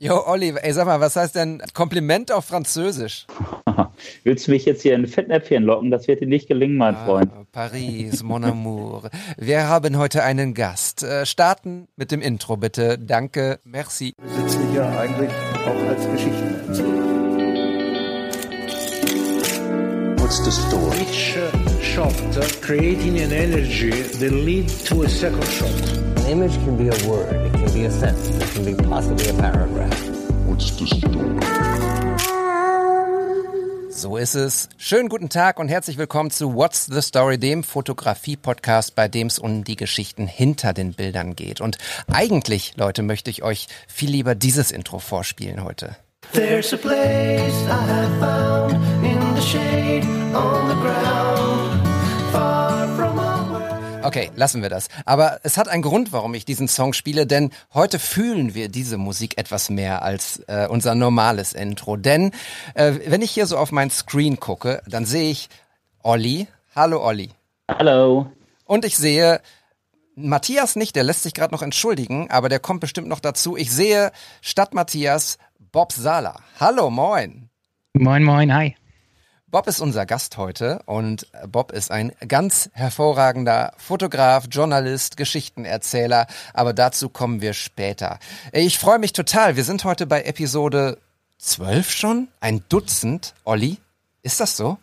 Jo, Olli, ey, sag mal, was heißt denn Kompliment auf Französisch? Willst du mich jetzt hier in Fettnäpfchen locken? Das wird dir nicht gelingen, mein ah, Freund. Paris, mon amour. Wir haben heute einen Gast. Äh, starten mit dem Intro, bitte. Danke, merci. Wir sitzen hier eigentlich auch als Geschichtenerzähler. What's the story? Each uh, shot uh, creating an energy that lead to a second shot. An image can be a word, it can be a sentence, it can be possibly a paragraph. What's the story? So ist es. Schönen guten Tag und herzlich willkommen zu What's the Story, dem Fotografie-Podcast, bei dem es um die Geschichten hinter den Bildern geht. Und eigentlich, Leute, möchte ich euch viel lieber dieses Intro vorspielen heute. There's a place I have found in the shade on the ground, far from all where Okay, lassen wir das. Aber es hat einen Grund, warum ich diesen Song spiele, denn heute fühlen wir diese Musik etwas mehr als äh, unser normales Intro. Denn äh, wenn ich hier so auf mein Screen gucke, dann sehe ich Olli. Hallo Olli. Hallo. Und ich sehe Matthias nicht, der lässt sich gerade noch entschuldigen, aber der kommt bestimmt noch dazu. Ich sehe statt Matthias Bob Sala. Hallo, moin. Moin, moin, hi. Bob ist unser Gast heute und Bob ist ein ganz hervorragender Fotograf, Journalist, Geschichtenerzähler, aber dazu kommen wir später. Ich freue mich total. Wir sind heute bei Episode 12 schon? Ein Dutzend, Olli? Ist das so?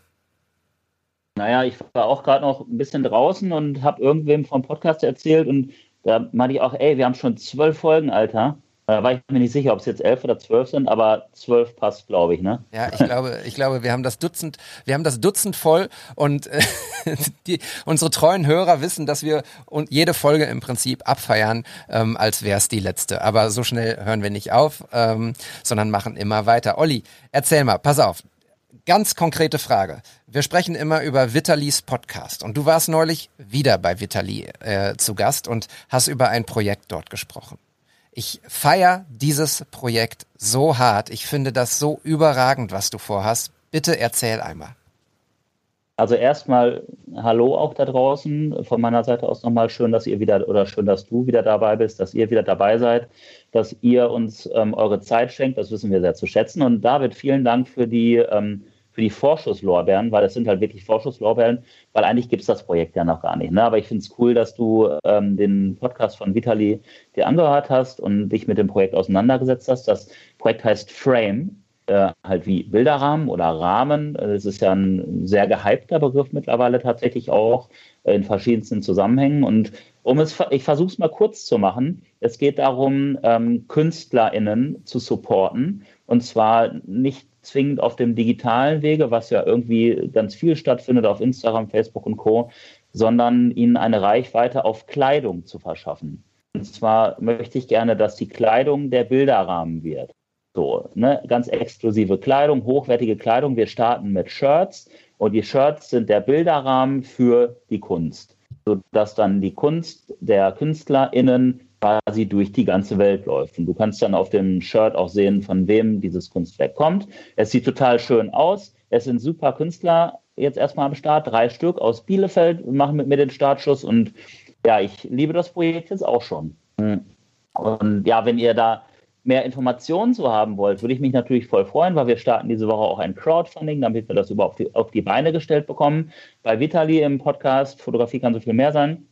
Naja, ich war auch gerade noch ein bisschen draußen und habe irgendwem vom Podcast erzählt und da meinte ich auch, ey, wir haben schon zwölf Folgen, Alter. Da war ich mir nicht sicher, ob es jetzt elf oder zwölf sind, aber zwölf passt, glaube ich, ne? Ja, ich glaube, ich glaube, wir haben das Dutzend, wir haben das Dutzend voll und äh, die, unsere treuen Hörer wissen, dass wir und jede Folge im Prinzip abfeiern, ähm, als wäre es die letzte. Aber so schnell hören wir nicht auf, ähm, sondern machen immer weiter. Olli, erzähl mal, pass auf. Ganz konkrete Frage. Wir sprechen immer über Vitalis Podcast und du warst neulich wieder bei Vitali äh, zu Gast und hast über ein Projekt dort gesprochen. Ich feier dieses Projekt so hart. Ich finde das so überragend, was du vorhast. Bitte erzähl einmal. Also erstmal Hallo auch da draußen. Von meiner Seite aus nochmal schön, dass ihr wieder oder schön, dass du wieder dabei bist, dass ihr wieder dabei seid, dass ihr uns ähm, eure Zeit schenkt. Das wissen wir sehr zu schätzen. Und David, vielen Dank für die ähm, für die Vorschusslorbeeren, weil das sind halt wirklich Vorschusslorbeeren, weil eigentlich gibt es das Projekt ja noch gar nicht. Ne? Aber ich finde es cool, dass du ähm, den Podcast von Vitali dir angehört hast und dich mit dem Projekt auseinandergesetzt hast. Das Projekt heißt Frame, äh, halt wie Bilderrahmen oder Rahmen. Es ist ja ein sehr gehypter Begriff mittlerweile tatsächlich auch in verschiedensten Zusammenhängen. Und um es, ich versuche es mal kurz zu machen. Es geht darum, ähm, KünstlerInnen zu supporten. Und zwar nicht zwingend auf dem digitalen Wege, was ja irgendwie ganz viel stattfindet auf Instagram, Facebook und Co., sondern ihnen eine Reichweite auf Kleidung zu verschaffen. Und zwar möchte ich gerne, dass die Kleidung der Bilderrahmen wird. So, ne, ganz exklusive Kleidung, hochwertige Kleidung. Wir starten mit Shirts und die Shirts sind der Bilderrahmen für die Kunst, sodass dann die Kunst der KünstlerInnen quasi durch die ganze Welt läuft. Und du kannst dann auf dem Shirt auch sehen, von wem dieses Kunstwerk kommt. Es sieht total schön aus. Es sind super Künstler jetzt erstmal am Start, drei Stück aus Bielefeld machen mit mir den Startschuss und ja, ich liebe das Projekt jetzt auch schon. Und ja, wenn ihr da mehr Informationen zu haben wollt, würde ich mich natürlich voll freuen, weil wir starten diese Woche auch ein Crowdfunding, damit wir das überhaupt auf die Beine gestellt bekommen. Bei Vitali im Podcast Fotografie kann so viel mehr sein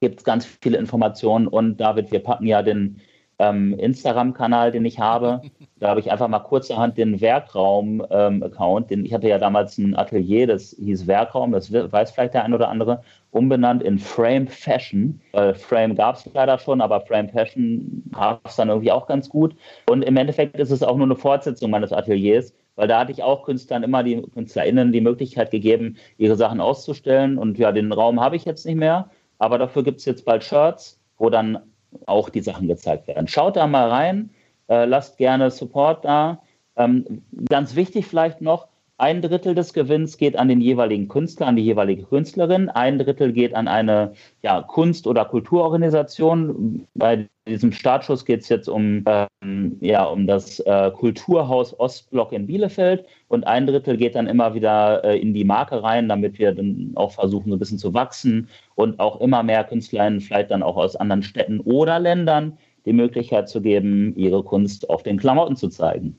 gibt es ganz viele Informationen. Und David, wir packen ja den ähm, Instagram-Kanal, den ich habe. Da habe ich einfach mal kurzerhand den Werkraum-Account, ähm, ich hatte ja damals ein Atelier, das hieß Werkraum, das weiß vielleicht der ein oder andere, umbenannt in Frame Fashion. Weil Frame gab es leider schon, aber Frame Fashion passt es dann irgendwie auch ganz gut. Und im Endeffekt ist es auch nur eine Fortsetzung meines Ateliers, weil da hatte ich auch Künstlern immer die KünstlerInnen die Möglichkeit gegeben, ihre Sachen auszustellen. Und ja, den Raum habe ich jetzt nicht mehr. Aber dafür gibt es jetzt bald Shirts, wo dann auch die Sachen gezeigt werden. Schaut da mal rein, äh, lasst gerne Support da. Ähm, ganz wichtig vielleicht noch, ein Drittel des Gewinns geht an den jeweiligen Künstler, an die jeweilige Künstlerin. Ein Drittel geht an eine ja, Kunst- oder Kulturorganisation. Bei diesem Startschuss geht es jetzt um, ähm, ja, um das äh, Kulturhaus Ostblock in Bielefeld. Und ein Drittel geht dann immer wieder äh, in die Marke rein, damit wir dann auch versuchen, so ein bisschen zu wachsen und auch immer mehr Künstlerinnen vielleicht dann auch aus anderen Städten oder Ländern die Möglichkeit zu geben, ihre Kunst auf den Klamotten zu zeigen.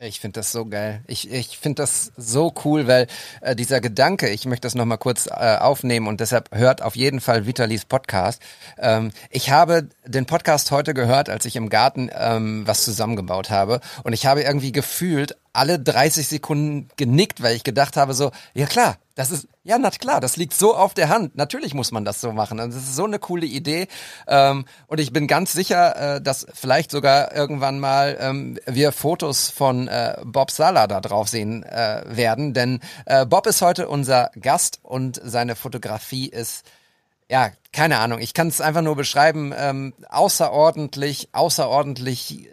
Ich finde das so geil. Ich, ich finde das so cool, weil äh, dieser Gedanke, ich möchte das nochmal kurz äh, aufnehmen und deshalb hört auf jeden Fall Vitalis Podcast. Ähm, ich habe den Podcast heute gehört, als ich im Garten ähm, was zusammengebaut habe und ich habe irgendwie gefühlt alle 30 Sekunden genickt, weil ich gedacht habe so, ja klar, das ist, ja, na klar, das liegt so auf der Hand. Natürlich muss man das so machen. Das ist so eine coole Idee. Ähm, und ich bin ganz sicher, äh, dass vielleicht sogar irgendwann mal ähm, wir Fotos von äh, Bob Sala da drauf sehen äh, werden. Denn äh, Bob ist heute unser Gast und seine Fotografie ist ja, keine Ahnung. Ich kann es einfach nur beschreiben. Ähm, außerordentlich, außerordentlich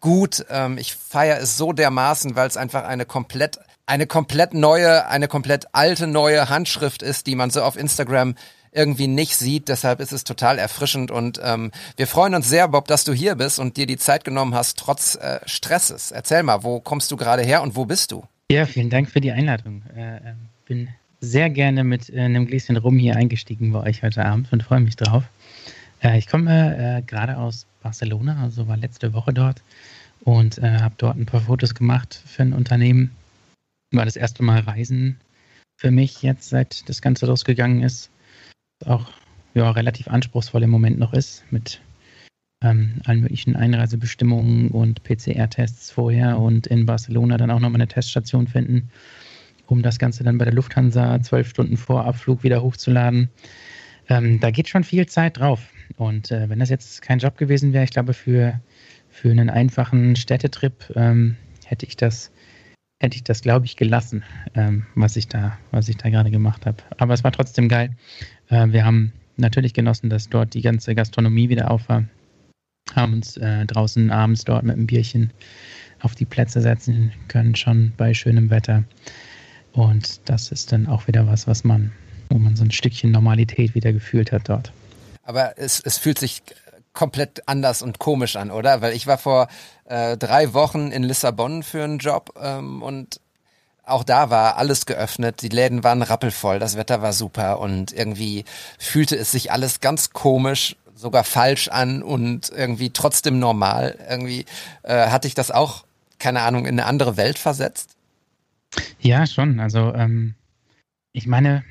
gut. Ähm, ich feiere es so dermaßen, weil es einfach eine komplett eine komplett neue, eine komplett alte neue Handschrift ist, die man so auf Instagram irgendwie nicht sieht. Deshalb ist es total erfrischend und ähm, wir freuen uns sehr, Bob, dass du hier bist und dir die Zeit genommen hast, trotz äh, Stresses. Erzähl mal, wo kommst du gerade her und wo bist du? Ja, vielen Dank für die Einladung. Äh, äh bin sehr gerne mit äh, einem Gläschen Rum hier eingestiegen bei euch heute Abend und freue mich drauf. Äh, ich komme äh, gerade aus Barcelona, also war letzte Woche dort und habe dort ein paar Fotos gemacht für ein Unternehmen, war das erste Mal Reisen für mich jetzt, seit das Ganze losgegangen ist. Auch ja, relativ anspruchsvoll im Moment noch ist, mit ähm, allen möglichen Einreisebestimmungen und PCR-Tests vorher und in Barcelona dann auch nochmal eine Teststation finden, um das Ganze dann bei der Lufthansa zwölf Stunden vor Abflug wieder hochzuladen. Ähm, da geht schon viel Zeit drauf. Und äh, wenn das jetzt kein Job gewesen wäre, ich glaube, für, für einen einfachen Städtetrip ähm, hätte ich das hätte ich das, glaube ich, gelassen, ähm, was ich da, was ich da gerade gemacht habe. Aber es war trotzdem geil. Äh, wir haben natürlich genossen, dass dort die ganze Gastronomie wieder auf war. Haben uns äh, draußen abends dort mit einem Bierchen auf die Plätze setzen können, schon bei schönem Wetter. Und das ist dann auch wieder was, was man, wo man so ein Stückchen Normalität wieder gefühlt hat dort. Aber es, es fühlt sich komplett anders und komisch an, oder? Weil ich war vor äh, drei Wochen in Lissabon für einen Job ähm, und auch da war alles geöffnet, die Läden waren rappelvoll, das Wetter war super und irgendwie fühlte es sich alles ganz komisch, sogar falsch an und irgendwie trotzdem normal. Irgendwie äh, hatte ich das auch, keine Ahnung, in eine andere Welt versetzt. Ja, schon. Also ähm, ich meine,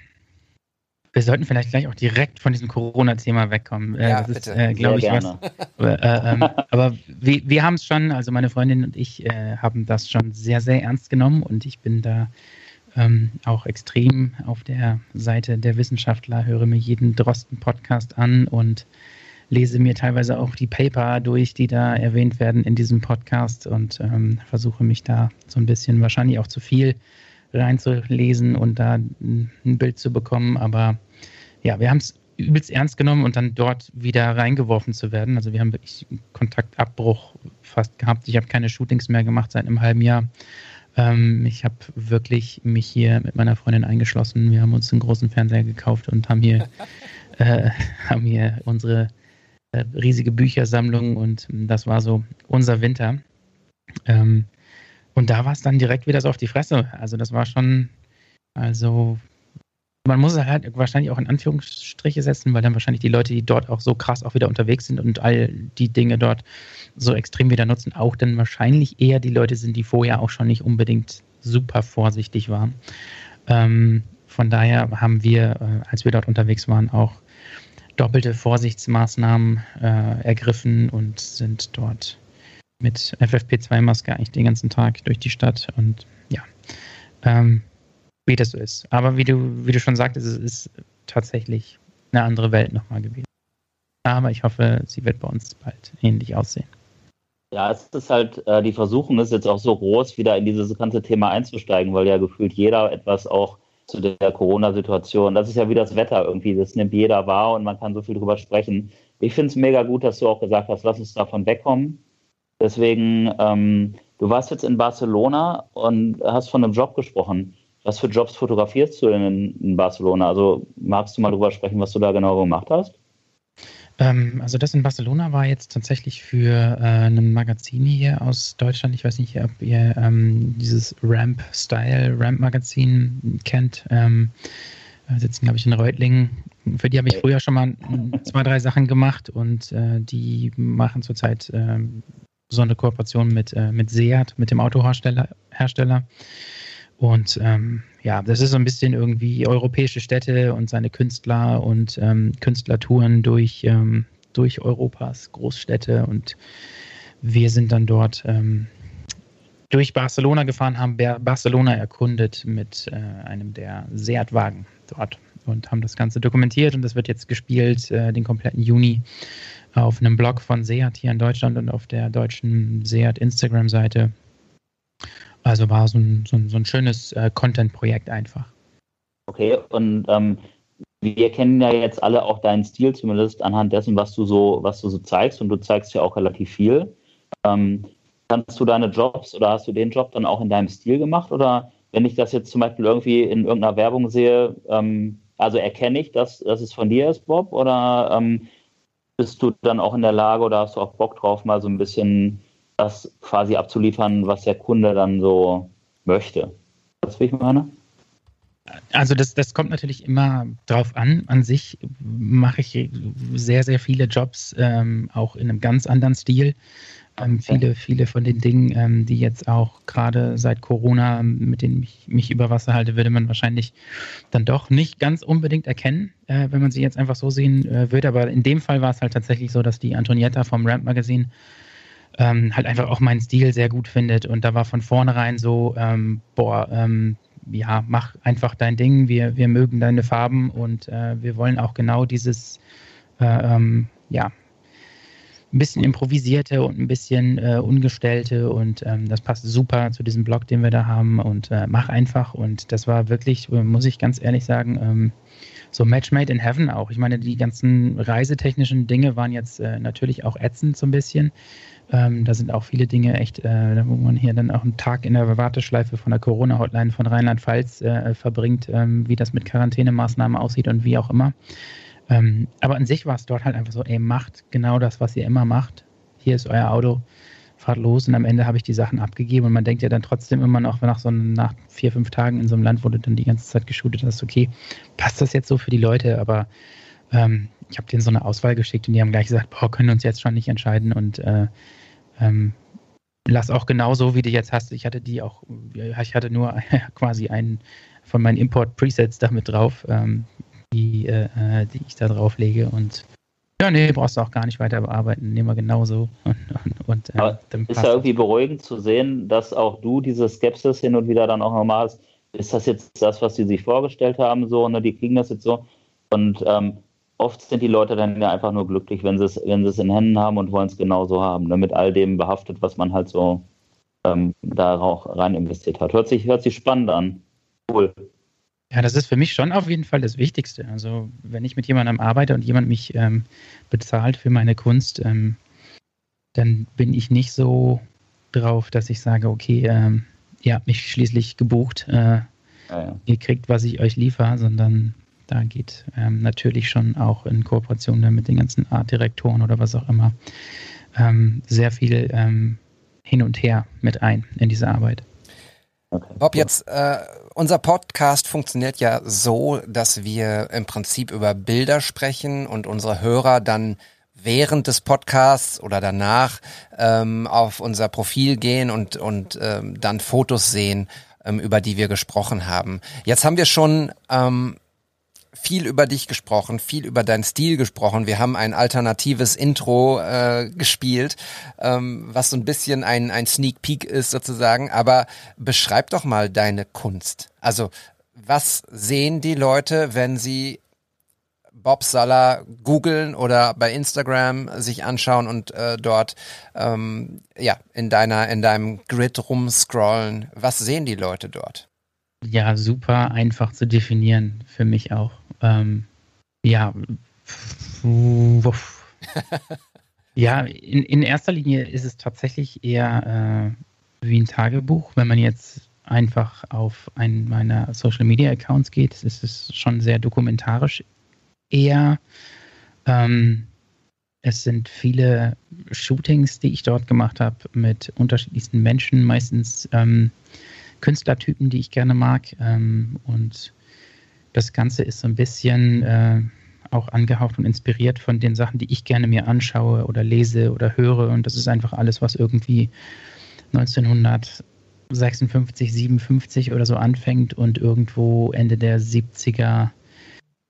wir sollten vielleicht gleich auch direkt von diesem Corona-Thema wegkommen. Äh, ja, das bitte. ist, äh, glaube ich, gerne. was. Äh, ähm, aber wir, wir haben es schon, also meine Freundin und ich äh, haben das schon sehr, sehr ernst genommen und ich bin da ähm, auch extrem auf der Seite der Wissenschaftler, höre mir jeden Drosten-Podcast an und lese mir teilweise auch die Paper durch, die da erwähnt werden in diesem Podcast und ähm, versuche mich da so ein bisschen, wahrscheinlich auch zu viel reinzulesen und da ein Bild zu bekommen. Aber ja, wir haben es übelst ernst genommen und dann dort wieder reingeworfen zu werden. Also wir haben wirklich Kontaktabbruch fast gehabt. Ich habe keine Shootings mehr gemacht seit einem halben Jahr. Ähm, ich habe wirklich mich hier mit meiner Freundin eingeschlossen. Wir haben uns einen großen Fernseher gekauft und haben hier, äh, haben hier unsere äh, riesige Büchersammlung und das war so unser Winter. Ähm, und da war es dann direkt wieder so auf die Fresse. Also das war schon, also man muss es halt wahrscheinlich auch in Anführungsstriche setzen, weil dann wahrscheinlich die Leute, die dort auch so krass auch wieder unterwegs sind und all die Dinge dort so extrem wieder nutzen, auch dann wahrscheinlich eher die Leute sind, die vorher auch schon nicht unbedingt super vorsichtig waren. Ähm, von daher haben wir, äh, als wir dort unterwegs waren, auch doppelte Vorsichtsmaßnahmen äh, ergriffen und sind dort mit FFP2-Maske eigentlich den ganzen Tag durch die Stadt und ja, ähm, wie das so ist. Aber wie du, wie du schon sagtest, es ist tatsächlich eine andere Welt nochmal gewesen. Aber ich hoffe, sie wird bei uns bald ähnlich aussehen. Ja, es ist halt, äh, die Versuchung ist jetzt auch so groß, wieder in dieses ganze Thema einzusteigen, weil ja gefühlt jeder etwas auch zu der Corona-Situation, das ist ja wie das Wetter irgendwie, das nimmt jeder wahr und man kann so viel drüber sprechen. Ich finde es mega gut, dass du auch gesagt hast, lass uns davon wegkommen. Deswegen, ähm, du warst jetzt in Barcelona und hast von einem Job gesprochen. Was für Jobs fotografierst du denn in, Barcelona? Also magst du mal drüber sprechen, was du da genau gemacht hast? Ähm, also das in Barcelona war jetzt tatsächlich für äh, ein Magazin hier aus Deutschland. Ich weiß nicht, ob ihr ähm, dieses Ramp Style Ramp Magazin kennt. Ähm, äh, sitzen, glaube ich, in Reutlingen. Für die habe ich früher schon mal zwei, drei Sachen gemacht und äh, die machen zurzeit äh, so eine Kooperation mit, äh, mit Seat, mit dem Autohersteller. Hersteller. Und ähm, ja, das ist so ein bisschen irgendwie europäische Städte und seine Künstler und ähm, Künstlertouren durch, ähm, durch Europas Großstädte. Und wir sind dann dort ähm, durch Barcelona gefahren, haben Barcelona erkundet mit äh, einem der Seat-Wagen dort und haben das Ganze dokumentiert und das wird jetzt gespielt äh, den kompletten Juni auf einem Blog von Seat hier in Deutschland und auf der deutschen Seat Instagram-Seite. Also war so ein, so ein, so ein schönes äh, Content-Projekt einfach. Okay, und ähm, wir kennen ja jetzt alle auch deinen Stil, zumindest anhand dessen, was du so, was du so zeigst, und du zeigst ja auch relativ viel. Ähm, kannst du deine Jobs oder hast du den Job dann auch in deinem Stil gemacht? Oder wenn ich das jetzt zum Beispiel irgendwie in irgendeiner Werbung sehe, ähm, also erkenne ich, dass, dass es von dir ist, Bob, oder ähm, bist du dann auch in der Lage oder hast du auch Bock drauf, mal so ein bisschen das quasi abzuliefern, was der Kunde dann so möchte? Das will ich meine? Also das, das kommt natürlich immer drauf an. An sich mache ich sehr, sehr viele Jobs, ähm, auch in einem ganz anderen Stil. Ähm, viele, viele von den Dingen, ähm, die jetzt auch gerade seit Corona, mit denen ich mich über Wasser halte, würde man wahrscheinlich dann doch nicht ganz unbedingt erkennen, äh, wenn man sie jetzt einfach so sehen äh, würde. Aber in dem Fall war es halt tatsächlich so, dass die Antonietta vom Ramp Magazine ähm, halt einfach auch meinen Stil sehr gut findet. Und da war von vornherein so, ähm, boah, ähm, ja, mach einfach dein Ding, wir, wir mögen deine Farben und äh, wir wollen auch genau dieses, äh, ähm, ja, ein bisschen improvisierte und ein bisschen äh, ungestellte und ähm, das passt super zu diesem Blog, den wir da haben und äh, mach einfach und das war wirklich, muss ich ganz ehrlich sagen, ähm, so Match made in heaven auch. Ich meine, die ganzen reisetechnischen Dinge waren jetzt äh, natürlich auch ätzend so ein bisschen. Ähm, da sind auch viele Dinge echt, äh, wo man hier dann auch einen Tag in der Warteschleife von der Corona-Hotline von Rheinland-Pfalz äh, verbringt, ähm, wie das mit Quarantänemaßnahmen aussieht und wie auch immer. Ähm, aber an sich war es dort halt einfach so, ey, macht genau das, was ihr immer macht. Hier ist euer Auto, fahrt los und am Ende habe ich die Sachen abgegeben und man denkt ja dann trotzdem immer noch, nach so nach vier, fünf Tagen in so einem Land, wo du dann die ganze Zeit geshootet hast, okay, passt das jetzt so für die Leute, aber ähm, ich habe denen so eine Auswahl geschickt und die haben gleich gesagt, boah, können uns jetzt schon nicht entscheiden und äh, ähm, lass auch genau so, wie du jetzt hast. Ich hatte die auch, ich hatte nur quasi einen von meinen Import-Presets damit drauf. Ähm, die, äh, äh, die ich da drauf lege. Und ja, nee, brauchst du auch gar nicht weiter bearbeiten. Nehmen wir genauso. Und, und, und äh, ist ja irgendwie beruhigend zu sehen, dass auch du diese Skepsis hin und wieder dann auch nochmal hast. Ist das jetzt das, was sie sich vorgestellt haben? So, ne, die kriegen das jetzt so. Und ähm, oft sind die Leute dann ja einfach nur glücklich, wenn sie es, wenn sie es in Händen haben und wollen es genauso haben. Ne, mit all dem behaftet, was man halt so ähm, da auch rein investiert hat. Hört sich, hört sich spannend an. Cool. Ja, das ist für mich schon auf jeden Fall das Wichtigste. Also wenn ich mit jemandem arbeite und jemand mich ähm, bezahlt für meine Kunst, ähm, dann bin ich nicht so drauf, dass ich sage, okay, ähm, ihr habt mich schließlich gebucht, äh, ja, ja. ihr kriegt, was ich euch liefere, sondern da geht ähm, natürlich schon auch in Kooperation mit den ganzen Artdirektoren oder was auch immer ähm, sehr viel ähm, hin und her mit ein in diese Arbeit. Bob, jetzt äh, unser Podcast funktioniert ja so, dass wir im Prinzip über Bilder sprechen und unsere Hörer dann während des Podcasts oder danach ähm, auf unser Profil gehen und, und ähm, dann Fotos sehen, ähm, über die wir gesprochen haben. Jetzt haben wir schon viel über dich gesprochen, viel über deinen Stil gesprochen. Wir haben ein alternatives Intro äh, gespielt, ähm, was so ein bisschen ein, ein Sneak Peek ist sozusagen. Aber beschreib doch mal deine Kunst. Also was sehen die Leute, wenn sie Bob Sala googeln oder bei Instagram sich anschauen und äh, dort ähm, ja in deiner in deinem Grid rumscrollen. Was sehen die Leute dort? Ja, super einfach zu definieren für mich auch. Ähm, ja, ja, in, in erster Linie ist es tatsächlich eher äh, wie ein Tagebuch. Wenn man jetzt einfach auf einen meiner Social Media Accounts geht, ist es schon sehr dokumentarisch eher. Ähm, es sind viele Shootings, die ich dort gemacht habe mit unterschiedlichsten Menschen, meistens ähm, Künstlertypen, die ich gerne mag. Ähm, und das Ganze ist so ein bisschen äh, auch angehaucht und inspiriert von den Sachen, die ich gerne mir anschaue oder lese oder höre. Und das ist einfach alles, was irgendwie 1956, 57 oder so anfängt und irgendwo Ende der 70er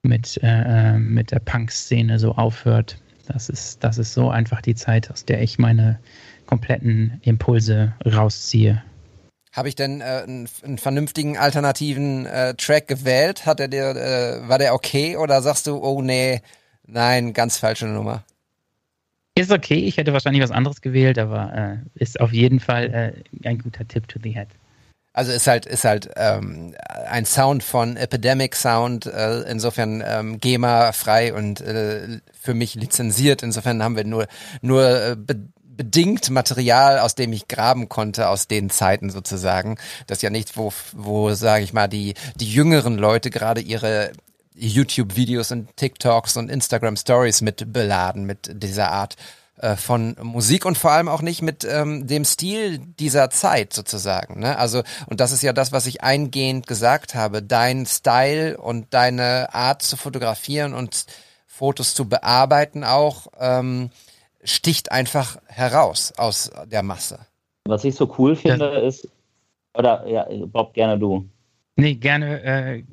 mit, äh, mit der Punk-Szene so aufhört. Das ist, das ist so einfach die Zeit, aus der ich meine kompletten Impulse rausziehe. Habe ich denn äh, einen, einen vernünftigen alternativen äh, Track gewählt? Hat er dir, äh, war der okay oder sagst du, oh nee, nein, ganz falsche Nummer? Ist okay, ich hätte wahrscheinlich was anderes gewählt, aber äh, ist auf jeden Fall äh, ein guter Tipp to the head. Also ist halt ist halt ähm, ein Sound von Epidemic Sound, äh, insofern ähm, GEMA frei und äh, für mich lizenziert. Insofern haben wir nur nur äh, be bedingt Material, aus dem ich graben konnte, aus den Zeiten sozusagen. Das ist ja nichts, wo, wo sage ich mal, die, die jüngeren Leute gerade ihre YouTube-Videos und TikToks und Instagram-Stories mit beladen, mit dieser Art äh, von Musik und vor allem auch nicht mit ähm, dem Stil dieser Zeit sozusagen. Ne? Also, und das ist ja das, was ich eingehend gesagt habe. Dein Style und deine Art zu fotografieren und Fotos zu bearbeiten auch, ähm, sticht einfach heraus aus der Masse. Was ich so cool finde, ja. ist, oder ja, Bob, gerne du. Nee, gerne. Äh,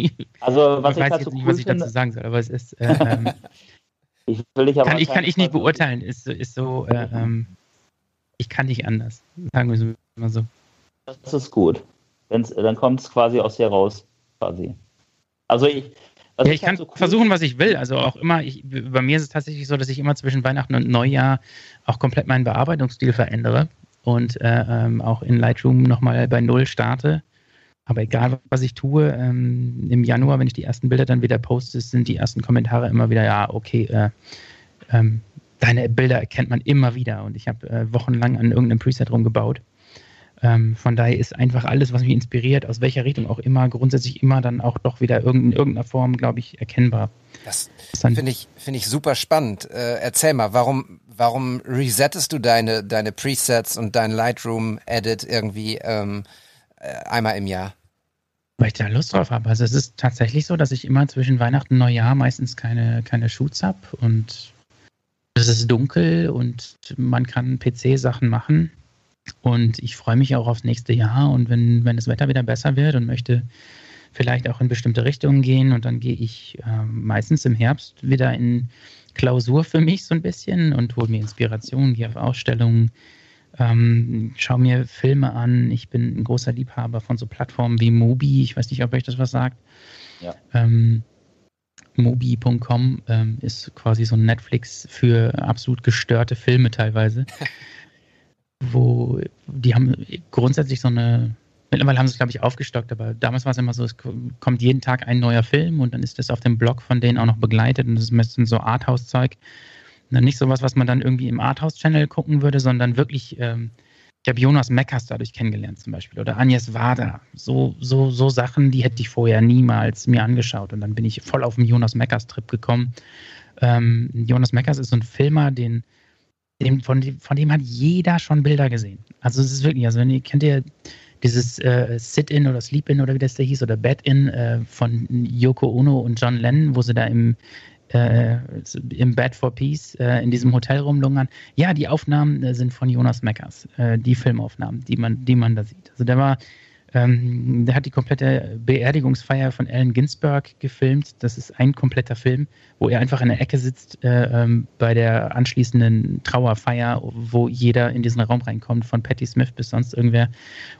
also, was ich, ich weiß jetzt so nicht, cool was ich finde, dazu sagen soll, aber es ist. Äh, ähm, ich will dich aber kann, ich, kann ich nicht beurteilen. Ist, ist so. Äh, ähm, ich kann nicht anders. Sagen wir es mal so. Das ist gut. Wenn's, dann kommt es quasi aus dir raus, quasi. Also ich. Was Ja, ich kann so cool- versuchen, was ich will. Also auch immer, ich, bei mir ist es tatsächlich so, dass ich immer zwischen Weihnachten und Neujahr auch komplett meinen Bearbeitungsstil verändere und äh, ähm, auch in Lightroom nochmal bei Null starte. Aber egal, was ich tue, ähm, im Januar, wenn ich die ersten Bilder dann wieder poste, sind die ersten Kommentare immer wieder, ja, okay, äh, ähm, deine Bilder erkennt man immer wieder. Und ich habe äh, wochenlang an irgendeinem Preset rumgebaut. Ähm, von daher ist einfach alles, was mich inspiriert, aus welcher Richtung auch immer, grundsätzlich immer dann auch doch wieder in irgendeiner Form, glaube ich, erkennbar. Das finde ich, finde ich super spannend. Äh, erzähl mal, warum, warum resettest du deine, deine Presets und dein Lightroom-Edit irgendwie ähm, äh, einmal im Jahr? Weil ich da Lust drauf habe. Also es ist tatsächlich so, dass ich immer zwischen Weihnachten und Neujahr meistens keine, keine Shoots habe und es ist dunkel und man kann PC-Sachen machen. Und ich freue mich auch aufs nächste Jahr und wenn, wenn das Wetter wieder besser wird und möchte vielleicht auch in bestimmte Richtungen gehen und dann gehe ich ähm, meistens im Herbst wieder in Klausur für mich so ein bisschen und hole mir Inspiration, gehe auf Ausstellungen, ähm, schaue mir Filme an. Ich bin ein großer Liebhaber von so Plattformen wie Mobi. Ich weiß nicht, ob euch das was sagt. Ja. Ähm, Mobi.com ähm, ist quasi so ein Netflix für absolut gestörte Filme teilweise. wo die haben grundsätzlich so eine, mittlerweile haben sie es glaube ich aufgestockt, aber damals war es immer so, es kommt jeden Tag ein neuer Film und dann ist das auf dem Blog von denen auch noch begleitet und das ist meistens so Arthouse-Zeug. Nicht sowas, was man dann irgendwie im Arthouse-Channel gucken würde, sondern wirklich, ähm, ich habe Jonas Meckers dadurch kennengelernt zum Beispiel oder Agnes Wader. So, so, so Sachen, die hätte ich vorher niemals mir angeschaut und dann bin ich voll auf den Jonas Meckers-Trip gekommen. Ähm, Jonas Meckers ist so ein Filmer, den dem, von, dem, von dem hat jeder schon Bilder gesehen. Also es ist wirklich, also wenn ihr kennt ihr dieses äh, Sit-In oder Sleep-In oder wie das da hieß oder Bed-In äh, von Yoko Ono und John Lennon, wo sie da im, äh, im Bed for Peace äh, in diesem Hotel rumlungern. Ja, die Aufnahmen äh, sind von Jonas Meckers, äh, die Filmaufnahmen, die man, die man da sieht. Also der war ähm, der hat die komplette Beerdigungsfeier von Allen Ginsberg gefilmt. Das ist ein kompletter Film, wo er einfach in der Ecke sitzt äh, ähm, bei der anschließenden Trauerfeier, wo jeder in diesen Raum reinkommt, von Patti Smith bis sonst irgendwer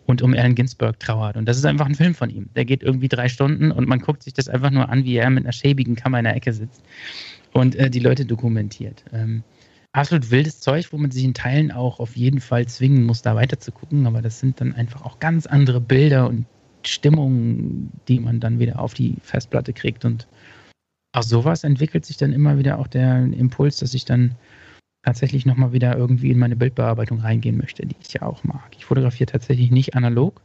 und um Allen Ginsberg trauert. Und das ist einfach ein Film von ihm. Der geht irgendwie drei Stunden und man guckt sich das einfach nur an, wie er mit einer schäbigen Kammer in der Ecke sitzt und äh, die Leute dokumentiert. Ähm, absolut wildes Zeug, wo man sich in Teilen auch auf jeden Fall zwingen muss, da weiter zu gucken. Aber das sind dann einfach auch ganz andere Bilder und Stimmungen, die man dann wieder auf die Festplatte kriegt. Und aus sowas entwickelt sich dann immer wieder auch der Impuls, dass ich dann tatsächlich nochmal wieder irgendwie in meine Bildbearbeitung reingehen möchte, die ich ja auch mag. Ich fotografiere tatsächlich nicht analog.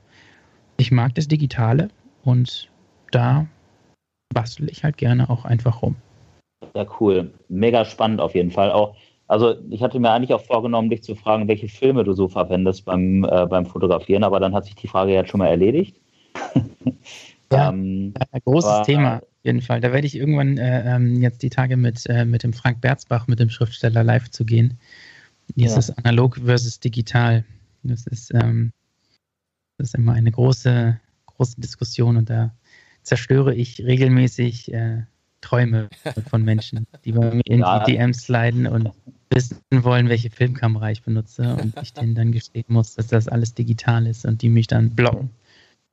Ich mag das Digitale und da bastel ich halt gerne auch einfach rum. Ja, cool. Mega spannend auf jeden Fall. Auch, also ich hatte mir eigentlich auch vorgenommen, dich zu fragen, welche Filme du so verwendest beim, äh, beim Fotografieren, aber dann hat sich die Frage jetzt schon mal erledigt. Ja, Ähm, Äh, großes Aber- Thema, auf jeden Fall. Da werde ich irgendwann äh, ähm, jetzt die Tage mit, äh, mit dem Frank Berzbach, mit dem Schriftsteller, live zu gehen. Dieses analog versus digital. Das ist, ähm, das ist immer eine große, große Diskussion und da zerstöre ich regelmäßig äh, Träume von Menschen, die bei mir in Ja. die DMs sliden und wissen wollen, welche Filmkamera ich benutze und ich denen dann gestehen muss, dass das alles digital ist und die mich dann blocken.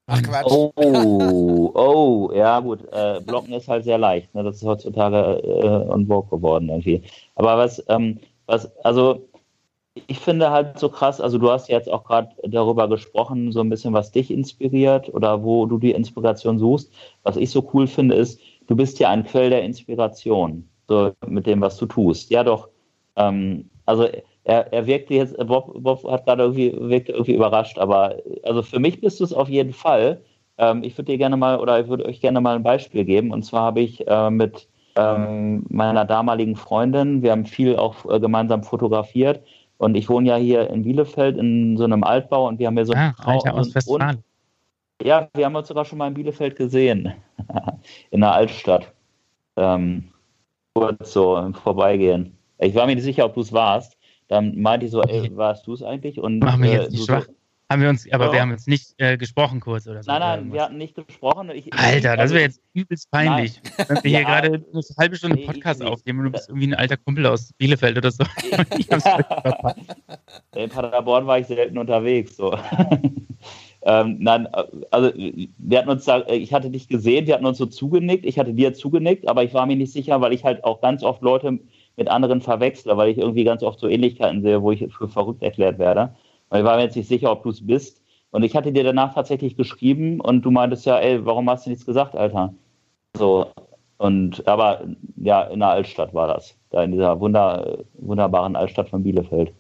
Ach Quatsch. Oh, oh, ja gut, äh, Blocken ist halt sehr leicht. Ne? Das ist heutzutage äh, on vogue geworden irgendwie. Aber was, ähm, was, also ich finde halt so krass, also du hast jetzt auch gerade darüber gesprochen, so ein bisschen, was dich inspiriert oder wo du die Inspiration suchst. Was ich so cool finde, ist, du bist ja ein Quell der Inspiration, so mit dem, was du tust. Ja doch, ähm, also er, er wirkte jetzt, Bob, Bob hat gerade irgendwie, wirkte irgendwie überrascht, aber also für mich bist du es auf jeden Fall. Ähm, ich würde dir gerne mal oder ich würde euch gerne mal ein Beispiel geben. Und zwar habe ich äh, mit ähm, meiner damaligen Freundin, wir haben viel auch äh, gemeinsam fotografiert. Und ich wohne ja hier in Bielefeld in so einem Altbau und wir haben hier so Ah, Alter aus und- Westfalen. ja, wir haben uns sogar schon mal in Bielefeld gesehen. in der Altstadt. Ähm, kurz so im Vorbeigehen. Ich war mir nicht sicher, ob du es warst. Dann meinte ich so, ey, warst du es eigentlich? Und, Machen wir äh, jetzt nicht schwach. So, Haben wir uns, aber Ja. wir haben jetzt nicht äh, gesprochen kurz oder so. nein, nein, wir hatten nicht gesprochen. Ich, Alter, das also- wäre jetzt übelst peinlich. Wenn wir hier Ja. gerade eine halbe Stunde Nee, Podcast aufnehmen und du bist irgendwie ein alter Kumpel aus Bielefeld oder so. Ich hab's verpasst. In Paderborn war ich selten unterwegs. So. ähm, nein, äh, also wir hatten uns da, äh, ich hatte dich gesehen, wir hatten uns so zugenickt, ich hatte dir zugenickt, aber ich war mir nicht sicher, weil ich halt auch ganz oft Leute mit anderen verwechsle, weil ich irgendwie ganz oft so Ähnlichkeiten sehe, wo ich für verrückt erklärt werde. Weil ich war mir jetzt nicht sicher, ob du es bist. Und ich hatte dir danach tatsächlich geschrieben und du meintest ja, ey, warum hast du nichts gesagt, Alter? So, und aber ja, in der Altstadt war das. Da in dieser wunder, wunderbaren Altstadt von Bielefeld.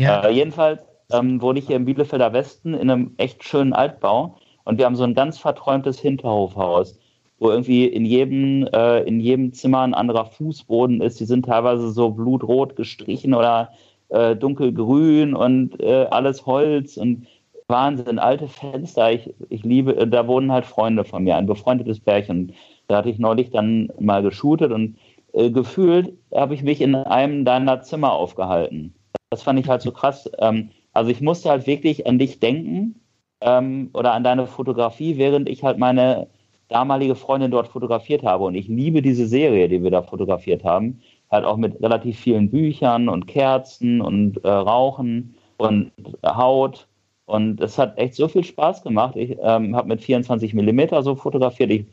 Ja, Äh, jedenfalls ähm, wohne ich hier im Bielefelder Westen in einem echt schönen Altbau und wir haben so ein ganz verträumtes Hinterhofhaus, wo irgendwie in jedem, äh, in jedem Zimmer ein anderer Fußboden ist. Die sind teilweise so blutrot gestrichen oder äh, dunkelgrün und äh, alles Holz und Wahnsinn, alte Fenster. Ich, ich liebe, äh, da wohnen halt Freunde von mir, ein befreundetes Pärchen. Da hatte ich neulich dann mal geshootet und äh, gefühlt habe ich mich in einem deiner Zimmer aufgehalten. Das fand ich halt so krass. Ähm, also ich musste halt wirklich an dich denken ähm, oder an deine Fotografie, während ich halt meine damalige Freundin dort fotografiert habe. Und ich liebe diese Serie, die wir da fotografiert haben. Halt auch mit relativ vielen Büchern und Kerzen und äh, Rauchen und Haut. Und es hat echt so viel Spaß gemacht. Ich ähm, habe mit 24 Millimeter so fotografiert. Ich,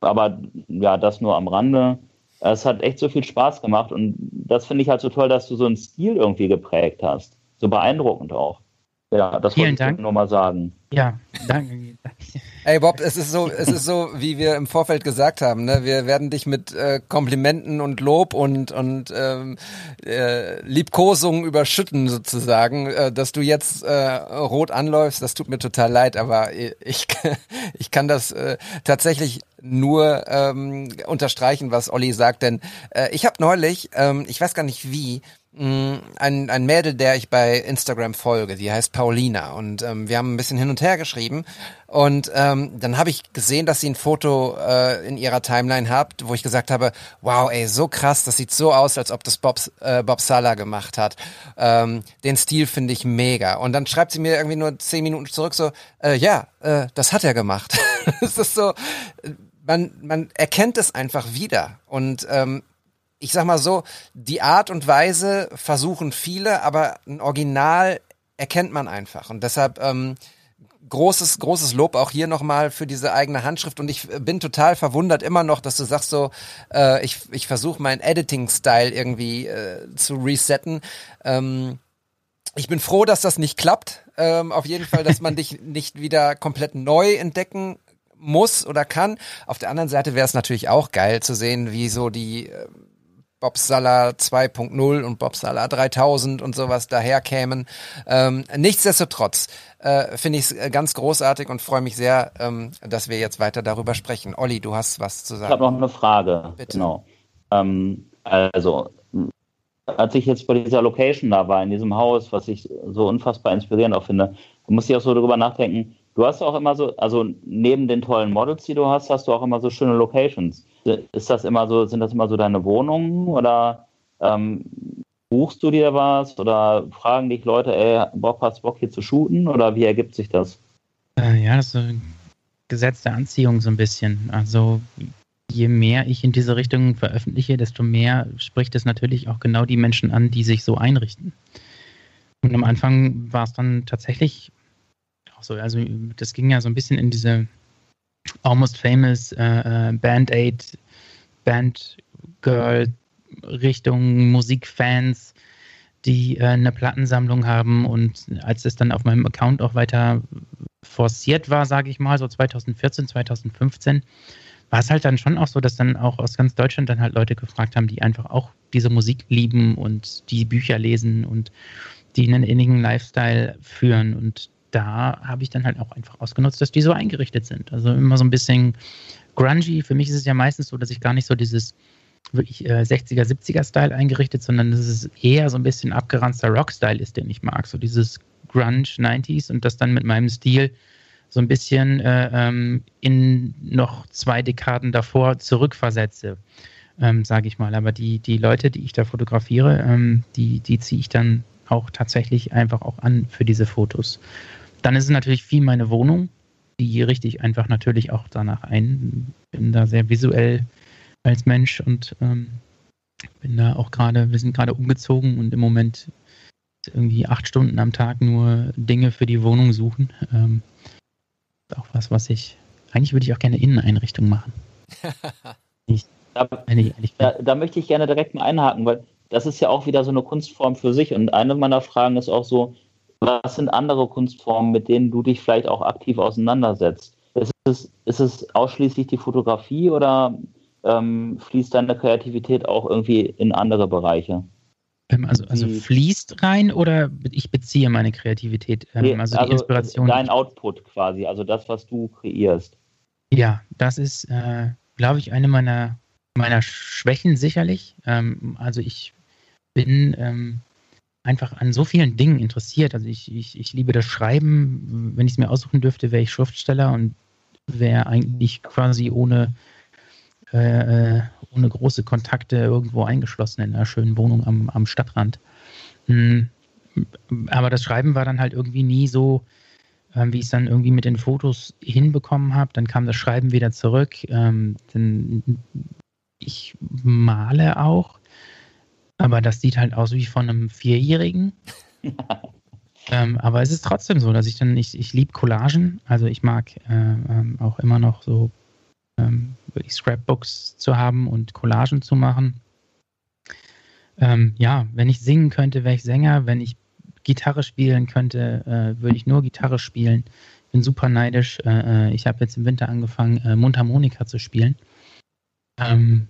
aber ja, das nur am Rande. Es hat echt so viel Spaß gemacht und das finde ich halt so toll, dass du so einen Stil irgendwie geprägt hast. So beeindruckend auch. Ja, das Vielen wollte ich Dank. nur mal sagen. ja, danke. Ey Bob, es ist so, es ist so, wie wir im Vorfeld gesagt haben. Ne? Wir werden dich mit äh, Komplimenten und Lob und und ähm, äh, Liebkosungen überschütten sozusagen, äh, dass du jetzt äh, rot anläufst. Das tut mir total leid, aber ich ich kann das äh, tatsächlich nur ähm, unterstreichen, was Olli sagt, denn äh, ich habe neulich, ähm, ich weiß gar nicht wie, ein, ein Mädel, der ich bei Instagram folge, die heißt Paulina und ähm, wir haben ein bisschen hin und her geschrieben und ähm, dann habe ich gesehen, dass sie ein Foto äh, in ihrer Timeline habt, wo ich gesagt habe, wow, ey, so krass, das sieht so aus, als ob das Bob, äh, Bob Sala gemacht hat. Ähm, den Stil finde ich mega. Und dann schreibt sie mir irgendwie nur zehn Minuten zurück so, äh, ja, äh, das hat er gemacht. Es ist so, man, man erkennt es einfach wieder. Und ähm, ich sag mal so, die Art und Weise versuchen viele, aber ein Original erkennt man einfach. Und deshalb ähm, großes, großes Lob auch hier nochmal für diese eigene Handschrift. Und ich bin total verwundert immer noch, dass du sagst so, äh, ich, ich versuche meinen Editing-Style irgendwie äh, zu resetten. Ähm, ich bin froh, dass das nicht klappt. Ähm, auf jeden Fall, dass man dich nicht wieder komplett neu entdecken muss oder kann. Auf der anderen Seite wäre es natürlich auch geil zu sehen, wie so die äh, Bob Sala 2.0 und Bob Sala 3000 und sowas daherkämen. Ähm, nichtsdestotrotz äh, finde ich es ganz großartig und freue mich sehr, ähm, dass wir jetzt weiter darüber sprechen. Olli, du hast was zu Ich sagen. habe noch eine Frage. Bitte. Genau. Ähm, also, als ich jetzt bei dieser Location da war, in diesem Haus, was ich so unfassbar inspirierend auch finde, da muss ich auch so darüber nachdenken, du hast auch immer so, also neben den tollen Models, die du hast, hast du auch immer so schöne Locations. Ist das immer so, sind das immer so deine Wohnungen oder ähm, buchst du dir was oder fragen dich Leute, ey, Bock, hast Bock hier zu shooten oder wie ergibt sich das? Äh, ja, das ist ein Gesetz der Anziehung so ein bisschen. Also je mehr ich in diese Richtung veröffentliche, desto mehr spricht es natürlich auch genau die Menschen an, die sich so einrichten. Und am Anfang war es dann tatsächlich auch so, also das ging ja so ein bisschen in diese Almost Famous äh, äh Band-Aid, Band-Girl Richtung Musikfans, die äh, eine Plattensammlung haben und als es dann auf meinem Account auch weiter forciert war, sage ich mal, so 2014, 2015, war es halt dann schon auch so, dass dann auch aus ganz Deutschland dann halt Leute gefragt haben, die einfach auch diese Musik lieben und die Bücher lesen und die einen innigen Lifestyle führen. Und da habe ich dann halt auch einfach ausgenutzt, dass die so eingerichtet sind. Also immer so ein bisschen grungy. Für mich ist es ja meistens so, dass ich gar nicht so dieses wirklich äh, 60er, 70er Style eingerichtet, sondern dass es eher so ein bisschen abgeranzter Rock-Style ist, den ich mag. So dieses Grunge 90s und das dann mit meinem Stil so ein bisschen äh, ähm, in noch zwei Dekaden davor zurückversetze, ähm, sage ich mal. Aber die, die Leute, die ich da fotografiere, ähm, die, die ziehe ich dann auch tatsächlich einfach auch an für diese Fotos. Dann ist es natürlich viel meine Wohnung, die richte ich einfach natürlich auch danach ein. Bin da sehr visuell als Mensch und ähm, bin da auch gerade, wir sind gerade umgezogen und im Moment irgendwie acht Stunden am Tag nur Dinge für die Wohnung suchen. Ähm, auch was, was ich. Eigentlich würde ich auch gerne Inneneinrichtungen machen. ich, da, da, da, möchte ich gerne direkt mal einhaken, weil das ist ja auch wieder so eine Kunstform für sich. Und eine meiner Fragen ist auch so, was sind andere Kunstformen, mit denen du dich vielleicht auch aktiv auseinandersetzt? Ist es, ist es ausschließlich die Fotografie oder ähm, fließt deine Kreativität auch irgendwie in andere Bereiche? Ähm, also, also fließt rein oder ich beziehe meine Kreativität? Ähm, nee, also, die also Inspiration. Dein Output quasi, also das, was du kreierst. Ja, das ist, äh, glaube ich, eine meiner, meiner Schwächen sicherlich. Ähm, also ich bin ähm, einfach an so vielen Dingen interessiert. Also ich, ich, ich liebe das Schreiben. Wenn ich es mir aussuchen dürfte, wäre ich Schriftsteller und wäre eigentlich quasi ohne äh, äh, ohne große Kontakte irgendwo eingeschlossen in einer schönen Wohnung am, am Stadtrand. Mhm. Aber das Schreiben war dann halt irgendwie nie so, äh, wie ich es dann irgendwie mit den Fotos hinbekommen habe. Dann kam das Schreiben wieder zurück. Ähm, ich male auch, aber das sieht halt aus wie von einem Vierjährigen. ähm, aber es ist trotzdem so, dass ich dann, ich, ich liebe Collagen, also ich mag äh, ähm, auch immer noch so ähm, Scrapbooks zu haben und Collagen zu machen. Ähm, ja, wenn ich singen könnte, wäre ich Sänger. Wenn ich Gitarre spielen könnte, äh, würde ich nur Gitarre spielen. Ich bin super neidisch. Äh, äh ich habe jetzt im Winter angefangen, äh, Mundharmonika zu spielen, ähm,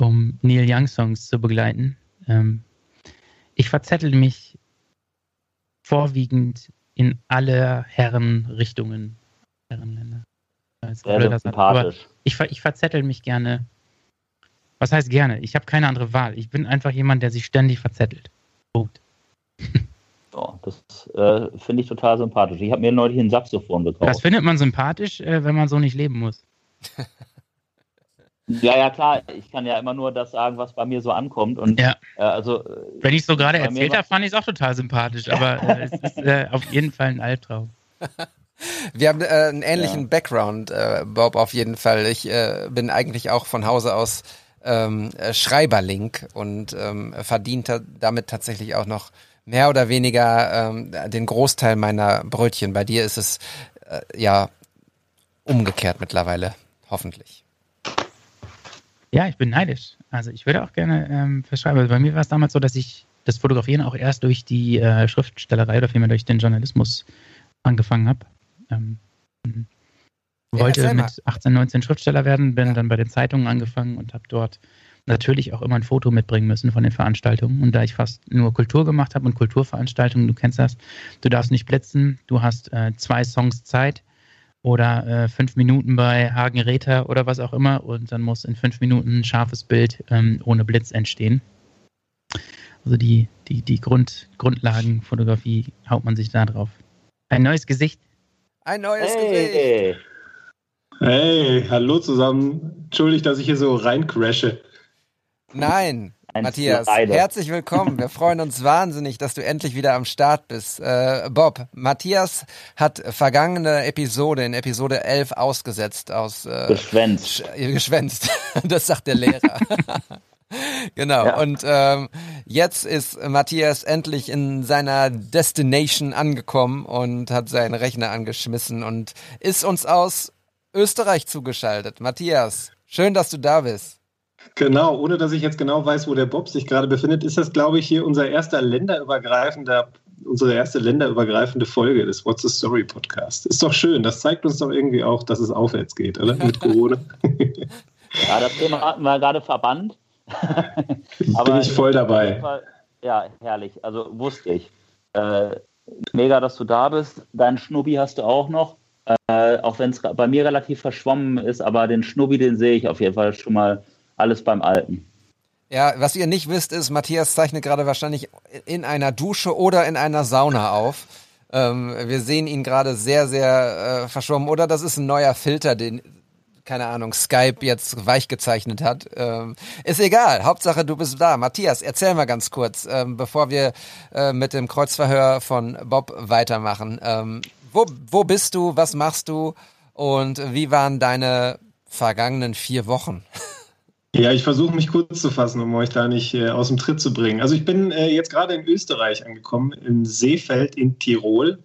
um Neil Young Songs zu begleiten. Ähm, ich verzettel mich vorwiegend in alle Herrenrichtungen. Herrenländer. Sehr sympathisch. Ich, ich verzettel mich gerne. Was heißt gerne? Ich habe keine andere Wahl. Ich bin einfach jemand, der sich ständig verzettelt. Punkt. Oh, das äh, finde ich total sympathisch. Ich habe mir neulich ein Saxophon gekauft. Das findet man sympathisch, äh, wenn man so nicht leben muss. Ja, ja, klar. Ich kann ja immer nur das sagen, was bei mir so ankommt. Und, ja. Äh, also, wenn ich es so gerade erzählt habe, fand ich es auch total sympathisch. Aber äh, es ist äh, auf jeden Fall ein Albtraum. Wir haben äh, einen ähnlichen ja. Background, äh, Bob, auf jeden Fall. Ich äh, bin eigentlich auch von Hause aus ähm, äh, Schreiberlink und ähm, verdient damit tatsächlich auch noch mehr oder weniger ähm, den Großteil meiner Brötchen. Bei dir ist es äh, ja umgekehrt mittlerweile, hoffentlich. Ja, ich bin neidisch. Also ich würde auch gerne ähm, verschreiben. Bei mir war es damals so, dass ich das Fotografieren auch erst durch die äh, Schriftstellerei oder vielmehr durch den Journalismus angefangen habe. Ähm, wollte ja, mit 18, 19 Schriftsteller werden, bin ja. dann bei den Zeitungen angefangen und habe dort natürlich auch immer ein Foto mitbringen müssen von den Veranstaltungen. Und da ich fast nur Kultur gemacht habe und Kulturveranstaltungen, du kennst das, du darfst nicht blitzen, du hast äh, zwei Songs Zeit oder äh, fünf Minuten bei Hagen Räther oder was auch immer und dann muss in fünf Minuten ein scharfes Bild ähm, ohne Blitz entstehen. Also die, die, die Grund, Grundlagenfotografie haut man sich da drauf. Ein neues Gesicht Ein neues Gesicht. Hey, Hey, hallo zusammen. Entschuldigt, dass ich hier so reincrashe. Nein, Eins Matthias, herzlich willkommen. Wir freuen uns wahnsinnig, dass du endlich wieder am Start bist. Äh, Bob, Matthias hat vergangene Episode, in Episode 11 ausgesetzt aus äh, geschwänzt. Sch- geschwänzt. Das sagt der Lehrer. genau. Ja. Und ähm, jetzt ist Matthias endlich in seiner Destination angekommen und hat seinen Rechner angeschmissen und ist uns aus Österreich zugeschaltet. Matthias, schön, dass du da bist. Genau, ohne dass ich jetzt genau weiß, wo der Bob sich gerade befindet, ist das, glaube ich, hier unser erster länderübergreifender, unsere erste länderübergreifende Folge des What's the Story Podcast. Ist doch schön. Das zeigt uns doch irgendwie auch, dass es aufwärts geht, oder? Mit Corona. Ja, das Thema hatten wir gerade verbannt. Bin ich voll dabei. Fall- Ja, herrlich. Also wusste ich. Äh, mega, dass du da bist. Deinen Schnubbi hast du auch noch. Äh, auch wenn es bei mir relativ verschwommen ist, aber den Schnubbi, den sehe ich auf jeden Fall schon mal alles beim Alten. Ja, was ihr nicht wisst, ist, Matthias zeichnet gerade wahrscheinlich in einer Dusche oder in einer Sauna auf. Ähm, wir sehen ihn gerade sehr, sehr äh, verschwommen. Oder das ist ein neuer Filter, den, keine Ahnung, Skype jetzt weich gezeichnet hat. Ähm, ist egal. Hauptsache, du bist da. Matthias, erzähl mal ganz kurz, ähm, bevor wir äh, mit dem Kreuzverhör von Bob weitermachen. Ähm, wo, wo bist du? Was machst du? Und wie waren deine vergangenen vier Wochen? Ja, ich versuche mich kurz zu fassen, um euch da nicht äh, aus dem Tritt zu bringen. Also ich bin äh, jetzt gerade in Österreich angekommen, in Seefeld in Tirol.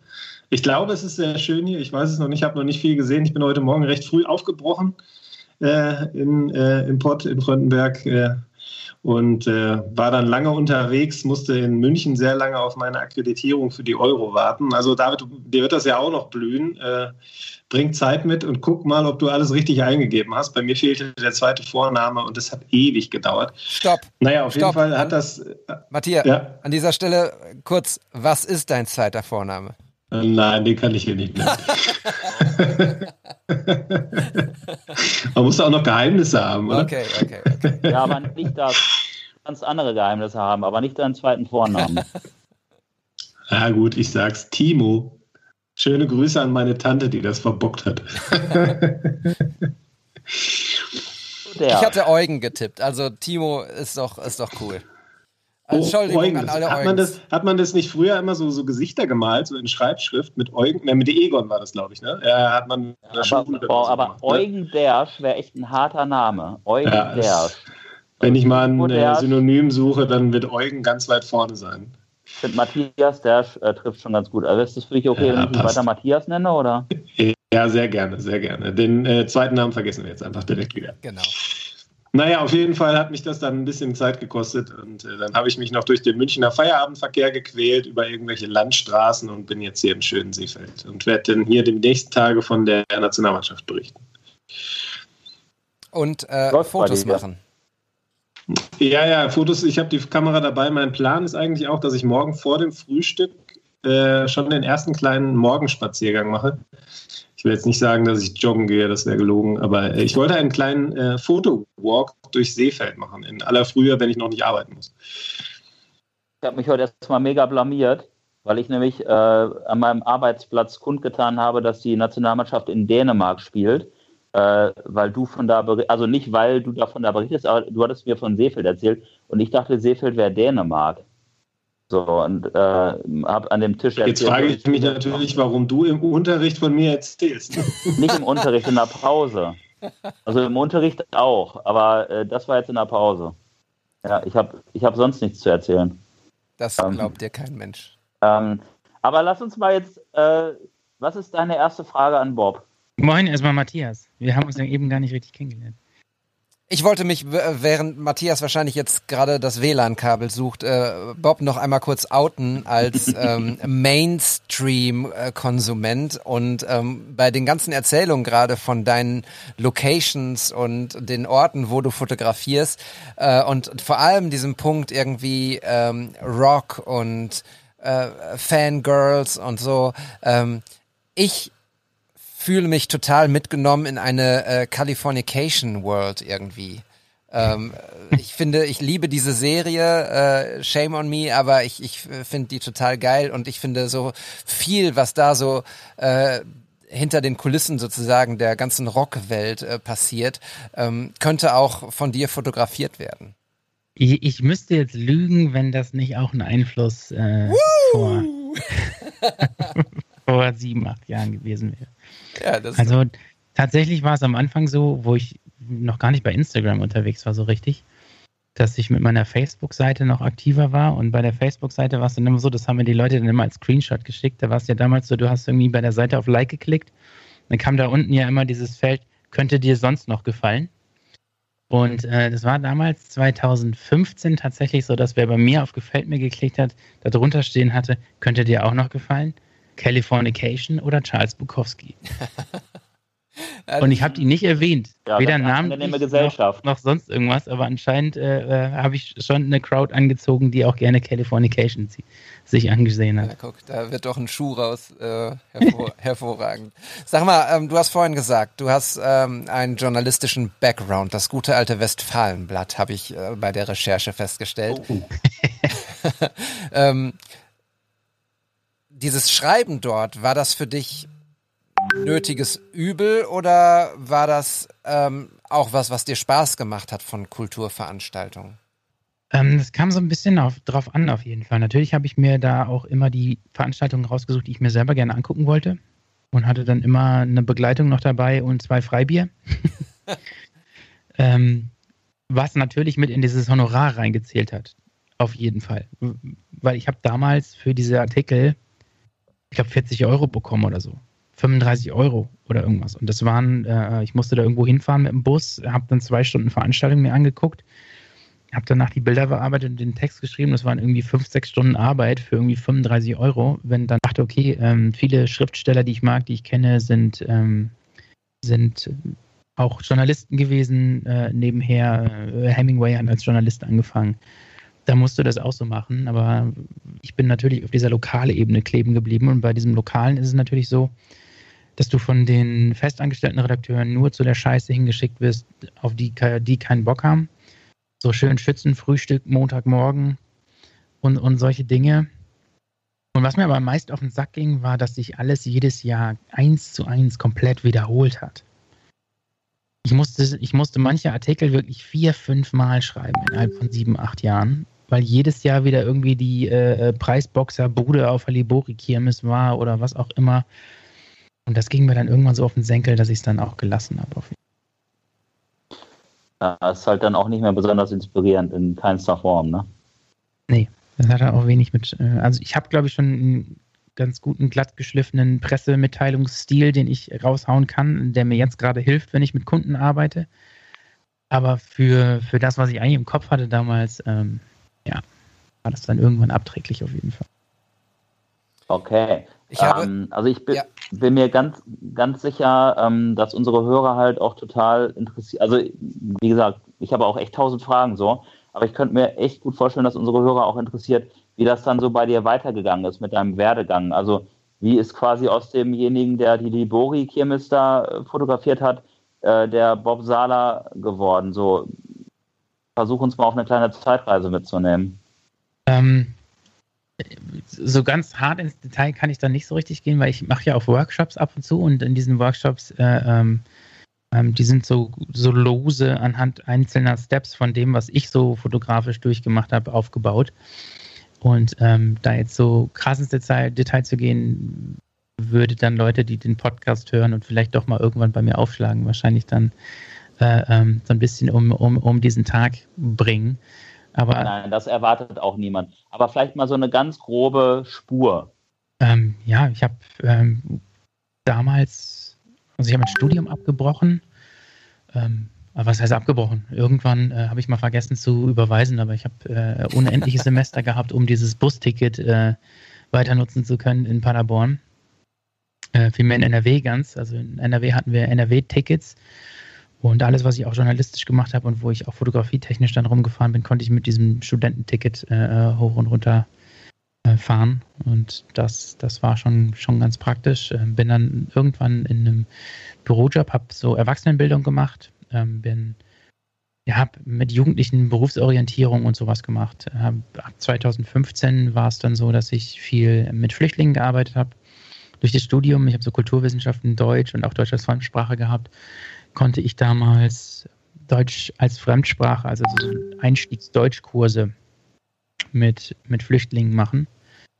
Ich glaube, es ist sehr schön hier. Ich weiß es noch nicht, ich habe noch nicht viel gesehen. Ich bin heute Morgen recht früh aufgebrochen äh, in, äh, im Pott in Fröndenberg äh, und äh, war dann lange unterwegs, musste in München sehr lange auf meine Akkreditierung für die Euro warten. Also David, dir wird das ja auch noch blühen. Äh, bring Zeit mit und guck mal, ob du alles richtig eingegeben hast. Bei mir fehlte der zweite Vorname und das hat ewig gedauert. Stopp. Naja, auf Stopp. jeden Fall hat das. Äh, Matthias, Ja. an dieser Stelle kurz, was ist dein zweiter Vorname? nein, den kann ich hier nicht nennen. Man muss auch noch Geheimnisse haben, oder? Okay, okay, okay. Ja, aber nicht das. Du kannst andere Geheimnisse haben, aber nicht deinen zweiten Vornamen. Ja, gut, ich sag's. Timo. Schöne Grüße an meine Tante, die das verbockt hat. Der. Ich hatte Eugen getippt, also Timo ist doch, ist doch cool. Entschuldigung Eugen, an alle hat, man das, hat man das nicht früher immer so, so Gesichter gemalt, so in Schreibschrift mit Eugen? Ne, mit Egon war das, glaube ich, ne? Ja, hat man Schule aber, boah, so aber gemacht, ne? Eugen Dersch wäre echt ein harter Name. Eugen Ja, Dersch. Wenn ich mal ein äh. Synonym suche, dann wird Eugen ganz weit vorne sein. Ich finde Matthias Dersch äh, trifft schon ganz gut. Also ist das für dich okay, Ja, wenn ich passt. weiter Matthias nenne, oder? Ja, sehr gerne, sehr gerne. Den äh, zweiten Namen vergessen wir jetzt einfach direkt wieder. Genau. Naja, auf jeden Fall hat mich das dann ein bisschen Zeit gekostet und äh, dann habe ich mich noch durch den Münchner Feierabendverkehr gequält über irgendwelche Landstraßen und bin jetzt hier im schönen Seefeld und werde dann hier die nächsten Tage von der Nationalmannschaft berichten. Und äh, Fotos machen. Ja, ja, Fotos, ich habe die Kamera dabei. Mein Plan ist eigentlich auch, dass ich morgen vor dem Frühstück äh, schon den ersten kleinen Morgenspaziergang mache. Ich will jetzt nicht sagen, dass ich joggen gehe, das wäre gelogen, aber äh, ich wollte einen kleinen äh, Fotowalk durch Seefeld machen, in aller Frühe, wenn ich noch nicht arbeiten muss. Ich habe mich heute erstmal mega blamiert, weil ich nämlich äh, an meinem Arbeitsplatz kundgetan habe, dass die Nationalmannschaft in Dänemark spielt. Äh, weil du von da, also nicht weil du davon da berichtest, aber du hattest mir von Seefeld erzählt und ich dachte, Seefeld wäre Dänemark. So, und äh, habe an dem Tisch Jetzt frage ich mich natürlich, warum du im Unterricht von mir erzählst. Nicht im Unterricht, in der Pause. Also im Unterricht auch, aber äh, das war jetzt in der Pause. Ja, ich habe ich hab sonst nichts zu erzählen. Das Ähm. glaubt dir kein Mensch. Ähm, aber lass uns mal jetzt, äh, was ist deine erste Frage an Bob? Moin, erstmal Matthias. Wir haben uns ja eben gar nicht richtig kennengelernt. Ich wollte mich, w- während Matthias wahrscheinlich jetzt gerade das WLAN-Kabel sucht, äh, Bob noch einmal kurz outen als ähm, Mainstream-Konsument und ähm, bei den ganzen Erzählungen gerade von deinen Locations und den Orten, wo du fotografierst äh, und vor allem diesem Punkt irgendwie ähm, Rock und äh, Fangirls und so. Ähm, ich fühle mich total mitgenommen in eine äh, Californication World irgendwie. Ähm, ich finde, ich liebe diese Serie, äh, Shame on Me, aber ich, ich finde die total geil und ich finde so viel, was da so äh, hinter den Kulissen sozusagen der ganzen Rockwelt äh, passiert, ähm, könnte auch von dir fotografiert werden. Ich, ich müsste jetzt lügen, wenn das nicht auch ein Einfluss äh, vor, vor sieben, acht Jahren gewesen wäre. Ja, Also tatsächlich war es am Anfang so, wo ich noch gar nicht bei Instagram unterwegs war, so richtig, dass ich mit meiner Facebook-Seite noch aktiver war. Und bei der Facebook-Seite war es dann immer so, das haben mir die Leute dann immer als Screenshot geschickt. Da war es ja damals so, du hast irgendwie bei der Seite auf Like geklickt. Dann kam da unten ja immer dieses Feld, könnte dir sonst noch gefallen. Und äh, das war damals 2015 tatsächlich so, dass wer bei mir auf Gefällt mir geklickt hat, da drunter stehen hatte, könnte dir auch noch gefallen. Californication oder Charles Bukowski. Und ich habe die nicht erwähnt. Ja, Weder angenehme noch, noch sonst irgendwas, aber anscheinend äh, äh, habe ich schon eine Crowd angezogen, die auch gerne Californication sich angesehen Ja, hat. guck, da wird doch ein Schuh raus. Äh, hervor, hervorragend. Sag mal, ähm, du hast vorhin gesagt, du hast ähm, einen journalistischen Background. Das gute alte Westfalenblatt habe ich äh, bei der Recherche festgestellt. ähm, dieses Schreiben dort, war das für dich nötiges Übel oder war das ähm, auch was, was dir Spaß gemacht hat von Kulturveranstaltungen? Ähm, das kam so ein bisschen auf, drauf an, auf jeden Fall. Natürlich habe ich mir da auch immer die Veranstaltungen rausgesucht, die ich mir selber gerne angucken wollte. Und hatte dann immer eine Begleitung noch dabei und zwei Freibier. ähm, was natürlich mit in dieses Honorar reingezählt hat. Auf jeden Fall. Weil ich habe damals für diese Artikel, ich glaube, 40 Euro bekommen oder so. 35 Euro oder irgendwas. Und das waren, äh, ich musste da irgendwo hinfahren mit dem Bus, habe dann zwei Stunden Veranstaltung mir angeguckt habe danach die Bilder bearbeitet und den Text geschrieben. Das waren irgendwie fünf, sechs Stunden Arbeit für irgendwie 35 Euro. Wenn dann dachte, okay, ähm, viele Schriftsteller, die ich mag, die ich kenne, sind, ähm, sind auch Journalisten gewesen. Äh, nebenher äh, Hemingway hat als Journalist angefangen. Da musst du das auch so machen. Aber ich bin natürlich auf dieser lokalen Ebene kleben geblieben. Und bei diesem Lokalen ist es natürlich so, dass du von den festangestellten Redakteuren nur zu der Scheiße hingeschickt wirst, auf die, die keinen Bock haben so schön Schützenfrühstück Montagmorgen und, und solche Dinge. Und was mir aber meist auf den Sack ging, war, dass sich alles jedes Jahr eins zu eins komplett wiederholt hat. Ich musste, ich musste manche Artikel wirklich vier, fünf Mal schreiben innerhalb von sieben, acht Jahren, weil jedes Jahr wieder irgendwie die äh, Preisboxer-Bude auf der Libori-Kirmes war oder was auch immer. Und das ging mir dann irgendwann so auf den Senkel, dass ich es dann auch gelassen habe. Ja, ist halt dann auch nicht mehr besonders inspirierend in keinster Form, ne? Das hat er auch wenig mit. äh, Also ich habe, glaube ich, schon einen ganz guten, glatt geschliffenen Pressemitteilungsstil, den ich raushauen kann, der mir jetzt gerade hilft, wenn ich mit Kunden arbeite. Aber für, für das, was ich eigentlich im Kopf hatte damals, ähm, ja, war das dann irgendwann abträglich auf jeden Fall. Okay. Ich habe, ähm, also ich bin, Ja. bin mir ganz, ganz sicher, ähm, dass unsere Hörer halt auch total interessiert. Also wie gesagt, ich habe auch echt tausend Fragen so, aber ich könnte mir echt gut vorstellen, dass unsere Hörer auch interessiert, wie das dann so bei dir weitergegangen ist mit deinem Werdegang. Also wie ist quasi aus demjenigen, der die Libori Kirmes da äh, fotografiert hat, äh, der Bob Sala geworden? So versuch uns mal auf eine kleine Zeitreise mitzunehmen. Ähm, so ganz hart ins Detail kann ich da nicht so richtig gehen, weil ich mache ja auch Workshops ab und zu und in diesen Workshops, äh, ähm, ähm, die sind so, so lose anhand einzelner Steps von dem, was ich so fotografisch durchgemacht habe, aufgebaut. Und ähm, da jetzt so krass ins Detail, Detail zu gehen, würde dann Leute, die den Podcast hören und vielleicht doch mal irgendwann bei mir aufschlagen, wahrscheinlich dann äh, ähm, so ein bisschen um, um, um diesen Tag bringen. Aber Nein, das erwartet auch niemand. Aber vielleicht mal so eine ganz grobe Spur. Ähm, ja, ich habe ähm, damals, also ich habe mein Studium abgebrochen. Ähm, aber was heißt abgebrochen? Irgendwann äh, habe ich mal vergessen zu überweisen, aber ich habe äh, unendliche Semester gehabt, um dieses Busticket äh, weiter nutzen zu können in Paderborn. Äh, vielmehr in NRW ganz. Also in NRW hatten wir NRW-Tickets und alles, was ich auch journalistisch gemacht habe und wo ich auch fotografietechnisch dann rumgefahren bin, konnte ich mit diesem Studententicket äh, hoch und runter äh, fahren. Und das, das war schon, schon ganz praktisch. Ähm, bin dann irgendwann in einem Bürojob, habe so Erwachsenenbildung gemacht, ähm, bin ja, hab mit Jugendlichen Berufsorientierung und sowas gemacht. Hab, ab 2015 war es dann so, dass ich viel mit Flüchtlingen gearbeitet habe. durch das Studium, ich habe so Kulturwissenschaften, Deutsch und auch Deutsch als Fremdsprache gehabt, konnte ich damals Deutsch als Fremdsprache, also so Einstiegsdeutschkurse mit, mit Flüchtlingen machen.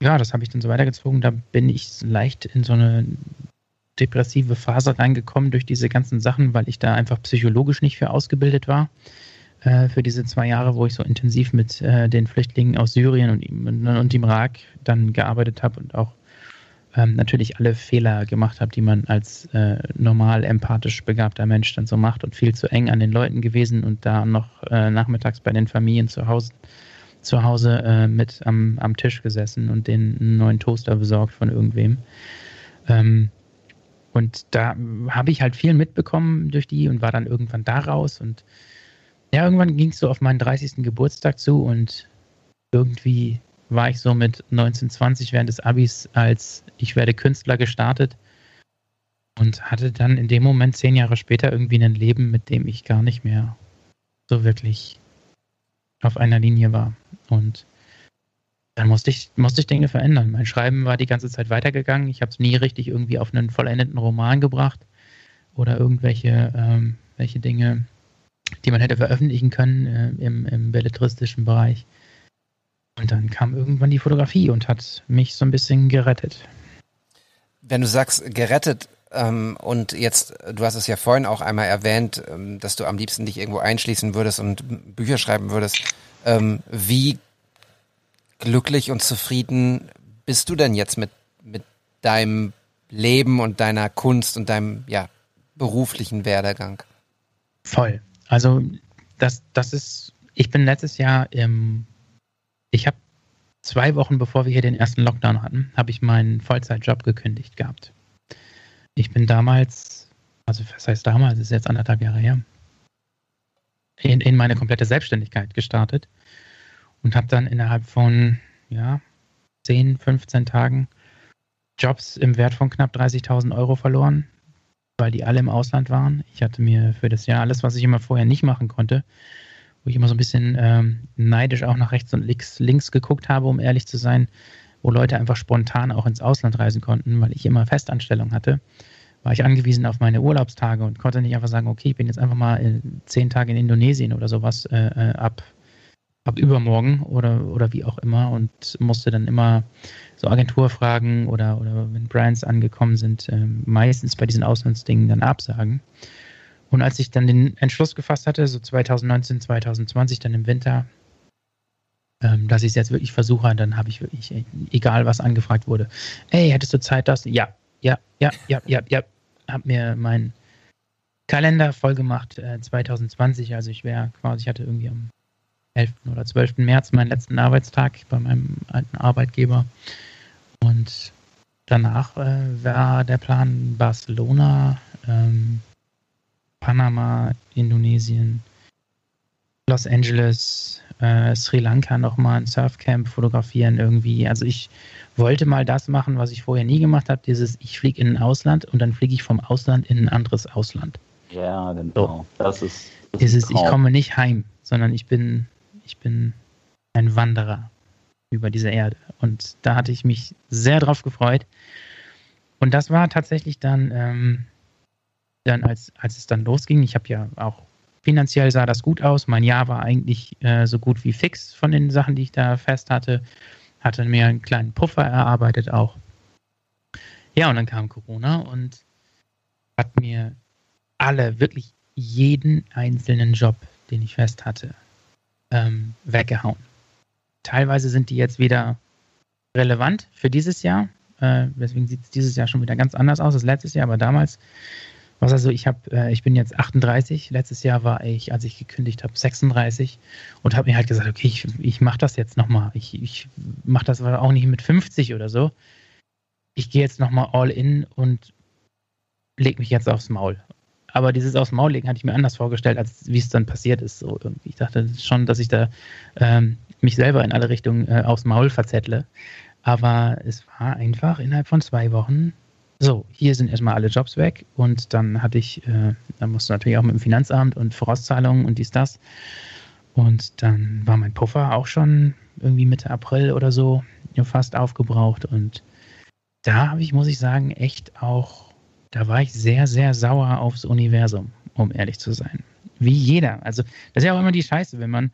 Ja, das habe ich dann so weitergezogen. Da bin ich leicht in so eine depressive Phase reingekommen durch diese ganzen Sachen, weil ich da einfach psychologisch nicht für ausgebildet war. Äh, für diese zwei Jahre, wo ich so intensiv mit äh, den Flüchtlingen aus Syrien und, und dem Irak dann gearbeitet habe und auch ähm, natürlich alle Fehler gemacht habe, die man als äh, normal empathisch begabter Mensch dann so macht und viel zu eng an den Leuten gewesen und da noch äh, nachmittags bei den Familien zu Hause, zu Hause äh, mit am, am Tisch gesessen und den einen neuen Toaster besorgt von irgendwem. Ähm, und da habe ich halt viel mitbekommen durch die und war dann irgendwann da raus und ja, irgendwann ging es so auf meinen 30. Geburtstag zu und irgendwie war ich so mit 19, 20 während des Abis als ich werde Künstler gestartet und hatte dann in dem Moment zehn Jahre später irgendwie ein Leben, mit dem ich gar nicht mehr so wirklich auf einer Linie war. Und dann musste ich, musste ich Dinge verändern. Mein Schreiben war die ganze Zeit weitergegangen. Ich habe es nie richtig irgendwie auf einen vollendeten Roman gebracht oder irgendwelche ähm, welche Dinge, die man hätte veröffentlichen können äh, im, im belletristischen Bereich. Und dann kam irgendwann die Fotografie und hat mich so ein bisschen gerettet. Wenn du sagst gerettet ähm, und jetzt, du hast es ja vorhin auch einmal erwähnt, ähm, dass du am liebsten dich irgendwo einschließen würdest und Bücher schreiben würdest, ähm, wie glücklich und zufrieden bist du denn jetzt mit, mit deinem Leben und deiner Kunst und deinem ja, beruflichen Werdegang? Voll. Also das, das ist, ich bin letztes Jahr im ich habe zwei Wochen bevor wir hier den ersten Lockdown hatten, habe ich meinen Vollzeitjob gekündigt gehabt. Ich bin damals, also was heißt damals, ist jetzt anderthalb Jahre her, in, in meine komplette Selbstständigkeit gestartet und habe dann innerhalb von ja, 10, 15 Tagen Jobs im Wert von knapp 30.000 Euro verloren, weil die alle im Ausland waren. Ich hatte mir für das Jahr alles, was ich immer vorher nicht machen konnte, wo ich immer so ein bisschen ähm, neidisch auch nach rechts und links, links geguckt habe, um ehrlich zu sein, wo Leute einfach spontan auch ins Ausland reisen konnten, weil ich immer Festanstellung hatte, war ich angewiesen auf meine Urlaubstage und konnte nicht einfach sagen, okay, ich bin jetzt einfach mal zehn Tage in Indonesien oder sowas äh, äh, ab, ab übermorgen oder, oder wie auch immer und musste dann immer so Agenturfragen oder, oder wenn Brands angekommen sind, äh, meistens bei diesen Auslandsdingen dann absagen. Und als ich dann den Entschluss gefasst hatte, so 2019, 2020, dann im Winter, ähm, dass ich es jetzt wirklich versuche, dann habe ich wirklich, egal was angefragt wurde, hey, hättest du Zeit, das? Ja, ja, ja, ja, ja, ja. Hab mir meinen Kalender voll gemacht, äh, 2020. Also ich wäre quasi, ich hatte irgendwie am 11. oder 12. März meinen letzten Arbeitstag bei meinem alten Arbeitgeber. Und danach äh, war der Plan Barcelona, ähm, Panama, Indonesien, Los Angeles, äh, Sri Lanka nochmal ein Surfcamp fotografieren irgendwie. Also ich wollte mal das machen, was ich vorher nie gemacht habe, dieses ich fliege in ein Ausland und dann fliege ich vom Ausland in ein anderes Ausland. Ja, genau. So. Das ist das dieses ich komme nicht heim, sondern ich bin ich bin ein Wanderer über diese Erde und da hatte ich mich sehr drauf gefreut. Und das war tatsächlich dann ähm, dann, als, als es dann losging, ich habe ja auch finanziell sah das gut aus. Mein Jahr war eigentlich äh, so gut wie fix von den Sachen, die ich da fest hatte. Hatte mir einen kleinen Puffer erarbeitet auch. Ja, und dann kam Corona und hat mir alle, wirklich jeden einzelnen Job, den ich fest hatte, ähm, weggehauen. Teilweise sind die jetzt wieder relevant für dieses Jahr. Äh, deswegen sieht es dieses Jahr schon wieder ganz anders aus als letztes Jahr, aber damals was also ich habe, äh, ich bin jetzt 38. Letztes Jahr war ich, als ich gekündigt habe, 36 und habe mir halt gesagt, okay, ich, ich mache das jetzt nochmal. Ich, ich mache das auch nicht mit 50 oder so. Ich gehe jetzt nochmal all in und leg mich jetzt aufs Maul. Aber dieses aufs Maul legen hatte ich mir anders vorgestellt, als wie es dann passiert ist. So. Ich dachte schon, dass ich da ähm, mich selber in alle Richtungen äh, aufs Maul verzettle. Aber es war einfach innerhalb von zwei Wochen so, hier sind erstmal alle Jobs weg und dann hatte ich, äh, dann musste natürlich auch mit dem Finanzamt und Vorauszahlungen und dies, das. Und dann war mein Puffer auch schon irgendwie Mitte April oder so fast aufgebraucht und da habe ich, muss ich sagen, echt auch, da war ich sehr, sehr sauer aufs Universum, um ehrlich zu sein. Wie jeder. Also, das ist ja auch immer die Scheiße, wenn man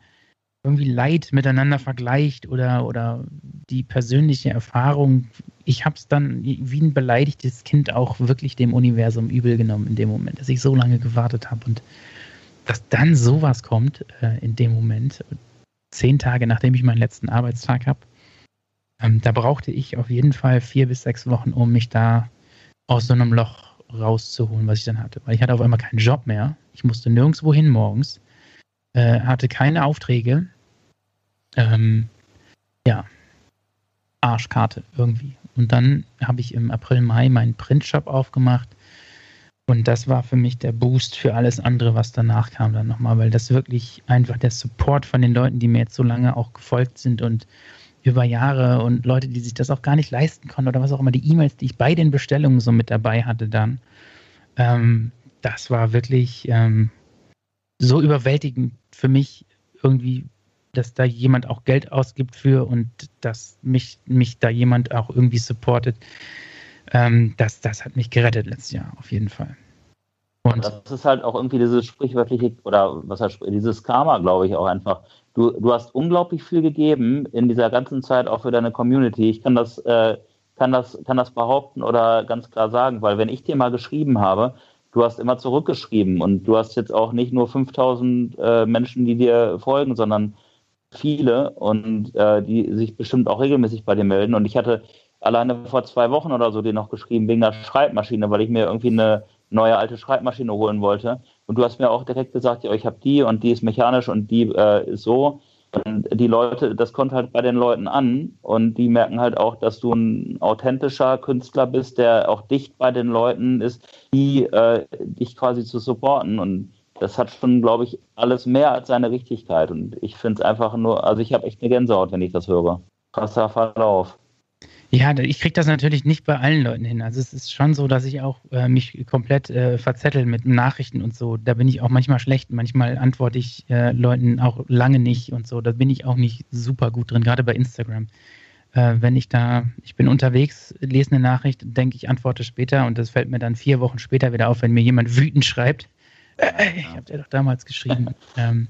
irgendwie Leid miteinander vergleicht oder, oder die persönliche Erfahrung. Ich habe es dann wie ein beleidigtes Kind auch wirklich dem Universum übel genommen in dem Moment, dass ich so lange gewartet habe und dass dann sowas kommt äh, in dem Moment, zehn Tage nachdem ich meinen letzten Arbeitstag habe. Ähm, da brauchte ich auf jeden Fall vier bis sechs Wochen, um mich da aus so einem Loch rauszuholen, was ich dann hatte. Weil ich hatte auf einmal keinen Job mehr. Ich musste nirgendwo hin morgens, äh, hatte keine Aufträge. Ähm, ja, Arschkarte irgendwie. Und dann habe ich im April, Mai meinen Printshop aufgemacht. Und das war für mich der Boost für alles andere, was danach kam dann nochmal, weil das wirklich einfach der Support von den Leuten, die mir jetzt so lange auch gefolgt sind und über Jahre und Leute, die sich das auch gar nicht leisten konnten oder was auch immer, die E-Mails, die ich bei den Bestellungen so mit dabei hatte dann, ähm, das war wirklich ähm, so überwältigend für mich irgendwie, dass da jemand auch Geld ausgibt für und dass mich, mich da jemand auch irgendwie supportet. Ähm, das, das hat mich gerettet letztes Jahr, auf jeden Fall. Und das ist halt auch irgendwie dieses sprichwörtliche, oder was heißt, dieses Karma, glaube ich, auch einfach du, du hast unglaublich viel gegeben in dieser ganzen Zeit auch für deine Community. Ich kann das, äh, kann das, kann das behaupten oder ganz klar sagen, weil wenn ich dir mal geschrieben habe, du hast immer zurückgeschrieben und du hast jetzt auch nicht nur 5000 äh, Menschen, die dir folgen, sondern viele und äh, die sich bestimmt auch regelmäßig bei dir melden. Und ich hatte alleine vor zwei Wochen oder so dir noch geschrieben wegen der Schreibmaschine, weil ich mir irgendwie eine neue alte Schreibmaschine holen wollte. Und du hast mir auch direkt gesagt, ja, ich habe die und die ist mechanisch und die äh, ist so. Und die Leute, das kommt halt bei den Leuten an und die merken halt auch, dass du ein authentischer Künstler bist, der auch dicht bei den Leuten ist, die äh, dich quasi zu supporten. Und das hat schon, glaube ich, alles mehr als seine Richtigkeit. Und ich finde es einfach nur, also ich habe echt eine Gänsehaut, wenn ich das höre. Krasser Verlauf. Ja, ich kriege das natürlich nicht bei allen Leuten hin. Also es ist schon so, dass ich auch äh, mich komplett äh, verzettel mit Nachrichten und so. Da bin ich auch manchmal schlecht. Manchmal antworte ich äh, Leuten auch lange nicht und so. Da bin ich auch nicht super gut drin, gerade bei Instagram. Äh, wenn ich da, ich bin unterwegs, lese eine Nachricht, denke ich, antworte später und das fällt mir dann vier Wochen später wieder auf, wenn mir jemand wütend schreibt. Äh, ich habe dir doch damals geschrieben. ähm,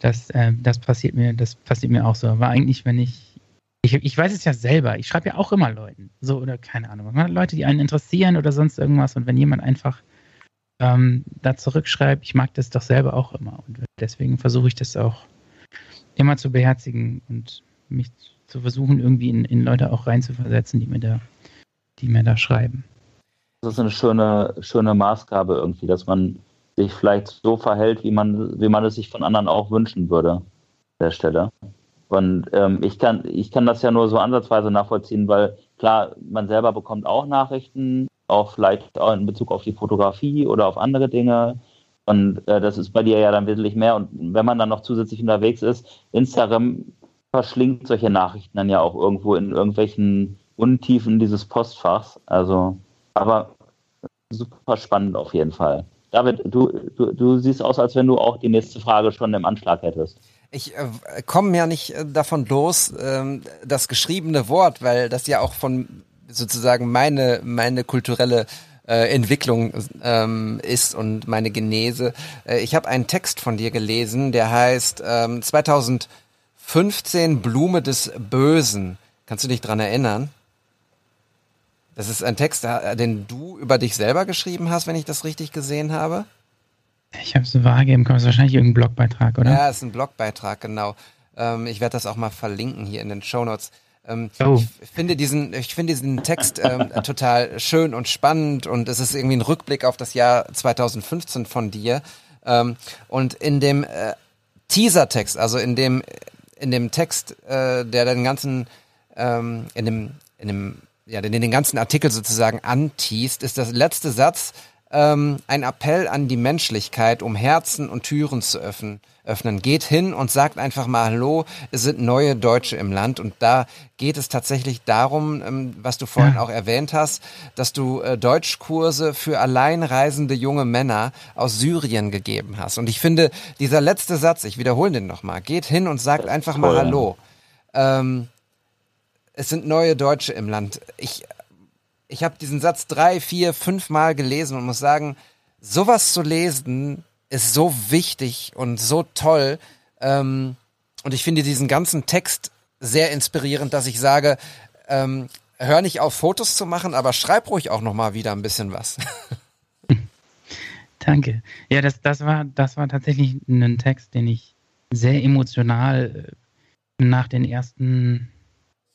das, äh, das passiert mir, das passiert mir auch so. Aber eigentlich, wenn ich ich, ich weiß es ja selber. Ich schreibe ja auch immer Leuten. So, oder keine Ahnung. Leute, die einen interessieren oder sonst irgendwas. Und wenn jemand einfach ähm, da zurückschreibt, ich mag das doch selber auch immer. Und deswegen versuche ich das auch immer zu beherzigen und mich zu versuchen, irgendwie in, in Leute auch reinzuversetzen, die mir da, die mir da schreiben. Das ist eine schöne, schöne Maßgabe irgendwie, dass man sich vielleicht so verhält, wie man, wie man es sich von anderen auch wünschen würde an der Stelle. Und ähm, ich, kann, ich kann das ja nur so ansatzweise nachvollziehen, weil klar, man selber bekommt auch Nachrichten, auch vielleicht auch in Bezug auf die Fotografie oder auf andere Dinge. Und äh, das ist bei dir ja dann wesentlich mehr. Und wenn man dann noch zusätzlich unterwegs ist, Instagram verschlingt solche Nachrichten dann ja auch irgendwo in irgendwelchen Untiefen dieses Postfachs. Also, aber super spannend auf jeden Fall. David, du, du, du siehst aus, als wenn du auch die nächste Frage schon im Anschlag hättest. Ich äh, komme ja nicht äh, davon los, ähm, das geschriebene Wort, weil das ja auch von sozusagen meine, meine kulturelle äh, Entwicklung ähm, ist und meine Genese. Äh, ich habe einen Text von dir gelesen, der heißt ähm, 2015 Blume des Bösen. Kannst du dich dran erinnern? Das ist ein Text, äh, den du über dich selber geschrieben hast, wenn ich das richtig gesehen habe. Ich habe es vage im Kopf. Ist wahrscheinlich irgendein Blogbeitrag, oder? Ja, ist ein Blogbeitrag, genau. Ähm, ich werde das auch mal verlinken hier in den Show Notes. Ähm, oh. Ich finde diesen, ich finde diesen Text ähm, total schön und spannend und es ist irgendwie ein Rückblick auf das Jahr 2015 von dir. Ähm, und in dem äh, Teaser-Text, also in dem in dem Text, äh, der den ganzen, ähm, in dem, in dem, ja, den, den ganzen Artikel sozusagen anteast, ist das letzte Satz ähm, ein Appell an die Menschlichkeit, um Herzen und Türen zu öffnen. öffnen. Geht hin und sagt einfach mal Hallo, es sind neue Deutsche im Land und da geht es tatsächlich darum, ähm, was du vorhin ja. auch erwähnt hast, dass du äh, Deutschkurse für alleinreisende junge Männer aus Syrien gegeben hast. Und ich finde, dieser letzte Satz, ich wiederhole den nochmal, geht hin und sagt einfach mal Hallo. Ähm, es sind neue Deutsche im Land. Ich ich habe diesen Satz drei, vier, fünf Mal gelesen und muss sagen, sowas zu lesen ist so wichtig und so toll. Ähm, und ich finde diesen ganzen Text sehr inspirierend, dass ich sage, ähm, hör nicht auf, Fotos zu machen, aber schreib ruhig auch noch mal wieder ein bisschen was. Danke. Ja, das, das, war, das war tatsächlich ein Text, den ich sehr emotional äh, nach den ersten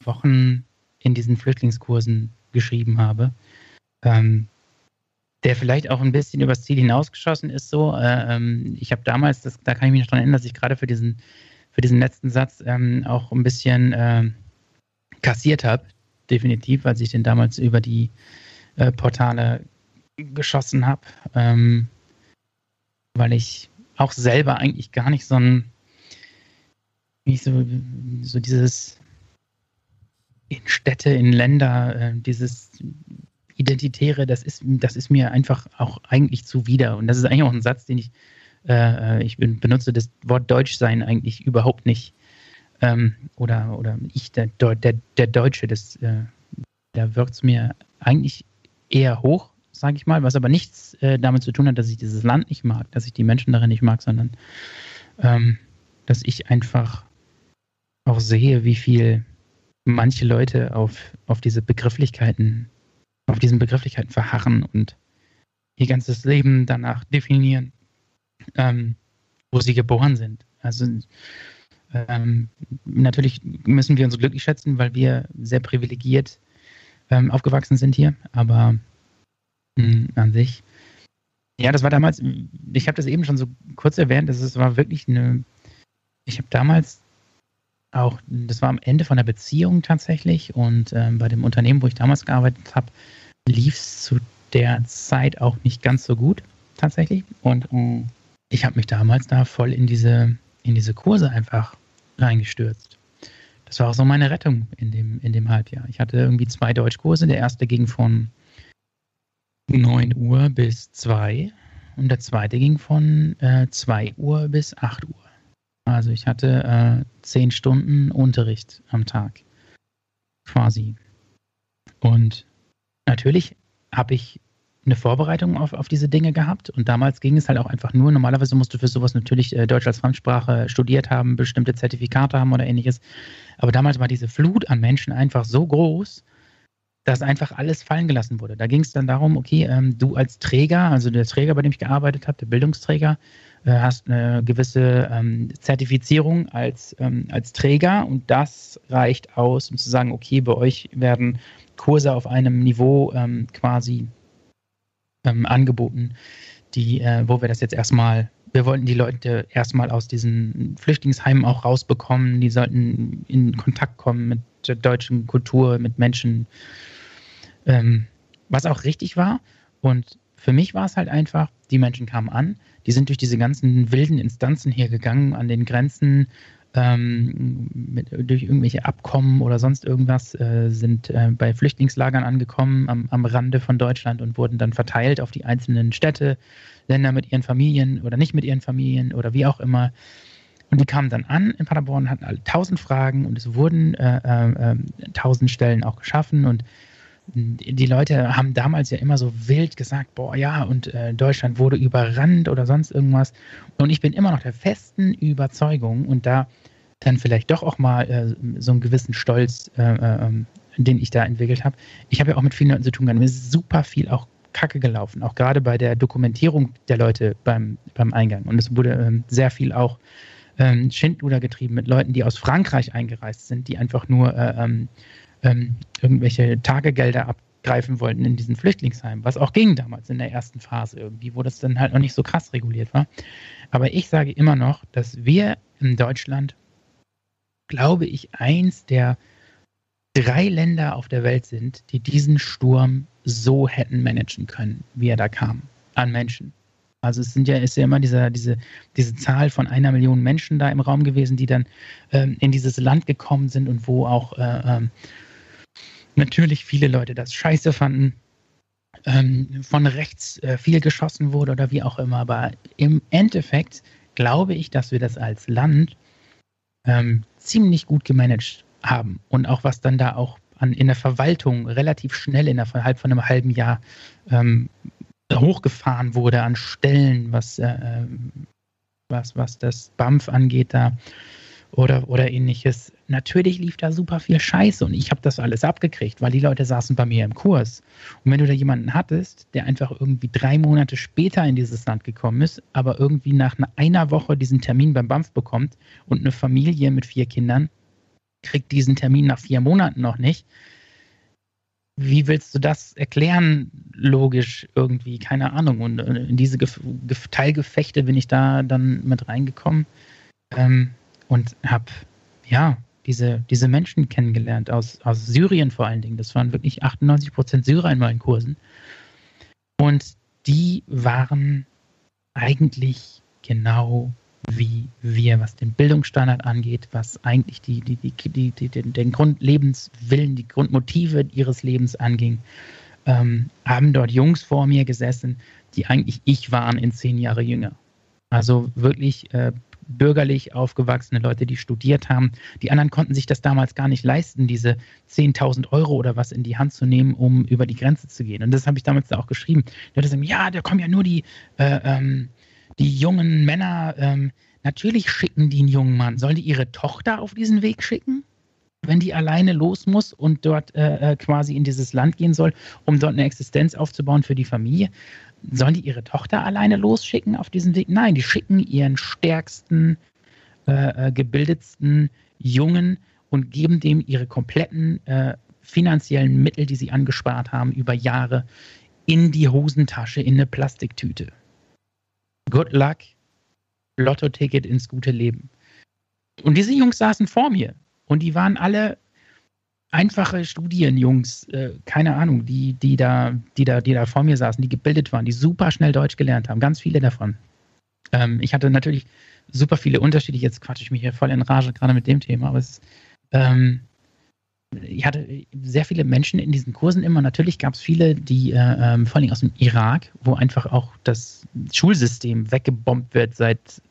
Wochen in diesen Flüchtlingskursen geschrieben habe. Ähm, der vielleicht auch ein bisschen übers Ziel hinausgeschossen ist. So, äh, ähm, ich habe damals, das, da kann ich mich noch dran erinnern, dass ich gerade für diesen, für diesen letzten Satz ähm, auch ein bisschen äh, kassiert habe, definitiv, als ich den damals über die äh, Portale geschossen habe, ähm, weil ich auch selber eigentlich gar nicht so ein, wie so, so dieses in Städte, in Länder, äh, dieses Identitäre, das ist, das ist mir einfach auch eigentlich zuwider. Und das ist eigentlich auch ein Satz, den ich, äh, ich benutze das Wort Deutschsein eigentlich überhaupt nicht. Ähm, oder, oder ich, der, der, der Deutsche, das, äh, da wirkt es mir eigentlich eher hoch, sage ich mal, was aber nichts äh, damit zu tun hat, dass ich dieses Land nicht mag, dass ich die Menschen darin nicht mag, sondern ähm, dass ich einfach auch sehe, wie viel manche Leute auf, auf diese Begrifflichkeiten auf diesen Begrifflichkeiten verharren und ihr ganzes Leben danach definieren, ähm, wo sie geboren sind. Also ähm, natürlich müssen wir uns glücklich schätzen, weil wir sehr privilegiert ähm, aufgewachsen sind hier, aber mh, hm, an sich. Ja, das war damals, ich habe das eben schon so kurz erwähnt, das war wirklich eine, ich habe damals auch, das war am Ende von der Beziehung tatsächlich und ähm, bei dem Unternehmen, wo ich damals gearbeitet habe, lief es zu der Zeit auch nicht ganz so gut tatsächlich und ähm, ich habe mich damals da voll in diese, in diese Kurse einfach reingestürzt. Das war auch so meine Rettung in dem, in dem Halbjahr. Ich hatte irgendwie zwei Deutschkurse. Der erste ging von 9 Uhr bis 2 und der zweite ging von äh, 2 Uhr bis 8 Uhr. Also ich hatte äh, zehn Stunden Unterricht am Tag. Quasi. Und natürlich habe ich eine Vorbereitung auf, auf diese Dinge gehabt und damals ging es halt auch einfach nur, normalerweise musst du für sowas natürlich äh, Deutsch als Fremdsprache studiert haben, bestimmte Zertifikate haben oder ähnliches. Aber damals war diese Flut an Menschen einfach so groß, dass einfach alles fallen gelassen wurde. Da ging es dann darum, okay, ähm, du als Träger, also der Träger, bei dem ich gearbeitet habe, der Bildungsträger, hast eine gewisse ähm, Zertifizierung als, ähm, als Träger und das reicht aus, um zu sagen, okay, bei euch werden Kurse auf einem Niveau ähm, quasi ähm, angeboten, die, äh, wo wir das jetzt erstmal wir wollten die Leute erstmal aus diesen Flüchtlingsheimen auch rausbekommen. Die sollten in Kontakt kommen mit der deutschen Kultur, mit Menschen, ähm, was auch richtig war. Und für mich war es halt einfach, die Menschen kamen an, die sind durch diese ganzen wilden Instanzen hier gegangen, an den Grenzen, ähm, mit, durch irgendwelche Abkommen oder sonst irgendwas, äh, sind äh, bei Flüchtlingslagern angekommen am, am Rande von Deutschland und wurden dann verteilt auf die einzelnen Städte, Länder mit ihren Familien oder nicht mit ihren Familien oder wie auch immer. Und die kamen dann an in Paderborn, hatten alle tausend Fragen und es wurden äh, äh, äh, tausend Stellen auch geschaffen und die Leute haben damals ja immer so wild gesagt, boah ja, und äh, Deutschland wurde überrannt oder sonst irgendwas. Und ich bin immer noch der festen Überzeugung und da dann vielleicht doch auch mal äh, so einen gewissen Stolz, äh, ähm, den ich da entwickelt habe. Ich habe ja auch mit vielen Leuten zu tun gehabt. Mir ist super viel auch Kacke gelaufen, auch gerade bei der Dokumentierung der Leute beim, beim Eingang. Und es wurde ähm, sehr viel auch ähm, Schindluder getrieben mit Leuten, die aus Frankreich eingereist sind, die einfach nur äh, ähm, ähm, irgendwelche Tagegelder abgreifen wollten in diesen Flüchtlingsheimen, was auch ging damals in der ersten Phase irgendwie, wo das dann halt noch nicht so krass reguliert war. Aber ich sage immer noch, dass wir in Deutschland glaube ich, eins der drei Länder auf der Welt sind, die diesen Sturm so hätten managen können, wie er da kam, an Menschen. Also es sind ja, ist ja immer diese, diese, diese Zahl von einer Million Menschen da im Raum gewesen, die dann ähm, in dieses Land gekommen sind und wo auch äh, ähm, natürlich viele Leute das scheiße fanden, ähm, von rechts äh, viel geschossen wurde oder wie auch immer. Aber im Endeffekt glaube ich, dass wir das als Land ähm, ziemlich gut gemanagt haben. Und auch was dann da auch an, in der Verwaltung relativ schnell innerhalb von einem halben Jahr ähm, hochgefahren wurde an Stellen, was, äh, ähm, was, was das BAMF angeht da oder, oder ähnliches. Natürlich lief da super viel Scheiße und ich habe das alles abgekriegt, weil die Leute saßen bei mir im Kurs. Und wenn du da jemanden hattest, der einfach irgendwie drei Monate später in dieses Land gekommen ist, aber irgendwie nach einer Woche diesen Termin beim BAMF bekommt und eine Familie mit vier Kindern kriegt diesen Termin nach vier Monaten noch nicht, wie willst du das erklären, logisch irgendwie? Keine Ahnung. Und äh, in diese Ge Ge Teilgefechte bin ich da dann mit reingekommen ähm, und habe, ja, diese, diese Menschen kennengelernt, aus, aus Syrien vor allen Dingen. Das waren wirklich 98 Prozent Syrer in meinen Kursen. Und die waren eigentlich genau wie wir, was den Bildungsstandard angeht, was eigentlich die, die, die, die, den Grundlebenswillen, die Grundmotive ihres Lebens anging, ähm, haben dort Jungs vor mir gesessen, die eigentlich ich waren in zehn Jahre jünger. Also wirklich äh, bürgerlich aufgewachsene Leute, die studiert haben. Die anderen konnten sich das damals gar nicht leisten, diese 10.000 Euro oder was in die Hand zu nehmen, um über die Grenze zu gehen. Und das habe ich damals da auch geschrieben. Die Leute sagen, ja, da kommen ja nur die, äh, ähm, die jungen Männer, ähm, natürlich schicken die einen jungen Mann. Sollen die ihre Tochter auf diesen Weg schicken? Wenn die alleine los muss und dort äh, äh, quasi in dieses Land gehen soll, um dort eine Existenz aufzubauen für die Familie, sollen die ihre Tochter alleine losschicken auf diesen Weg? Nein, die schicken ihren stärksten, äh, äh gebildetsten Jungen und geben dem ihre kompletten äh, finanziellen Mittel, die sie angespart haben über Jahre, in die Hosentasche, in eine Plastiktüte. Good luck, Lotto-Ticket ins gute Leben. Und diese Jungs saßen vor mir und die waren alle einfache Studienjungs, äh, keine Ahnung, die, die, da, die, da, die da vor mir saßen, die gebildet waren, die super schnell Deutsch gelernt haben, ganz viele davon. Ähm, ich hatte natürlich super viele Unterschiede, jetzt quatsche ich mich hier voll in Rage, gerade mit dem Thema, aber es ähm, ich hatte sehr viele Menschen in diesen Kursen immer. Natürlich gab es viele, die äh, ähm, vor allem aus dem Irak, wo einfach auch das Schulsystem weggebombt wird seit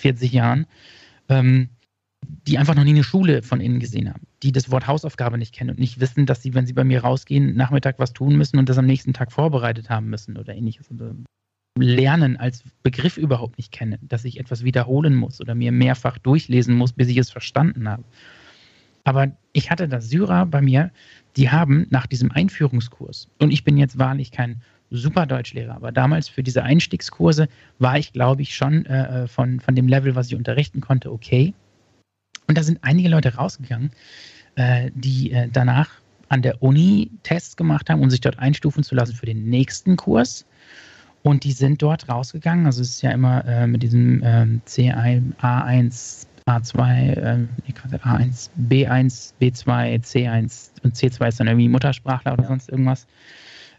40 Jahren, ähm, die einfach noch nie eine Schule von innen gesehen haben, die das Wort Hausaufgabe nicht kennen und nicht wissen, dass sie, wenn sie bei mir rausgehen, Nachmittag was tun müssen und das am nächsten Tag vorbereitet haben müssen oder ähnliches. Oder Lernen als Begriff überhaupt nicht kennen, dass ich etwas wiederholen muss oder mir mehrfach durchlesen muss, bis ich es verstanden habe. Aber ich hatte da Syrer bei mir, die haben nach diesem Einführungskurs, und ich bin jetzt wahrlich kein super Deutschlehrer, aber damals für diese Einstiegskurse war ich, glaube ich, schon äh, von, von dem Level, was ich unterrichten konnte, okay. Und da sind einige Leute rausgegangen, äh, die äh, danach an der Uni Tests gemacht haben, um sich dort einstufen zu lassen für den nächsten Kurs. Und die sind dort rausgegangen. Also es ist ja immer äh, mit diesem ähm, C1, A1, A2, äh, A1, B1, B2, C1 und C2 ist dann irgendwie Muttersprachler oder ja. sonst irgendwas.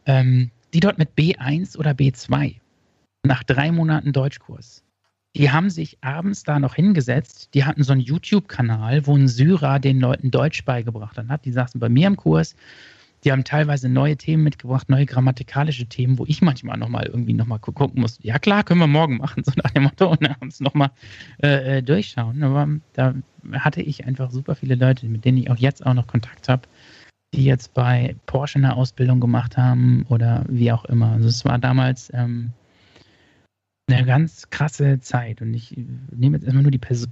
Ähm, die dort mit B1 oder B2 nach drei Monaten Deutschkurs, die haben sich abends da noch hingesetzt. Die hatten so einen YouTube-Kanal, wo ein Syrer den Leuten Deutsch beigebracht hat. Die saßen bei mir im Kurs die haben teilweise neue Themen mitgebracht, neue grammatikalische Themen, wo ich manchmal nochmal irgendwie nochmal gucken muss. Ja klar, können wir morgen machen, so nach dem Motto und abends nochmal äh, äh, durchschauen. Aber da hatte ich einfach super viele Leute, mit denen ich auch jetzt auch noch Kontakt habe, die jetzt bei Porsche eine Ausbildung gemacht haben oder wie auch immer. Also es war damals ähm, eine ganz krasse Zeit und ich nehme jetzt erstmal nur die Pers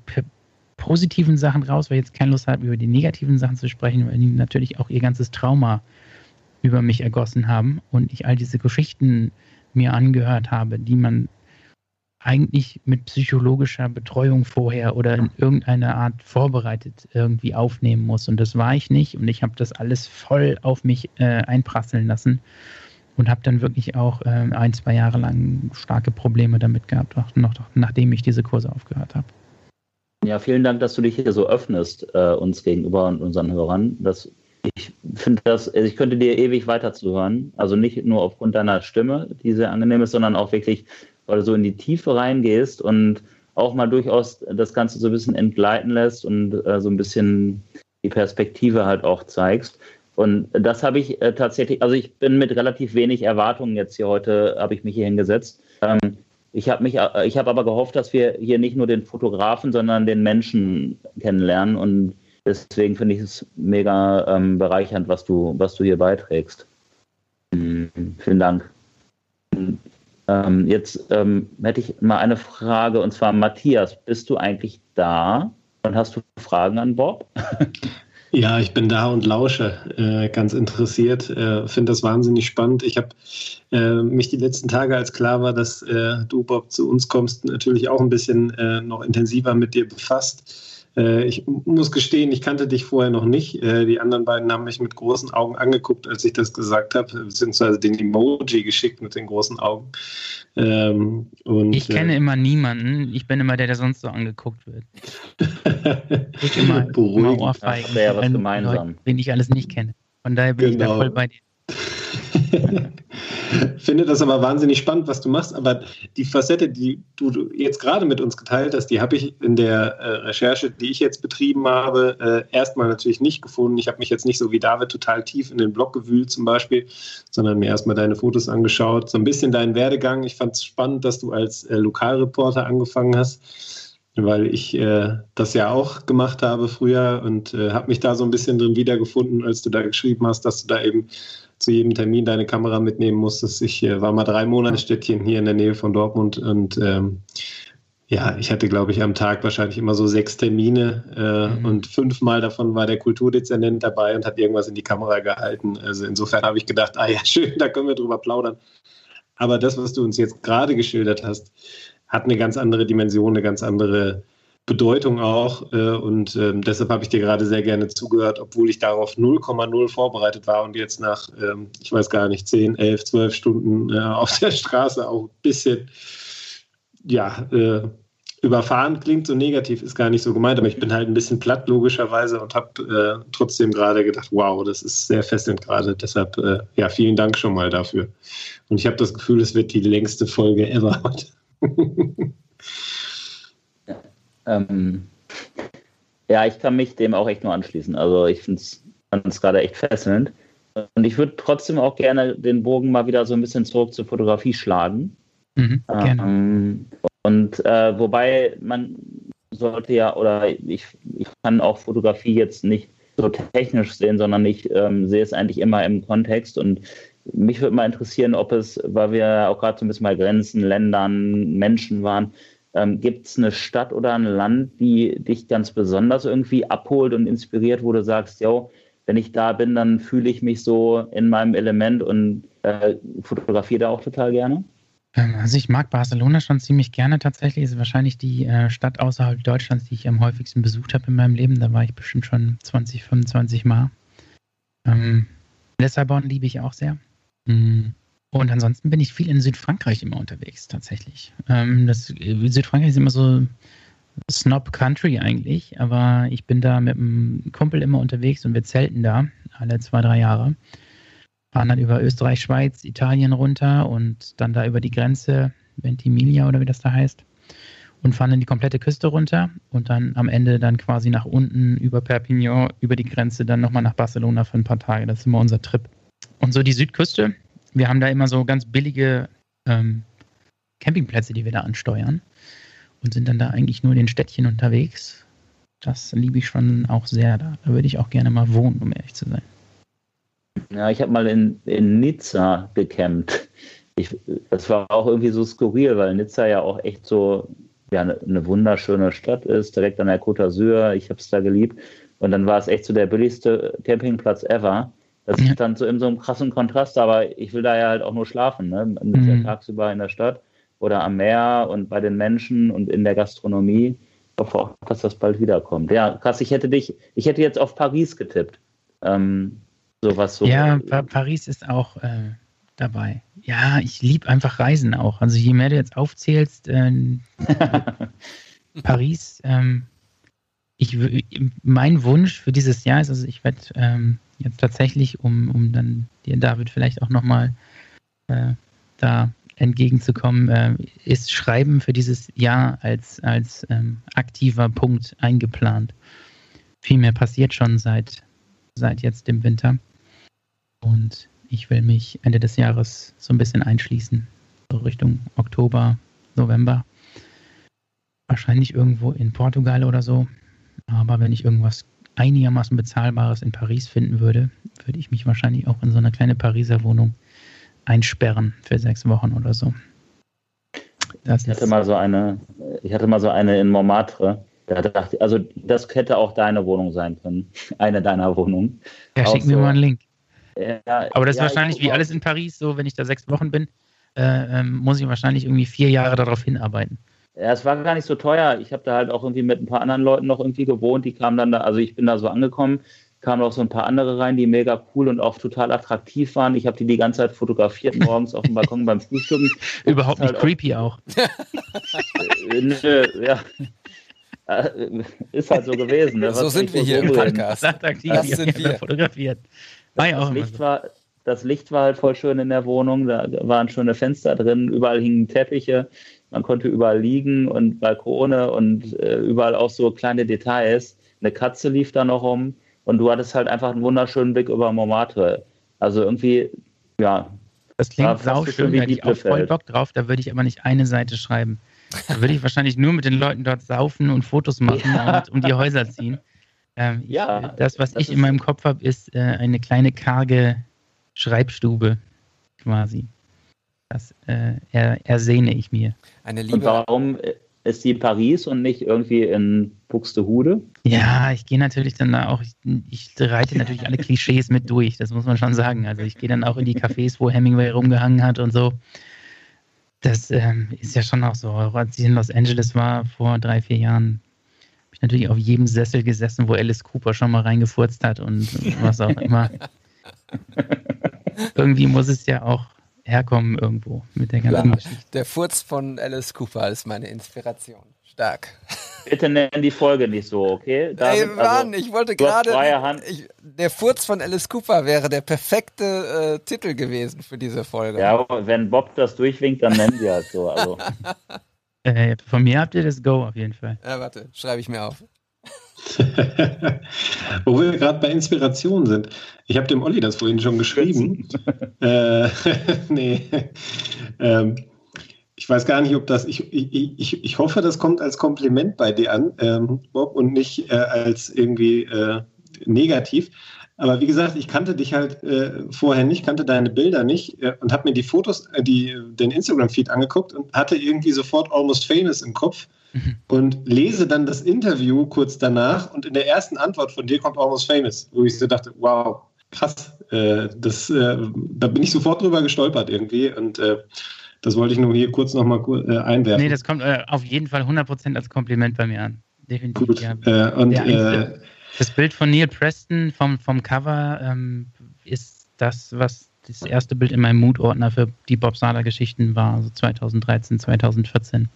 positiven Sachen raus, weil ich jetzt keine Lust habe, über die negativen Sachen zu sprechen, weil die natürlich auch ihr ganzes Trauma über mich ergossen haben und ich all diese Geschichten mir angehört habe, die man eigentlich mit psychologischer Betreuung vorher oder in irgendeiner Art vorbereitet irgendwie aufnehmen muss. Und das war ich nicht. Und ich habe das alles voll auf mich äh, einprasseln lassen und habe dann wirklich auch äh, ein, zwei Jahre lang starke Probleme damit gehabt, auch noch nachdem ich diese Kurse aufgehört habe. Ja, vielen Dank, dass du dich hier so öffnest äh, uns gegenüber und unseren Hörern. Das ich finde das, also ich könnte dir ewig weiter zuhören. Also nicht nur aufgrund deiner Stimme, die sehr angenehm ist, sondern auch wirklich, weil du so in die Tiefe reingehst und auch mal durchaus das Ganze so ein bisschen entgleiten lässt und äh, so ein bisschen die Perspektive halt auch zeigst. Und das habe ich äh, tatsächlich, also ich bin mit relativ wenig Erwartungen jetzt hier heute, habe ich mich hier hingesetzt. Ähm, ich habe mich, äh, ich habe aber gehofft, dass wir hier nicht nur den Fotografen, sondern den Menschen kennenlernen und deswegen finde ich es mega ähm, bereichernd, was du, was du hier beiträgst. Mhm, vielen Dank. Ähm, jetzt ähm, hätte ich mal eine Frage und zwar Matthias, bist du eigentlich da und hast du Fragen an Bob? Ja, ich bin da und lausche, äh, ganz interessiert, äh, finde das wahnsinnig spannend. Ich habe äh, mich die letzten Tage, als klar war, dass äh, du, Bob, zu uns kommst, natürlich auch ein bisschen äh, noch intensiver mit dir befasst. Äh, ich muss gestehen, ich kannte dich vorher noch nicht. Äh, die anderen beiden haben mich mit großen Augen angeguckt, als ich das gesagt habe, beziehungsweise den Emoji geschickt mit den großen Augen. Ähm, und, ich kenne äh, immer niemanden. Ich bin immer der, der sonst so angeguckt wird. ich immer, immer Ohrfeigen. Wäre was gemeinsam. Den ich alles nicht kenne. Von daher bin genau. ich da genau. voll bei dir. Finde das aber wahnsinnig spannend, was du machst. Aber die Facette, die du jetzt gerade mit uns geteilt hast, die habe ich in der äh, Recherche, die ich jetzt betrieben habe, äh, erstmal natürlich nicht gefunden. Ich habe mich jetzt nicht so wie David total tief in den Blog gewühlt zum Beispiel, sondern mir erstmal deine Fotos angeschaut. So ein bisschen deinen Werdegang. Ich fand es spannend, dass du als äh, Lokalreporter angefangen hast weil ich äh, das ja auch gemacht habe früher und äh, habe mich da so ein bisschen drin wiedergefunden, als du da geschrieben hast, dass du da eben zu jedem Termin deine Kamera mitnehmen musstest. Ich äh, war mal drei Monate Städtchen hier in der Nähe von Dortmund und ähm, ja, ich hatte, glaube ich, am Tag wahrscheinlich immer so sechs Termine äh, mhm. und fünfmal davon war der Kulturdezernent dabei und hat irgendwas in die Kamera gehalten. Also insofern habe ich gedacht, ah ja, schön, da können wir drüber plaudern. Aber das, was du uns jetzt gerade geschildert hast, hat eine ganz andere Dimension, eine ganz andere Bedeutung auch. Äh, und ähm, deshalb habe ich dir gerade sehr gerne zugehört, obwohl ich darauf 0,0 vorbereitet war und jetzt nach, ähm, ich weiß gar nicht, 10, 11, 12 Stunden äh, auf der Straße auch ein bisschen, ja, äh, überfahren klingt so negativ, ist gar nicht so gemeint, aber ich bin halt ein bisschen platt logischerweise und habe äh, trotzdem gerade gedacht, wow, das ist sehr fesselnd gerade. Deshalb, äh, ja, vielen Dank schon mal dafür. Und ich habe das Gefühl, es wird die längste Folge ever. Ähm, ja, ich kann mich dem auch echt nur anschließen. Also ich finde es gerade echt fesselnd. Und ich würde trotzdem auch gerne den Bogen mal wieder so ein bisschen zurück zur Fotografie schlagen. Mhm, gerne. Ähm, und äh, wobei man sollte ja, oder ich, ich kann auch Fotografie jetzt nicht so technisch sehen, sondern ich ähm, sehe es eigentlich immer im Kontext und mich würde mal interessieren, ob es, weil wir auch gerade so ein bisschen bei Grenzen, Ländern, Menschen waren, ähm, Gibt es eine Stadt oder ein Land, die dich ganz besonders irgendwie abholt und inspiriert, wo du sagst, ja, wenn ich da bin, dann fühle ich mich so in meinem Element und äh, fotografiere da auch total gerne? Ähm, also ich mag Barcelona schon ziemlich gerne tatsächlich. Ist wahrscheinlich die äh, Stadt außerhalb Deutschlands, die ich am häufigsten besucht habe in meinem Leben. Da war ich bestimmt schon 20, 25 Mal. Ähm, Lissabon liebe ich auch sehr. Mhm. Und ansonsten bin ich viel in Südfrankreich immer unterwegs, tatsächlich. Ähm, das, äh, Südfrankreich ist immer so Snob Country eigentlich, aber ich bin da mit einem Kumpel immer unterwegs und wir zelten da alle zwei, drei Jahre. Fahren dann über Österreich, Schweiz, Italien runter und dann da über die Grenze, Ventimiglia oder wie das da heißt, und fahren dann die komplette Küste runter und dann am Ende dann quasi nach unten über Perpignan, über die Grenze, dann nochmal nach Barcelona für ein paar Tage. Das ist immer unser Trip. Und so die Südküste, wir haben da immer so ganz billige ähm, Campingplätze, die wir da ansteuern und sind dann da eigentlich nur in den Städtchen unterwegs. Das liebe ich schon auch sehr da. Da würde ich auch gerne mal wohnen, um ehrlich zu sein. Ja, ich habe mal in, in Nizza gecampt. Ich, das war auch irgendwie so skurril, weil Nizza ja auch echt so ja, eine, eine wunderschöne Stadt ist, direkt an der Côte d'Azur. Ich habe es da geliebt. Und dann war es echt so der billigste Campingplatz ever. Das ja. stand so in so einem krassen Kontrast, aber ich will da ja halt auch nur schlafen, ne? Mhm. tagsüber in der Stadt oder am Meer und bei den Menschen und in der Gastronomie. Ich hoffe auch, dass das bald wiederkommt. Ja, krass, ich hätte dich, ich hätte jetzt auf Paris getippt. Ähm, sowas so. Ja, pa Paris ist auch äh, dabei. Ja, ich liebe einfach Reisen auch. Also je mehr du jetzt aufzählst, äh, Paris, ähm, ich, mein Wunsch für dieses Jahr ist, also ich werde ähm, jetzt tatsächlich, um, um dann dir, David, vielleicht auch nochmal äh, da entgegenzukommen, äh, ist Schreiben für dieses Jahr als, als ähm, aktiver Punkt eingeplant. Viel mehr passiert schon seit, seit jetzt dem Winter. Und ich will mich Ende des Jahres so ein bisschen einschließen, so Richtung Oktober, November. Wahrscheinlich irgendwo in Portugal oder so. Aber wenn ich irgendwas einigermaßen bezahlbares in Paris finden würde, würde ich mich wahrscheinlich auch in so eine kleine Pariser Wohnung einsperren für sechs Wochen oder so. Das ich hatte mal so eine, ich hatte mal so eine in Montmartre. Da dachte, also das hätte auch deine Wohnung sein können. Eine deiner Wohnungen. Ja, schick mir so, mal einen Link. Ja, Aber das ist ja, wahrscheinlich ich- wie alles in Paris, so wenn ich da sechs Wochen bin, äh, ähm, muss ich wahrscheinlich irgendwie vier Jahre darauf hinarbeiten. Ja, es war gar nicht so teuer. Ich habe da halt auch irgendwie mit ein paar anderen Leuten noch irgendwie gewohnt. Die kamen dann da, also ich bin da so angekommen, kamen noch so ein paar andere rein, die mega cool und auch total attraktiv waren. Ich habe die die ganze Zeit fotografiert morgens auf dem Balkon beim Frühstücken. Überhaupt halt nicht auch- creepy auch. Äh, Nö, ja. Äh, Ist halt so gewesen. Ne? So Was sind wir hier im so reden? Podcast. Attraktiv, Das sind wir. fotografiert. War ja auch Das Licht, so. war, das Licht war halt voll schön in der Wohnung. Da waren schöne Fenster drin, überall hingen Teppiche. Man konnte überall liegen und Balkone und äh, überall auch so kleine Details. Eine Katze lief da noch rum und du hattest halt einfach einen wunderschönen Blick über Montmartre. Also irgendwie, ja, Das klingt sauschön, schön wie da hätte ich auch voll. Bock drauf, da würde ich aber nicht eine Seite schreiben. Da würde ich wahrscheinlich nur mit den Leuten dort saufen und Fotos machen Ja. und um die Häuser ziehen. Ähm, ich, Ja, das, was das ich in meinem Kopf habe, ist äh, eine kleine karge Schreibstube quasi. Das äh, er, ersehne ich mir. Eine und Liebe. warum ist die Paris und nicht irgendwie in Buxtehude? Ja, ich gehe natürlich dann da auch, ich, ich reite natürlich alle Klischees mit durch, das muss man schon sagen. Also ich gehe dann auch in die Cafés, wo Hemingway rumgehangen hat und so. Das ähm, ist ja schon auch so. Auch Als ich in Los Angeles war vor drei, vier Jahren, habe ich natürlich auf jedem Sessel gesessen, wo Alice Cooper schon mal reingefurzt hat und was auch immer. Irgendwie muss es ja auch herkommen irgendwo mit der ganzen Ja. Geschichte. Der Furz von Alice Cooper ist meine Inspiration. Stark. Bitte nenn die Folge nicht so, okay? Ey, David, also, Mann, ich wollte gerade. der Furz von Alice Cooper wäre der perfekte äh, Titel gewesen für diese Folge. Ja, wenn Bob das durchwinkt, dann nennen sie halt so. Also, Äh, von mir habt ihr das Go auf jeden Fall. Ja, warte, schreibe ich mir auf. Wo wir gerade bei Inspiration sind. Ich habe dem Olli das vorhin schon geschrieben. äh, nee. Ähm, ich weiß gar nicht, ob das. Ich, ich, ich, ich hoffe, das kommt als Kompliment bei dir an, ähm, Bob, und nicht äh, als irgendwie äh, negativ. Aber wie gesagt, ich kannte dich halt äh, vorher nicht, kannte deine Bilder nicht äh, und habe mir die Fotos, äh, die, den Instagram-Feed angeguckt und hatte irgendwie sofort Almost Famous im Kopf und lese dann das Interview kurz danach und in der ersten Antwort von dir kommt Almost Famous, wo ich so dachte, wow, krass, äh, das, äh, da bin ich sofort drüber gestolpert irgendwie und äh, das wollte ich nur hier kurz nochmal äh, einwerfen. Nee, das kommt äh, auf jeden Fall 100% als Kompliment bei mir an. Definitiv. Gut. Ja. Äh, und äh, Das Bild von Neil Preston vom, vom Cover ähm, ist das, was das erste Bild in meinem Mood-Ordner für die Bob Sala-Geschichten war, also 2013, 2014.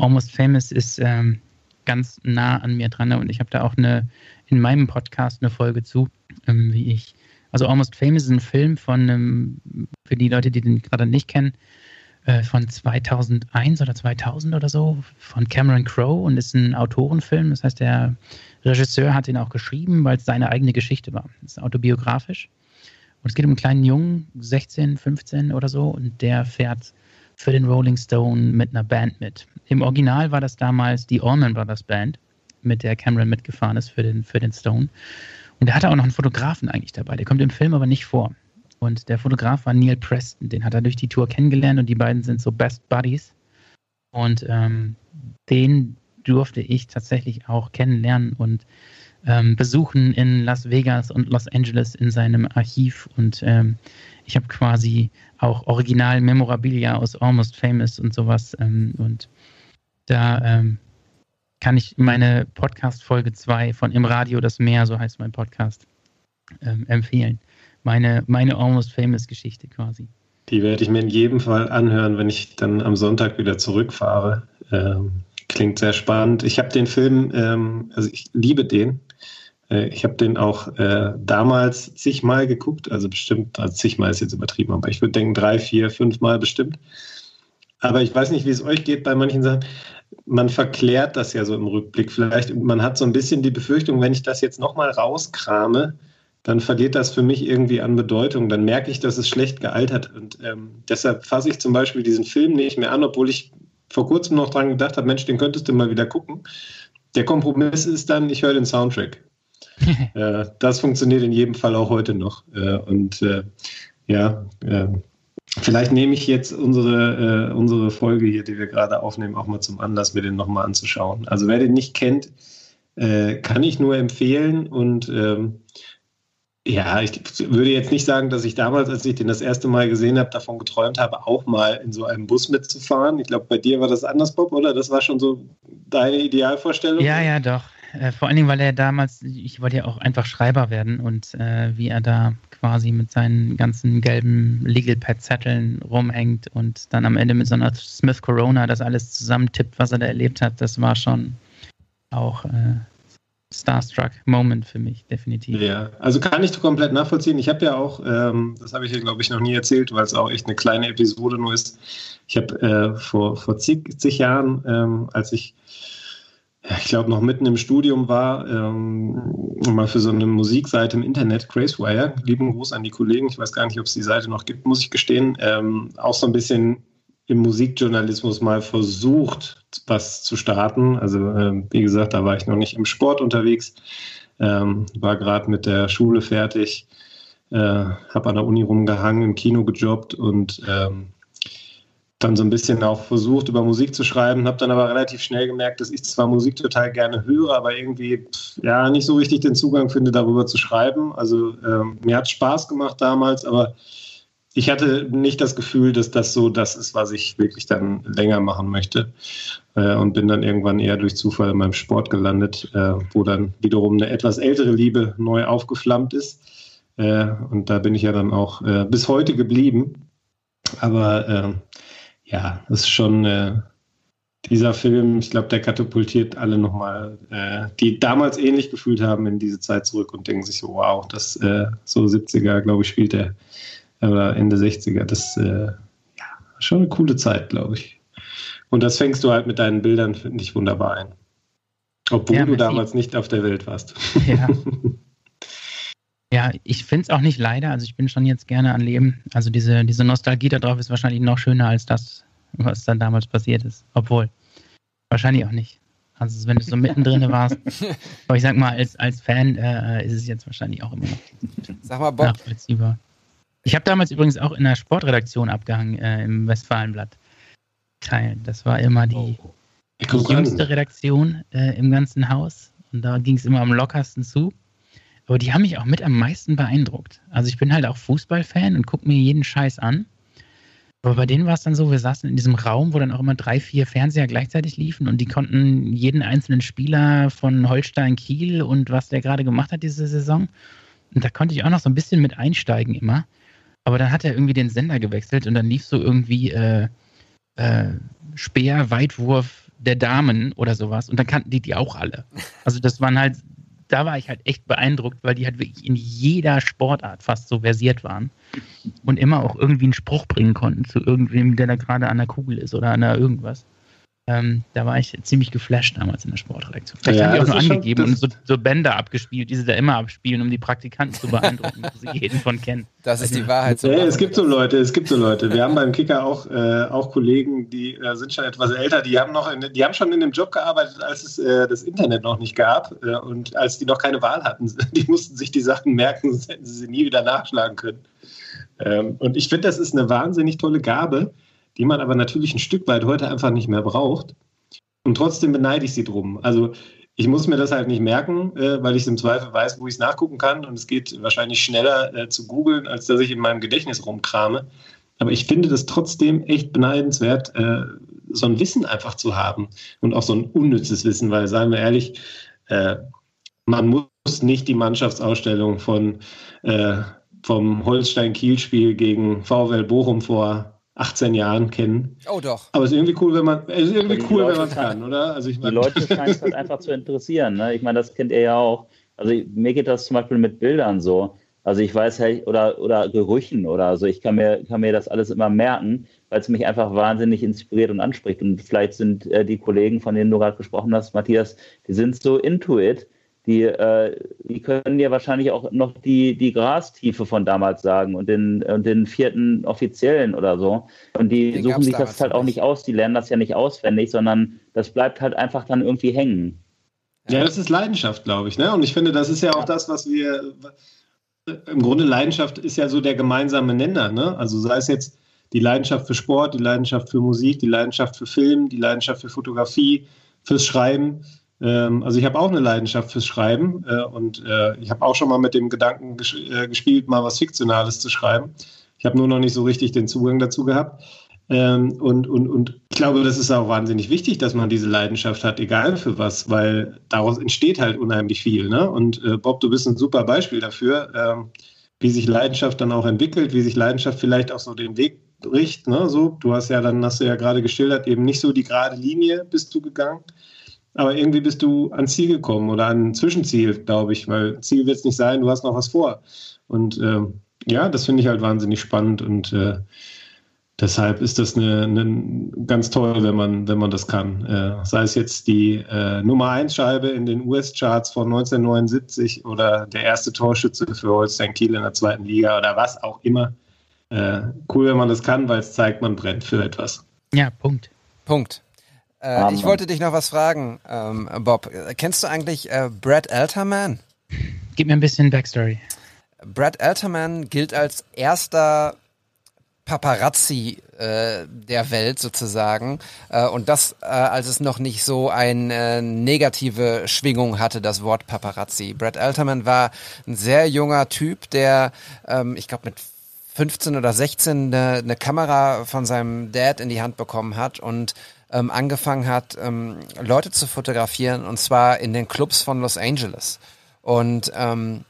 Almost Famous ist ähm, ganz nah an mir dran und ich habe da auch eine in meinem Podcast eine Folge zu, ähm, wie ich. Also Almost Famous ist ein Film von, ähm, für die Leute, die den gerade nicht kennen, äh, von 2001 oder 2000 oder so, von Cameron Crowe und ist ein Autorenfilm. Das heißt, der Regisseur hat ihn auch geschrieben, weil es seine eigene Geschichte war. Es ist autobiografisch. Und es geht um einen kleinen Jungen, 16, 15 oder so, und der fährt für den Rolling Stone mit einer Band mit. Im Original war das damals die Allman Brothers Band, mit der Cameron mitgefahren ist für den, für den Stone. Und der hatte auch noch einen Fotografen eigentlich dabei. Der kommt im Film aber nicht vor. Und der Fotograf war Neil Preston. Den hat er durch die Tour kennengelernt und die beiden sind so Best Buddies. Und ähm, den durfte ich tatsächlich auch kennenlernen und ähm, besuchen in Las Vegas und Los Angeles in seinem Archiv. Und ähm, ich habe quasi auch Original Memorabilia aus Almost Famous und sowas. Ähm, und da ähm, kann ich meine Podcast-Folge 2 von Im Radio das Meer, so heißt mein Podcast, ähm, empfehlen. Meine, meine Almost Famous Geschichte quasi. Die werde ich mir in jedem Fall anhören, wenn ich dann am Sonntag wieder zurückfahre. Ähm, klingt sehr spannend. Ich habe den Film, ähm, also ich liebe den. Äh, ich habe den auch äh, damals zigmal geguckt, also bestimmt, also zigmal ist jetzt übertrieben, aber ich würde denken drei, vier, fünf Mal bestimmt. Aber ich weiß nicht, wie es euch geht bei manchen Sachen. Man verklärt das ja so im Rückblick vielleicht. Man hat so ein bisschen die Befürchtung, wenn ich das jetzt nochmal rauskrame, dann verliert das für mich irgendwie an Bedeutung. Dann merke ich, dass es schlecht gealtert. Und ähm, deshalb fasse ich zum Beispiel diesen Film nicht mehr an, obwohl ich vor kurzem noch dran gedacht habe, Mensch, den könntest du mal wieder gucken. Der Kompromiss ist dann, ich höre den Soundtrack. äh, das funktioniert in jedem Fall auch heute noch. Äh, und äh, ja, äh, vielleicht nehme ich jetzt unsere, äh, unsere Folge hier, die wir gerade aufnehmen, auch mal zum Anlass, mir den nochmal anzuschauen. Also wer den nicht kennt, äh, kann ich nur empfehlen und ähm, ja, ich würde jetzt nicht sagen, dass ich damals, als ich den das erste Mal gesehen habe, davon geträumt habe, auch mal in so einem Bus mitzufahren. Ich glaube, bei dir war das anders, Bob, oder? Das war schon so deine Idealvorstellung? Ja, ja, doch. Äh, vor allen Dingen, weil er damals, ich wollte ja auch einfach Schreiber werden und äh, wie er da quasi mit seinen ganzen gelben Legal Pad-Zetteln rumhängt und dann am Ende mit so einer Smith Corona das alles zusammentippt, was er da erlebt hat, das war schon auch äh, Starstruck Moment für mich, definitiv. Ja, also kann ich komplett nachvollziehen. Ich habe ja auch, ähm, das habe ich hier, glaube ich, noch nie erzählt, weil es auch echt eine kleine Episode nur ist. Ich habe äh, vor, vor zig, zig Jahren, ähm, als ich, ich glaube, noch mitten im Studium war, ähm, mal für so eine Musikseite im Internet, Gracewire, lieben Gruß an die Kollegen, ich weiß gar nicht, ob es die Seite noch gibt, muss ich gestehen, ähm, auch so ein bisschen im Musikjournalismus mal versucht, was zu starten. Also äh, wie gesagt, da war ich noch nicht im Sport unterwegs, ähm, war gerade mit der Schule fertig, äh, habe an der Uni rumgehangen, im Kino gejobbt und ähm, dann so ein bisschen auch versucht, über Musik zu schreiben, habe dann aber relativ schnell gemerkt, dass ich zwar Musik total gerne höre, aber irgendwie ja nicht so richtig den Zugang finde, darüber zu schreiben. Also ähm, mir hat Spaß gemacht damals, aber ich hatte nicht das Gefühl, dass das so das ist, was ich wirklich dann länger machen möchte. Äh, und bin dann irgendwann eher durch Zufall in meinem Sport gelandet, äh, wo dann wiederum eine etwas ältere Liebe neu aufgeflammt ist. Äh, und da bin ich ja dann auch äh, bis heute geblieben. Aber äh, ja, das ist schon äh, dieser Film, ich glaube, der katapultiert alle nochmal, die damals ähnlich gefühlt haben, in diese Zeit zurück und denken sich so, wow, das so 70er, glaube ich, spielt der oder Ende 60er. Das äh, ja, schon eine coole Zeit, glaube ich. Und das fängst du halt mit deinen Bildern, finde ich, wunderbar ein. Obwohl ja, du damals nicht auf der Welt warst. Ja. Ja, ich finde es auch nicht leider. Also ich bin schon jetzt gerne an Leben. Also diese, diese Nostalgie darauf ist wahrscheinlich noch schöner als das, was dann damals passiert ist. Obwohl, wahrscheinlich auch nicht. Also wenn du so mittendrin warst. Aber ich sag mal, als, als Fan äh, ist es jetzt wahrscheinlich auch immer noch. Sag mal, Bob, ich habe damals übrigens auch in der Sportredaktion abgehangen äh, im Westfalenblatt. Teil. Das war immer die, oh. die jüngste Redaktion äh, im ganzen Haus. Und da ging es immer am lockersten zu. Aber die haben mich auch mit am meisten beeindruckt. Also ich bin halt auch Fußballfan und gucke mir jeden Scheiß an. Aber bei denen war es dann so, wir saßen in diesem Raum, wo dann auch immer drei, vier Fernseher gleichzeitig liefen und die konnten jeden einzelnen Spieler von Holstein Kiel und was der gerade gemacht hat diese Saison. Und da konnte ich auch noch so ein bisschen mit einsteigen immer. Aber dann hat er irgendwie den Sender gewechselt und dann lief so irgendwie äh, äh, Speer, Weitwurf der Damen oder sowas. Und dann kannten die die auch alle. Also das waren halt, da war ich halt echt beeindruckt, weil die halt wirklich in jeder Sportart fast so versiert waren und immer auch irgendwie einen Spruch bringen konnten zu irgendwem, der da gerade an der Kugel ist oder an der irgendwas. Ähm, da war ich ziemlich geflasht damals in der Sportredaktion. Vielleicht ja, haben die auch nur angegeben schon, und so, so, Bänder abgespielt, die sie da immer abspielen, um die Praktikanten zu beeindrucken, wo sie jeden von kennen. Das ist die Wahrheit. So ja, es gibt so Leute, es gibt so Leute. Wir haben beim Kicker auch, äh, auch Kollegen, die äh, sind schon etwas älter, die haben noch, in, die haben schon in dem Job gearbeitet, als es äh, das Internet noch nicht gab äh, und als die noch keine Wahl hatten. Die mussten sich die Sachen merken, sonst hätten sie sie nie wieder nachschlagen können. Ähm, und ich finde, das ist eine wahnsinnig tolle Gabe die man aber natürlich ein Stück weit heute einfach nicht mehr braucht. Und trotzdem beneide ich sie drum. Also ich muss mir das halt nicht merken, äh, weil ich im Zweifel weiß, wo ich es nachgucken kann. Und es geht wahrscheinlich schneller äh, zu googeln, als dass ich in meinem Gedächtnis rumkrame. Aber ich finde das trotzdem echt beneidenswert, äh, so ein Wissen einfach zu haben. Und auch so ein unnützes Wissen, weil, seien wir ehrlich, äh, man muss nicht die Mannschaftsausstellung von, äh, vom Holstein-Kiel-Spiel gegen VfL Bochum vor 18 Jahren kennen. Oh doch. Aber es ist irgendwie cool, wenn man es ist irgendwie cool, wenn man es kann, oder? Also ich mein, die Leute scheinen es halt einfach zu interessieren. Ne? Ich meine, das kennt ihr ja auch. Also mir geht das zum Beispiel mit Bildern so. Also ich weiß halt, oder, oder Gerüchen oder so, ich kann mir, kann mir das alles immer merken, weil es mich einfach wahnsinnig inspiriert und anspricht. Und vielleicht sind äh, die Kollegen, von denen du gerade gesprochen hast, Matthias, die sind so into it, die, äh, die können dir wahrscheinlich auch noch die, die Grastiefe von damals sagen und den, und den vierten Offiziellen oder so. Und die den suchen sich das halt auch nicht aus, die lernen das ja nicht auswendig, sondern das bleibt halt einfach dann irgendwie hängen. Ja, das ist Leidenschaft, glaube ich. Ne? Und ich finde, das ist ja auch das, was wir. Im Grunde Leidenschaft ist ja so der gemeinsame Nenner. Ne? Also sei es jetzt die Leidenschaft für Sport, die Leidenschaft für Musik, die Leidenschaft für Film, die Leidenschaft für Fotografie, fürs Schreiben. Ähm, also ich habe auch eine Leidenschaft fürs Schreiben äh, und äh, ich habe auch schon mal mit dem Gedanken ges äh, gespielt, mal was Fiktionales zu schreiben. Ich habe nur noch nicht so richtig den Zugang dazu gehabt. Ähm, und, und, und ich glaube, das ist auch wahnsinnig wichtig, dass man diese Leidenschaft hat, egal für was, weil daraus entsteht halt unheimlich viel. Ne? Und äh, Bob, du bist ein super Beispiel dafür, ähm, wie sich Leidenschaft dann auch entwickelt, wie sich Leidenschaft vielleicht auch so den Weg bricht. Ne? So, du hast ja dann, hast du ja gerade geschildert, eben nicht so die gerade Linie bist du gegangen, aber irgendwie bist du ans Ziel gekommen oder an ein Zwischenziel, glaube ich, weil Ziel wird es nicht sein, du hast noch was vor. Und ähm, ja, das finde ich halt wahnsinnig spannend und äh, deshalb ist das eine, eine, ganz toll, wenn man, wenn man das kann. Äh, sei es jetzt die äh, Nummer 1 Scheibe in den US-Charts von 1979 oder der erste Torschütze für Holstein Kiel in der zweiten Liga oder was auch immer. Äh, cool, wenn man das kann, weil es zeigt, man brennt für etwas. Ja, Punkt. Punkt. Äh, ich wollte dich noch was fragen, ähm, Bob. Kennst du eigentlich äh, Brad Alterman? Gib mir ein bisschen Backstory. Brad Alterman gilt als erster Paparazzi äh, der Welt sozusagen äh, und das, äh, als es noch nicht so eine äh, negative Schwingung hatte, das Wort Paparazzi. Brad Alterman war ein sehr junger Typ, der, ähm, ich glaube mit 15 oder 16 eine, eine Kamera von seinem Dad in die Hand bekommen hat und ähm, angefangen hat, ähm, Leute zu fotografieren und zwar in den Clubs von Los Angeles. Und ähm,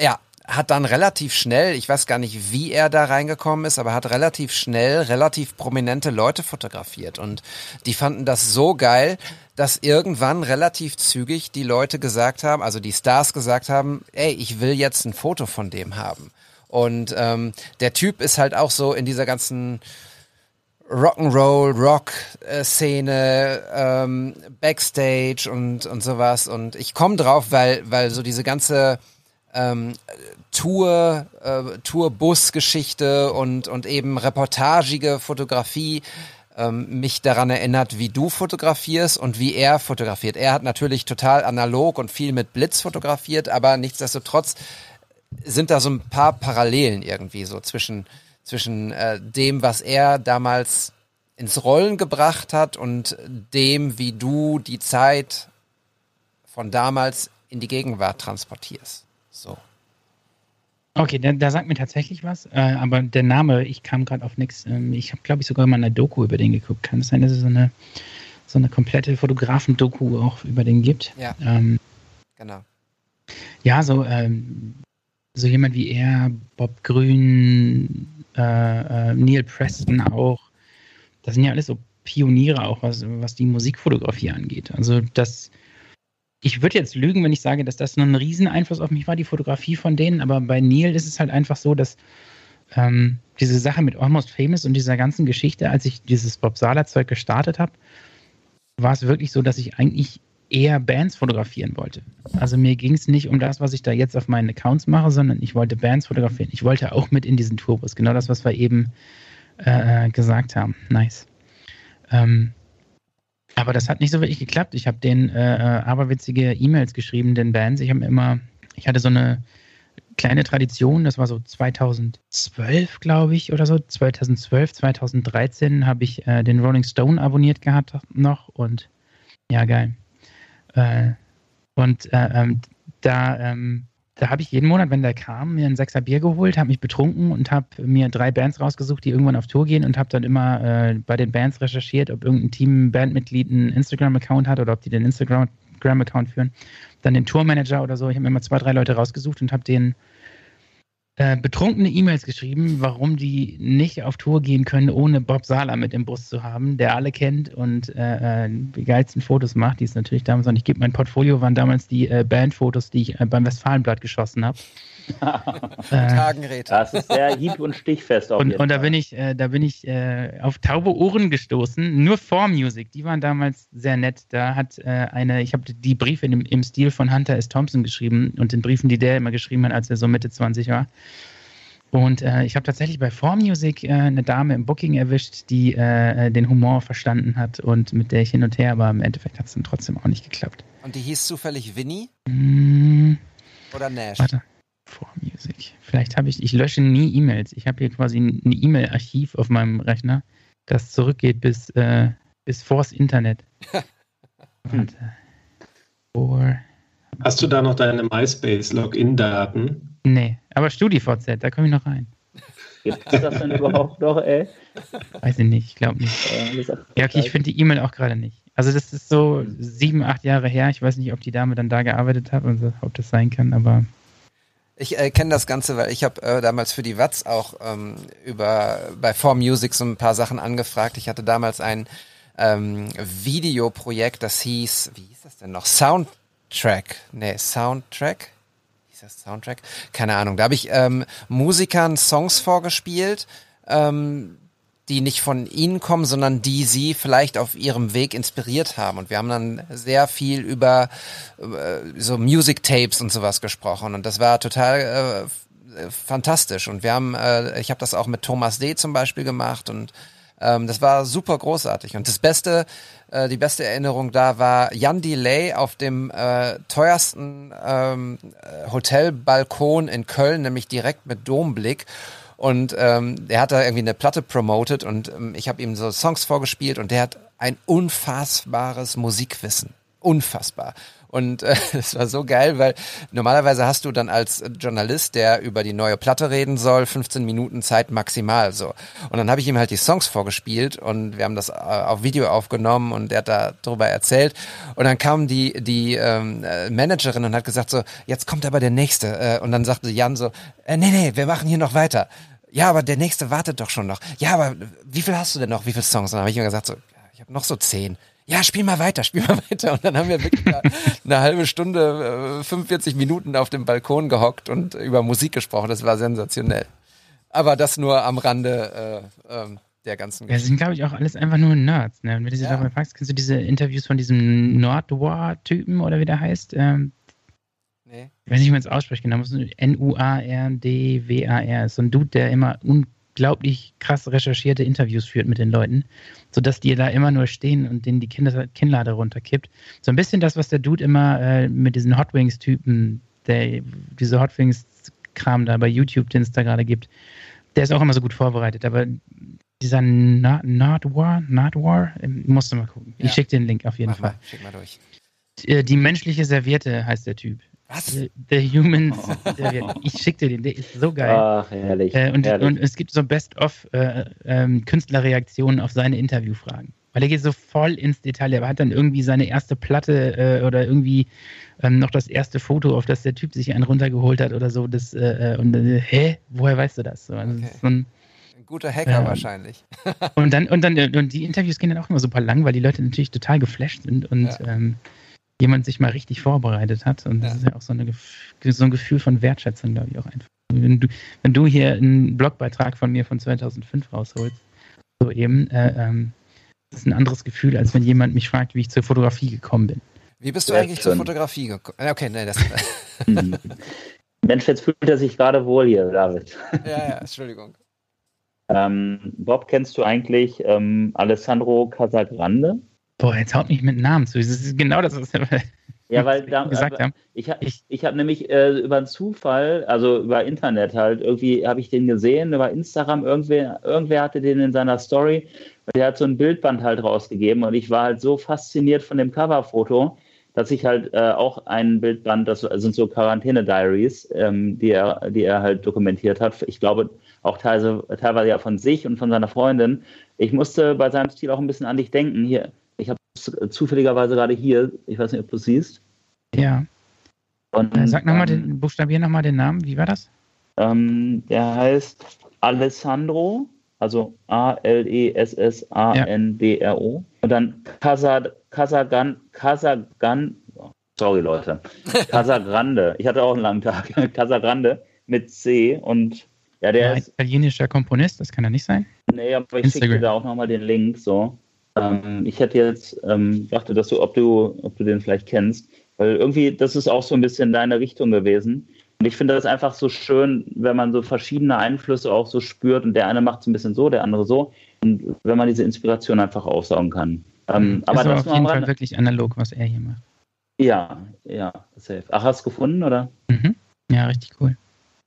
ja, hat dann relativ schnell, ich weiß gar nicht, wie er da reingekommen ist, aber hat relativ schnell relativ prominente Leute fotografiert und die fanden das so geil, dass irgendwann relativ zügig die Leute gesagt haben, also die Stars gesagt haben, ey, ich will jetzt ein Foto von dem haben. Und ähm, der Typ ist halt auch so in dieser ganzen Rock'n'Roll, Rock-Szene, ähm, Backstage und, und sowas. Und ich komme drauf, weil, weil so diese ganze ähm, Tour, äh, Tourbus-Geschichte und, und eben reportagige Fotografie ähm, mich daran erinnert, wie du fotografierst und wie er fotografiert. Er hat natürlich total analog und viel mit Blitz fotografiert, aber nichtsdestotrotz sind da so ein paar Parallelen irgendwie so zwischen, zwischen äh, dem, was er damals ins Rollen gebracht hat und dem, wie du die Zeit von damals in die Gegenwart transportierst. So. Okay, da, da sagt mir tatsächlich was, äh, aber der Name, ich kam gerade auf nichts. Ähm, ich habe, glaube ich, sogar mal eine Doku über den geguckt. Kann es sein, dass es so eine, so eine komplette Fotografen-Doku auch über den gibt? Ja. Ähm, genau. Ja, so, ähm, so jemand wie er, Bob Grün, äh, äh, Neil Preston auch. Das sind ja alles so Pioniere auch, was, was die Musikfotografie angeht. Also das ich würde jetzt lügen, wenn ich sage, dass das nur ein Rieseneinfluss auf mich war, die Fotografie von denen, aber bei Neil ist es halt einfach so, dass ähm, diese Sache mit Almost Famous und dieser ganzen Geschichte, als ich dieses Bob Sala-Zeug gestartet habe, war es wirklich so, dass ich eigentlich eher Bands fotografieren wollte. Also mir ging es nicht um das, was ich da jetzt auf meinen Accounts mache, sondern ich wollte Bands fotografieren. Ich wollte auch mit in diesen Tourbus. Genau das, was wir eben äh, gesagt haben. Nice. Ähm, aber das hat nicht so wirklich geklappt. Ich habe den äh, aberwitzige E-Mails geschrieben, den Bands. Ich habe immer, ich hatte so eine kleine Tradition, das war so 2012, glaube ich, oder so. 2012, 2013 habe ich äh, den Rolling Stone abonniert gehabt noch und ja, geil. Äh, und äh, ähm, da ähm, da habe ich jeden Monat, wenn der kam, mir ein Sechser Bier geholt, habe mich betrunken und habe mir drei Bands rausgesucht, die irgendwann auf Tour gehen und habe dann immer äh, bei den Bands recherchiert, ob irgendein Team, Bandmitglied einen Instagram-Account hat oder ob die den Instagram-Account führen. Dann den Tourmanager oder so. Ich habe mir immer zwei, drei Leute rausgesucht und habe denen äh, betrunkene E-Mails geschrieben, warum die nicht auf Tour gehen können, ohne Bob Sala mit im Bus zu haben, der alle kennt und äh, äh die geilsten Fotos macht, die es natürlich damals noch nicht gibt. Mein Portfolio waren damals die äh, Bandfotos, die ich äh, beim Westfalenblatt geschossen habe. Tagenred. Das ist sehr hieb- und stichfest auf und, jeden und da Fall. bin ich, äh, da bin ich äh, auf taube Ohren gestoßen. Nur For Music, die waren damals sehr nett. Da hat äh, eine, ich habe die Briefe im, im Stil von Hunter S. Thompson geschrieben und den Briefen, die der immer geschrieben hat, als er so Mitte 20 war. Und äh, ich habe tatsächlich bei 4Music äh, eine Dame im Booking erwischt, die äh, den Humor verstanden hat und mit der ich hin und her, aber im Endeffekt hat es dann trotzdem auch nicht geklappt. Und die hieß zufällig Winnie Mm, oder Nash? warte. 4Music. Vielleicht habe ich, ich lösche nie E-Mails. Ich habe hier quasi ein E-Mail-Archiv auf meinem Rechner, das zurückgeht bis, äh, bis vors Internet. Warte. For, Hast du da noch deine MySpace-Login-Daten? nee, aber StudiVZ, da komme ich noch rein. Gibt es das denn überhaupt noch, ey? Weiß ich nicht, ich glaube nicht. Äh, Ja, okay, ich finde die E-Mail auch gerade nicht. Also das ist so sieben, acht Jahre her. Ich weiß nicht, ob die Dame dann da gearbeitet hat und ob das sein kann, aber Ich äh, kenne das Ganze, weil ich habe äh, damals für die Watz auch ähm, über bei 4Music so ein paar Sachen angefragt. Ich hatte damals ein ähm, Videoprojekt, das hieß, wie hieß das denn noch? Soundtrack. Nee, Soundtrack? Hieß das Soundtrack? Keine Ahnung. Da habe ich ähm, Musikern Songs vorgespielt, ähm, die nicht von ihnen kommen, sondern die sie vielleicht auf ihrem Weg inspiriert haben. Und wir haben dann sehr viel über äh, so Music Tapes und sowas gesprochen. Und das war total äh, fantastisch. Und wir haben, äh, ich habe das auch mit Thomas D. zum Beispiel gemacht und ähm, das war super großartig. Und das Beste, äh, die beste Erinnerung da war Jan Delay auf dem äh, teuersten ähm, äh, Hotelbalkon in Köln, nämlich direkt mit Domblick. Und ähm, der hat da irgendwie eine Platte promoted und ähm, ich habe ihm so Songs vorgespielt und der hat ein unfassbares Musikwissen. Unfassbar. Und äh, es war so geil, weil normalerweise hast du dann als Journalist, der über die neue Platte reden soll, 15 Minuten Zeit maximal so. Und dann habe ich ihm halt die Songs vorgespielt und wir haben das äh, auf Video aufgenommen und er hat da drüber erzählt. Und dann kam die die ähm, äh, Managerin und hat gesagt so, jetzt kommt aber der nächste. Äh, und dann sagte Jan so, äh, nee nee, wir machen hier noch weiter. Ja, aber der nächste wartet doch schon noch. Ja, aber wie viel hast du denn noch? Wie viele Songs? Und dann habe ich ihm gesagt so, ich habe noch so zehn. Ja, spiel mal weiter, spiel mal weiter. Und dann haben wir wirklich eine, eine halbe Stunde, äh, 45 Minuten auf dem Balkon gehockt und über Musik gesprochen. Das war sensationell. Aber das nur am Rande äh, ähm, der ganzen Ja, das sind, glaube ich, auch alles einfach nur Nerds. Ne? Und wenn du sie Ja. dabei fragst, kennst du diese Interviews von diesem Nordwar-Typen oder wie der heißt? Ähm, Nee. ich weiß nicht, wie man es ausspricht, genau. N-U-A-R-D-W-A-R. Ist so ein Dude, der immer unglaublich krass recherchierte Interviews führt mit den Leuten, sodass die da immer nur stehen und denen die Kinder, Kinnlade runterkippt. So ein bisschen das, was der Dude immer äh, mit diesen Hot Wings-Typen, der diese Hot Wings-Kram da bei YouTube, den es da gerade gibt, der ist auch immer so gut vorbereitet. Aber dieser Na- Nardwar, Nardwar, ähm, musst du mal gucken. Ja. Ich schicke den Link auf jeden Mach Fall. mal, schick mal durch. Äh, Die menschliche Serviette heißt der Typ. Was? The, the Human Serviette. Ich schick dir den, der ist so geil. Ach, herrlich. Äh, und, herrlich. und es gibt so Best-of äh, ähm, Künstlerreaktionen auf seine Interviewfragen. Weil er geht so voll ins Detail. Er hat dann irgendwie seine erste Platte äh, oder irgendwie ähm, noch das erste Foto, auf das der Typ sich einen runtergeholt hat oder so. Das, äh, äh, und äh, hä? Woher weißt du das? So, also Okay. das ist so ein, Ein guter Hacker Ja. wahrscheinlich. und dann, und dann, äh, und die Interviews gehen dann auch immer super lang, weil die Leute natürlich total geflasht sind und Ja. ähm, jemand sich mal richtig vorbereitet hat. Und das Ja. ist ja auch so, eine, so ein Gefühl von Wertschätzung, glaube ich, auch einfach. Wenn du, wenn du hier einen Blogbeitrag von mir von 2005 rausholst, so eben, äh, ähm, das ist ein anderes Gefühl, als wenn jemand mich fragt, wie ich zur Fotografie gekommen bin. Wie bist du Ja, eigentlich zur. Fotografie gekommen? Okay, nee, das. Mensch, jetzt fühlt er sich gerade wohl hier, David. ja, ja, Entschuldigung. Ähm, Bob, kennst du eigentlich ähm, Alessandro Casagrande? Boah, jetzt haut mich mit Namen zu. Das ist genau das, was wir Ja, weil da, gesagt haben. Ich, Ich- ich habe nämlich äh, über einen Zufall, also über Internet halt, irgendwie habe ich den gesehen, über Instagram, irgendwer, irgendwer hatte den in seiner Story und der hat so ein Bildband halt rausgegeben und ich war halt so fasziniert von dem Coverfoto, dass ich halt äh, auch ein Bildband, das sind so Quarantäne-Diaries, ähm, die, er, die er halt dokumentiert hat. Ich glaube auch teilweise, teilweise ja von sich und von seiner Freundin. Ich musste bei seinem Stil auch ein bisschen an dich denken. Hier, ich habe es zufälligerweise gerade hier, ich weiß nicht, ob du es siehst. Ja. Und, Äh, Sag nochmal ähm, den, buchstabier nochmal den Namen. Wie war das? Ähm, der heißt Alessandro, also A-L-E-S-S-A-N-D-R-O. Und dann Casad, Casagan, Casagan, sorry Leute, Casagrande. Ich hatte auch einen langen Tag. Casagrande mit C und ja, der ein ist, italienischer Komponist, das kann er nicht sein. nee, aber ich schicke dir Instagram. da auch nochmal den Link, so. Ähm, ich hätte jetzt, ähm, dachte, dass du, ob du, ob du den vielleicht kennst, weil irgendwie, das ist auch so ein bisschen deine Richtung gewesen. Und ich finde das einfach so schön, wenn man so verschiedene Einflüsse auch so spürt und der eine macht es ein bisschen so, der andere so. Und wenn man diese Inspiration einfach aufsaugen kann. Ähm, aber aber das das ist auf jeden Fall wirklich analog, was er hier macht. Ja, ja, safe. Ach, hast du gefunden, oder? Mhm. Ja, richtig cool.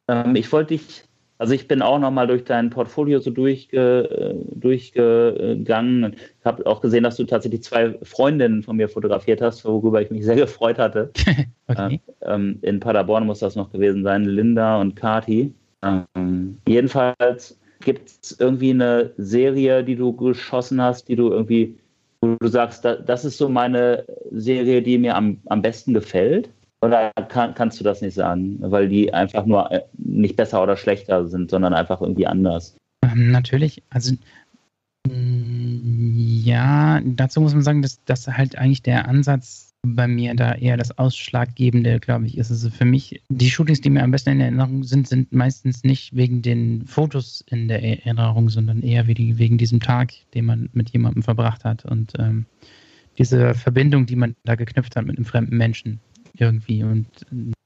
Ähm, ich wollte dich, also ich bin auch nochmal durch dein Portfolio so durchge, äh, durchgegangen und habe auch gesehen, dass du tatsächlich zwei Freundinnen von mir fotografiert hast, worüber ich mich sehr gefreut hatte. Okay. Ähm, in Paderborn muss das noch gewesen sein, Linda und Kati. Ähm, jedenfalls gibt es irgendwie eine Serie, die du geschossen hast, die du irgendwie, wo du sagst, da, das ist so meine Serie, die mir am, am besten gefällt? Oder kann, kannst du das nicht sagen, weil die einfach nur äh, nicht besser oder schlechter sind, sondern einfach irgendwie anders? Ähm, natürlich, also mm, ja, dazu muss man sagen, dass das halt eigentlich der Ansatz bei mir da eher das Ausschlaggebende, glaube ich, ist. Also für mich, die Shootings, die mir am besten in Erinnerung sind, sind meistens nicht wegen den Fotos in der Erinnerung, sondern eher wegen, diesem Tag, den man mit jemandem verbracht hat und ähm, diese Verbindung, die man da geknüpft hat mit einem fremden Menschen irgendwie. Und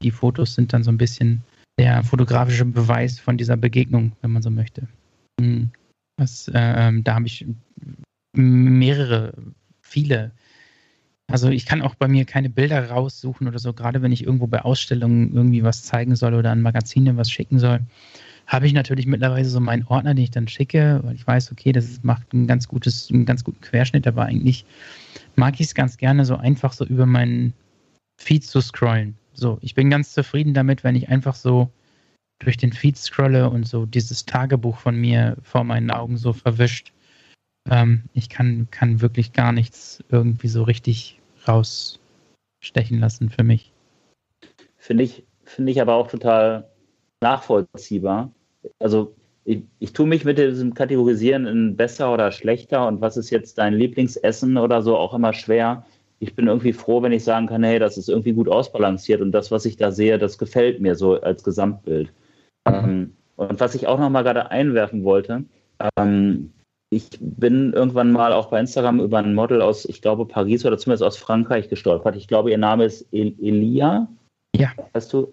die Fotos sind dann so ein bisschen der fotografische Beweis von dieser Begegnung, wenn man so möchte. Hm. Das, ähm, da habe ich mehrere, viele. Also ich kann auch bei mir keine Bilder raussuchen oder so, gerade wenn ich irgendwo bei Ausstellungen irgendwie was zeigen soll oder an Magazine was schicken soll, habe ich natürlich mittlerweile so meinen Ordner, den ich dann schicke, weil ich weiß, okay, das macht ein ganz gutes, einen ganz guten Querschnitt, aber eigentlich mag ich es ganz gerne so einfach so über meinen Feed zu scrollen. So, ich bin ganz zufrieden damit, wenn ich einfach so durch den Feed scrolle und so dieses Tagebuch von mir vor meinen Augen so verwischt. Ähm, ich kann, kann wirklich gar nichts irgendwie so richtig rausstechen lassen für mich. Finde ich, finde ich aber auch total nachvollziehbar. Also ich, ich tue mich mit diesem Kategorisieren in besser oder schlechter und was ist jetzt dein Lieblingsessen oder so auch immer schwer. Ich bin irgendwie froh, wenn ich sagen kann, hey, das ist irgendwie gut ausbalanciert und das, was ich da sehe, das gefällt mir so als Gesamtbild. Ähm, und was ich auch noch mal gerade einwerfen wollte, ähm, ich bin irgendwann mal auch bei Instagram über ein Model aus, ich glaube, Paris oder zumindest aus Frankreich gestolpert. Ich glaube, ihr Name ist El Elia. Ja. Weißt du?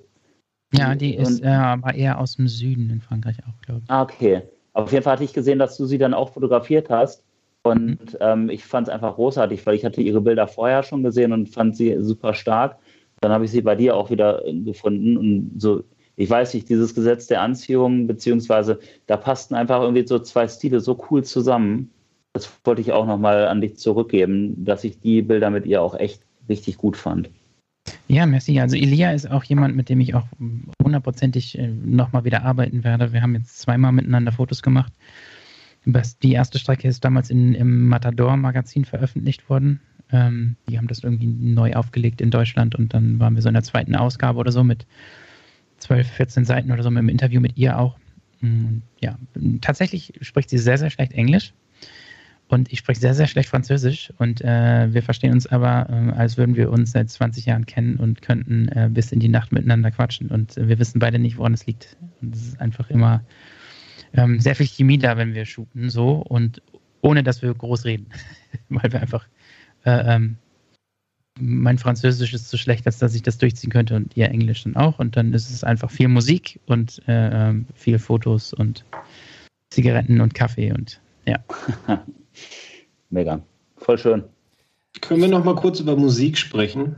Ja, die ist äh, aber eher aus dem Süden in Frankreich auch, glaube ich. Ah, okay. Auf jeden Fall hatte ich gesehen, dass du sie dann auch fotografiert hast. Und ähm, ich fand es einfach großartig, weil ich hatte ihre Bilder vorher schon gesehen und fand sie super stark. Dann habe ich sie bei dir auch wieder äh, gefunden. Und so, ich weiß nicht, dieses Gesetz der Anziehung, beziehungsweise da passten einfach irgendwie so zwei Stile so cool zusammen. Das wollte ich auch nochmal an dich zurückgeben, dass ich die Bilder mit ihr auch echt richtig gut fand. Ja, merci. Also Elia ist auch jemand, mit dem ich auch hundertprozentig äh, nochmal wieder arbeiten werde. Wir haben jetzt zweimal miteinander Fotos gemacht. Die erste Strecke ist damals in, im Matador-Magazin veröffentlicht worden. Ähm, die haben das irgendwie neu aufgelegt in Deutschland und dann waren wir so in der zweiten Ausgabe oder so mit 12, 14 Seiten oder so mit einem Interview mit ihr auch. Mm, Ja, tatsächlich spricht sie sehr, sehr schlecht Englisch. Und ich spreche sehr, sehr schlecht Französisch und äh, wir verstehen uns aber, äh, als würden wir uns seit 20 Jahren kennen und könnten äh, bis in die Nacht miteinander quatschen. Und wir wissen beide nicht, woran es liegt. Und es ist einfach immer ähm, sehr viel Chemie da, wenn wir shooten, so und ohne dass wir groß reden. Weil wir einfach, äh, ähm, mein Französisch ist so schlecht, als dass ich das durchziehen könnte und ihr Englisch dann auch. Und dann ist es einfach viel Musik und äh, ähm, viel Fotos und Zigaretten und Kaffee und ja. Mega. Voll schön. Können wir noch mal kurz über Musik sprechen?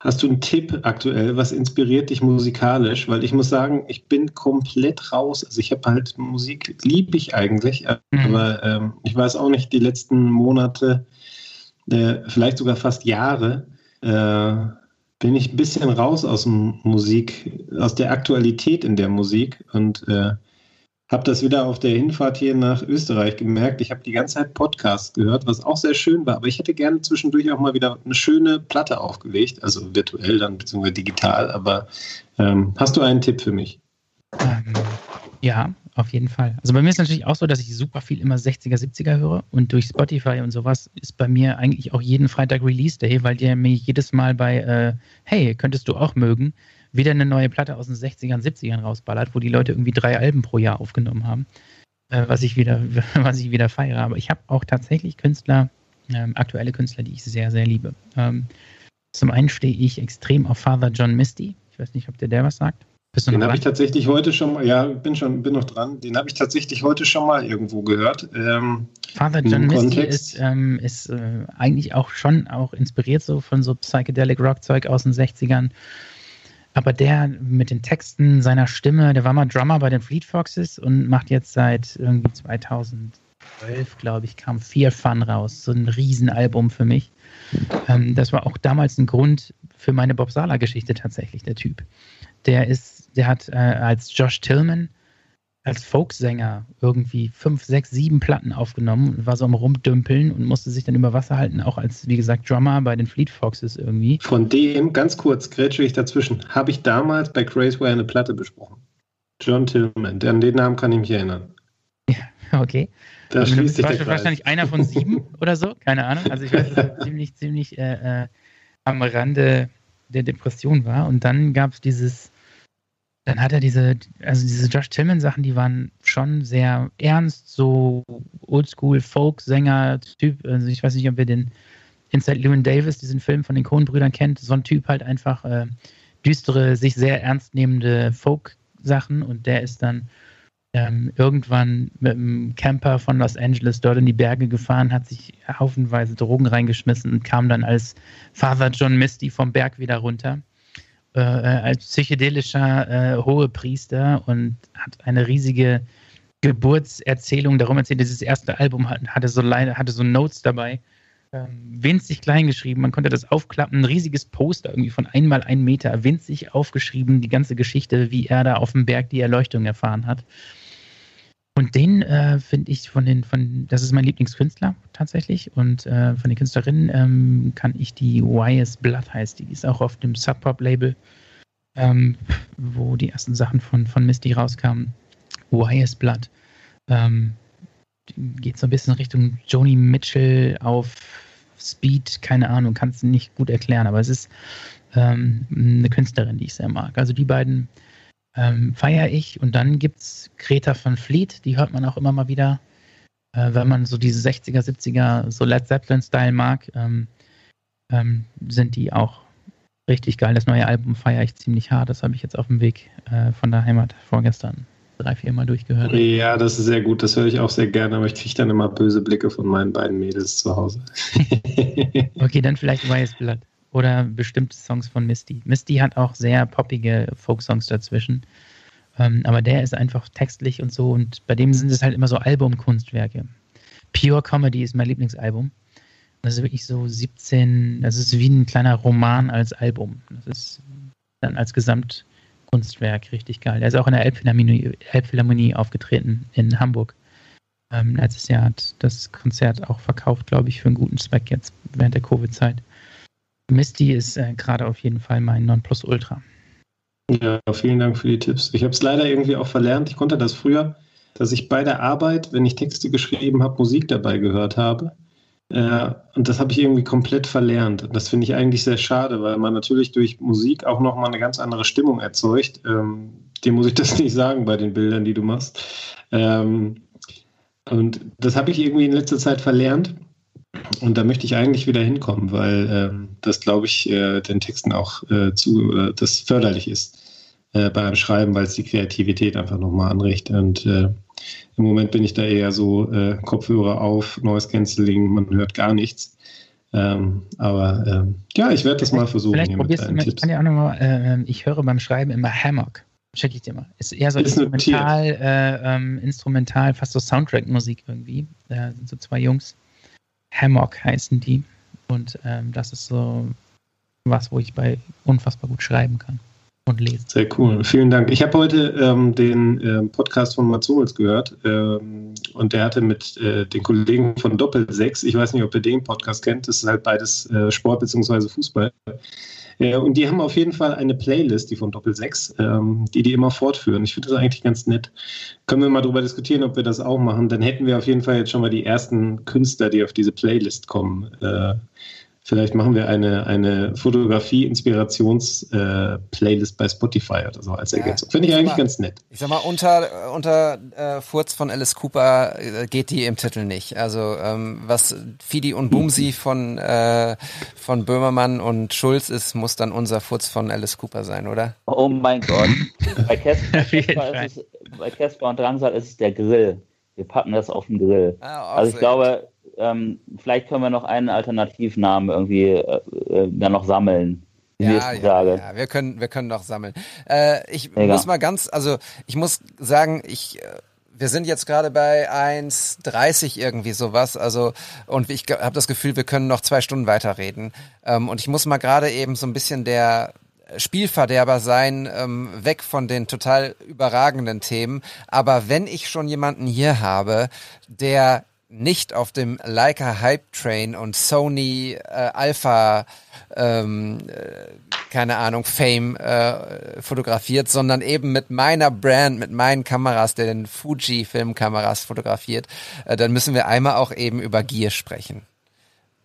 Hast du einen Tipp aktuell? Was inspiriert dich musikalisch? Weil ich muss sagen, ich bin komplett raus. Also ich habe halt Musik, liebe ich eigentlich, aber ähm, ich weiß auch nicht, die letzten Monate, äh, vielleicht sogar fast Jahre, äh, bin ich ein bisschen raus aus dem Musik, aus der Aktualität in der Musik und äh, habe das wieder auf der Hinfahrt hier nach Österreich gemerkt. Ich habe die ganze Zeit Podcasts gehört, was auch sehr schön war, aber ich hätte gerne zwischendurch auch mal wieder eine schöne Platte aufgelegt, also virtuell dann beziehungsweise digital. Aber ähm, hast du einen Tipp für mich? Ähm, ja, auf jeden Fall. Also bei mir ist natürlich auch so, dass ich super viel immer 60er, 70er höre und durch Spotify und sowas ist bei mir eigentlich auch jeden Freitag Release Day, weil der mir jedes Mal bei äh, Hey, könntest du auch mögen, wieder eine neue Platte aus den 60ern, 70ern rausballert, wo die Leute irgendwie drei Alben pro Jahr aufgenommen haben, äh, was ich wieder, was ich wieder feiere. Aber ich habe auch tatsächlich Künstler, ähm, aktuelle Künstler, die ich sehr, sehr liebe. Ähm, zum einen stehe ich extrem auf Father John Misty. Ich weiß nicht, ob der der was sagt. Den habe ich tatsächlich heute schon mal, ja, bin schon, bin noch dran. Den habe ich tatsächlich heute schon mal irgendwo gehört. Ähm, Father John Misty Kontext. ist, ähm, ist äh, eigentlich auch schon auch inspiriert so von so Psychedelic Rock Zeug aus den 60ern. Aber der mit den Texten seiner Stimme, der war mal Drummer bei den Fleet Foxes und macht jetzt seit irgendwie 2012, glaube ich, kam Fear Fun raus. So ein Riesenalbum für mich. Ähm, das war auch damals ein Grund für meine Bob Sala-Geschichte tatsächlich, der Typ. Der ist, der hat äh, als Josh Tillman als Folksänger irgendwie fünf, sechs, sieben Platten aufgenommen und war so am Rumdümpeln und musste sich dann über Wasser halten, auch als, wie gesagt, Drummer bei den Fleet Foxes irgendwie. von dem, ganz kurz, grätsche ich dazwischen, habe ich damals bei Crazeware eine Platte besprochen. John Tillman, an den Namen kann ich mich erinnern. Okay. Da Also, schließt sich war der wahrscheinlich einer von sieben oder so, keine Ahnung. Also ich weiß, dass er ziemlich, ziemlich äh, äh, am Rande der Depression war. Und dann gab es dieses, dann hat er diese, also diese Josh Tillman-Sachen, die waren schon sehr ernst, so Oldschool-Folk-Sänger-Typ. Also ich weiß nicht, ob ihr den Inside Llewyn Davis, diesen Film von den Coen-Brüdern kennt. So ein Typ halt einfach äh, düstere, sich sehr ernst nehmende Folk-Sachen und der ist dann ähm, irgendwann mit einem Camper von Los Angeles dort in die Berge gefahren, hat sich haufenweise Drogen reingeschmissen und kam dann als Father John Misty vom Berg wieder runter. Äh, äh, als psychedelischer äh, Hohepriester und hat eine riesige Geburtserzählung darum erzählt. Dieses erste Album hat, hatte, so, hatte so Notes dabei, ähm, winzig klein geschrieben. Man konnte das aufklappen, ein riesiges Poster irgendwie von einmal ein Meter, winzig aufgeschrieben, die ganze Geschichte, wie er da auf dem Berg die Erleuchtung erfahren hat. Und den äh, finde ich von den, von, das ist mein Lieblingskünstler tatsächlich. Und äh, von den Künstlerinnen ähm, kann ich die YS Blood heißt, die ist auch auf dem Sub Pop Label, ähm, wo die ersten Sachen von, von Misty rauskamen. YS Blood. Ähm, geht so ein bisschen Richtung Joni Mitchell auf Speed, keine Ahnung, kann es nicht gut erklären, aber es ist ähm, eine Künstlerin, die ich sehr mag. Also die beiden ähm, feiere ich. Und dann gibt es Greta van Fleet, die hört man auch immer mal wieder, äh, wenn man so diese 60er, 70er, so Led Zeppelin-Style mag, ähm, ähm, sind die auch richtig geil. Das neue Album feiere ich ziemlich hart. Das habe ich jetzt auf dem Weg äh, von der Heimat vorgestern drei, vier Mal durchgehört. Ja, das ist sehr gut. Das höre ich auch sehr gerne, aber ich kriege dann immer böse Blicke von meinen beiden Mädels zu Hause. Okay, dann vielleicht Blood. Oder bestimmte Songs von Misty. Misty hat auch sehr poppige Folk-Songs dazwischen. Ähm, aber der ist einfach textlich und so. Und bei dem sind es halt immer so Albumkunstwerke. Pure Comedy ist mein Lieblingsalbum. Das ist wirklich so 17, das ist wie ein kleiner Roman als Album. Das ist dann als Gesamtkunstwerk richtig geil. Er ist auch in der Elbphilharmonie, Elbphilharmonie aufgetreten in Hamburg. Ähm, letztes Jahr hat das Konzert auch verkauft, glaube ich, für einen guten Zweck jetzt während der Covid-Zeit. Misty ist äh, gerade auf jeden Fall mein Nonplusultra. Ja, vielen Dank für die Tipps. Ich habe es leider irgendwie auch verlernt. Ich konnte das früher, dass ich bei der Arbeit, wenn ich Texte geschrieben habe, Musik dabei gehört habe. Äh, und das habe ich irgendwie komplett verlernt. Das finde ich eigentlich sehr schade, weil man natürlich durch Musik auch nochmal eine ganz andere Stimmung erzeugt. Ähm, dir muss ich das nicht sagen bei den Bildern, die du machst. Ähm, und das habe ich irgendwie in letzter Zeit verlernt. Und da möchte ich eigentlich wieder hinkommen, weil ähm, das, glaube ich, äh, den Texten auch äh, zu, äh, das förderlich ist äh, beim Schreiben, weil es die Kreativität einfach nochmal anregt. Und äh, im Moment bin ich da eher so äh, Kopfhörer auf, Noise Cancelling, man hört gar nichts. Ähm, aber ähm, ja, ich werde das mal versuchen Vielleicht hier mit probierst du mal, ich kann dir auch nochmal, äh, ich höre beim Schreiben immer Hammock. Check ich dir mal. Ist eher so Ist instrumental, äh, ähm, instrumental, fast so Soundtrack-Musik irgendwie. Da sind so zwei Jungs. Hammock heißen die. Und ähm, das ist so was, wo ich bei unfassbar gut schreiben kann und lesen. Sehr cool, vielen Dank. Ich habe heute ähm, den ähm, Podcast von Mats Hummels gehört ähm, und der hatte mit äh, den Kollegen von Doppelsechs, ich weiß nicht, ob ihr den Podcast kennt, das ist halt beides äh, Sport bzw. Fußball. Äh, und die haben auf jeden Fall eine Playlist, die von Doppelsechs, ähm, die die immer fortführen. Ich finde das eigentlich ganz nett. Können wir mal darüber diskutieren, ob wir das auch machen? Dann hätten wir auf jeden Fall jetzt schon mal die ersten Künstler, die auf diese Playlist kommen. Äh, Vielleicht machen wir eine, eine Fotografie-Inspirations-Playlist bei Spotify oder so als Ergänzung. Finde ich eigentlich mal- ganz nett. Ich sag mal, unter, unter äh, Furz von Alice Cooper äh, geht die im Titel nicht. Also ähm, was Fidi und Boomsi von, äh, von Böhmermann und Schulz ist, muss dann unser Furz von Alice Cooper sein, oder? Oh mein Gott. Bei Casper, Auf jeden Casper ist es, bei Casper und Drangsal ist es der Grill. Wir packen das auf den Grill. Ah, Also ich glaube, ähm, vielleicht können wir noch einen Alternativnamen irgendwie äh, äh, dann noch sammeln. Ja, ja, ja, wir können, wir können noch sammeln. Äh, ich Mega. muss mal ganz, also ich muss sagen, ich, äh, wir sind jetzt gerade bei 1,30 irgendwie sowas, also und ich habe das Gefühl, wir können noch zwei Stunden weiterreden. Ähm, und ich muss mal gerade eben so ein bisschen der Spielverderber sein, ähm, weg von den total überragenden Themen. Aber wenn ich schon jemanden hier habe, der nicht auf dem Leica Hype Train und Sony äh, Alpha ähm, äh, keine Ahnung, Fame äh, fotografiert, sondern eben mit meiner Brand, mit meinen Kameras, der den Fuji Filmkameras fotografiert, äh, dann müssen wir einmal auch eben über Gear sprechen.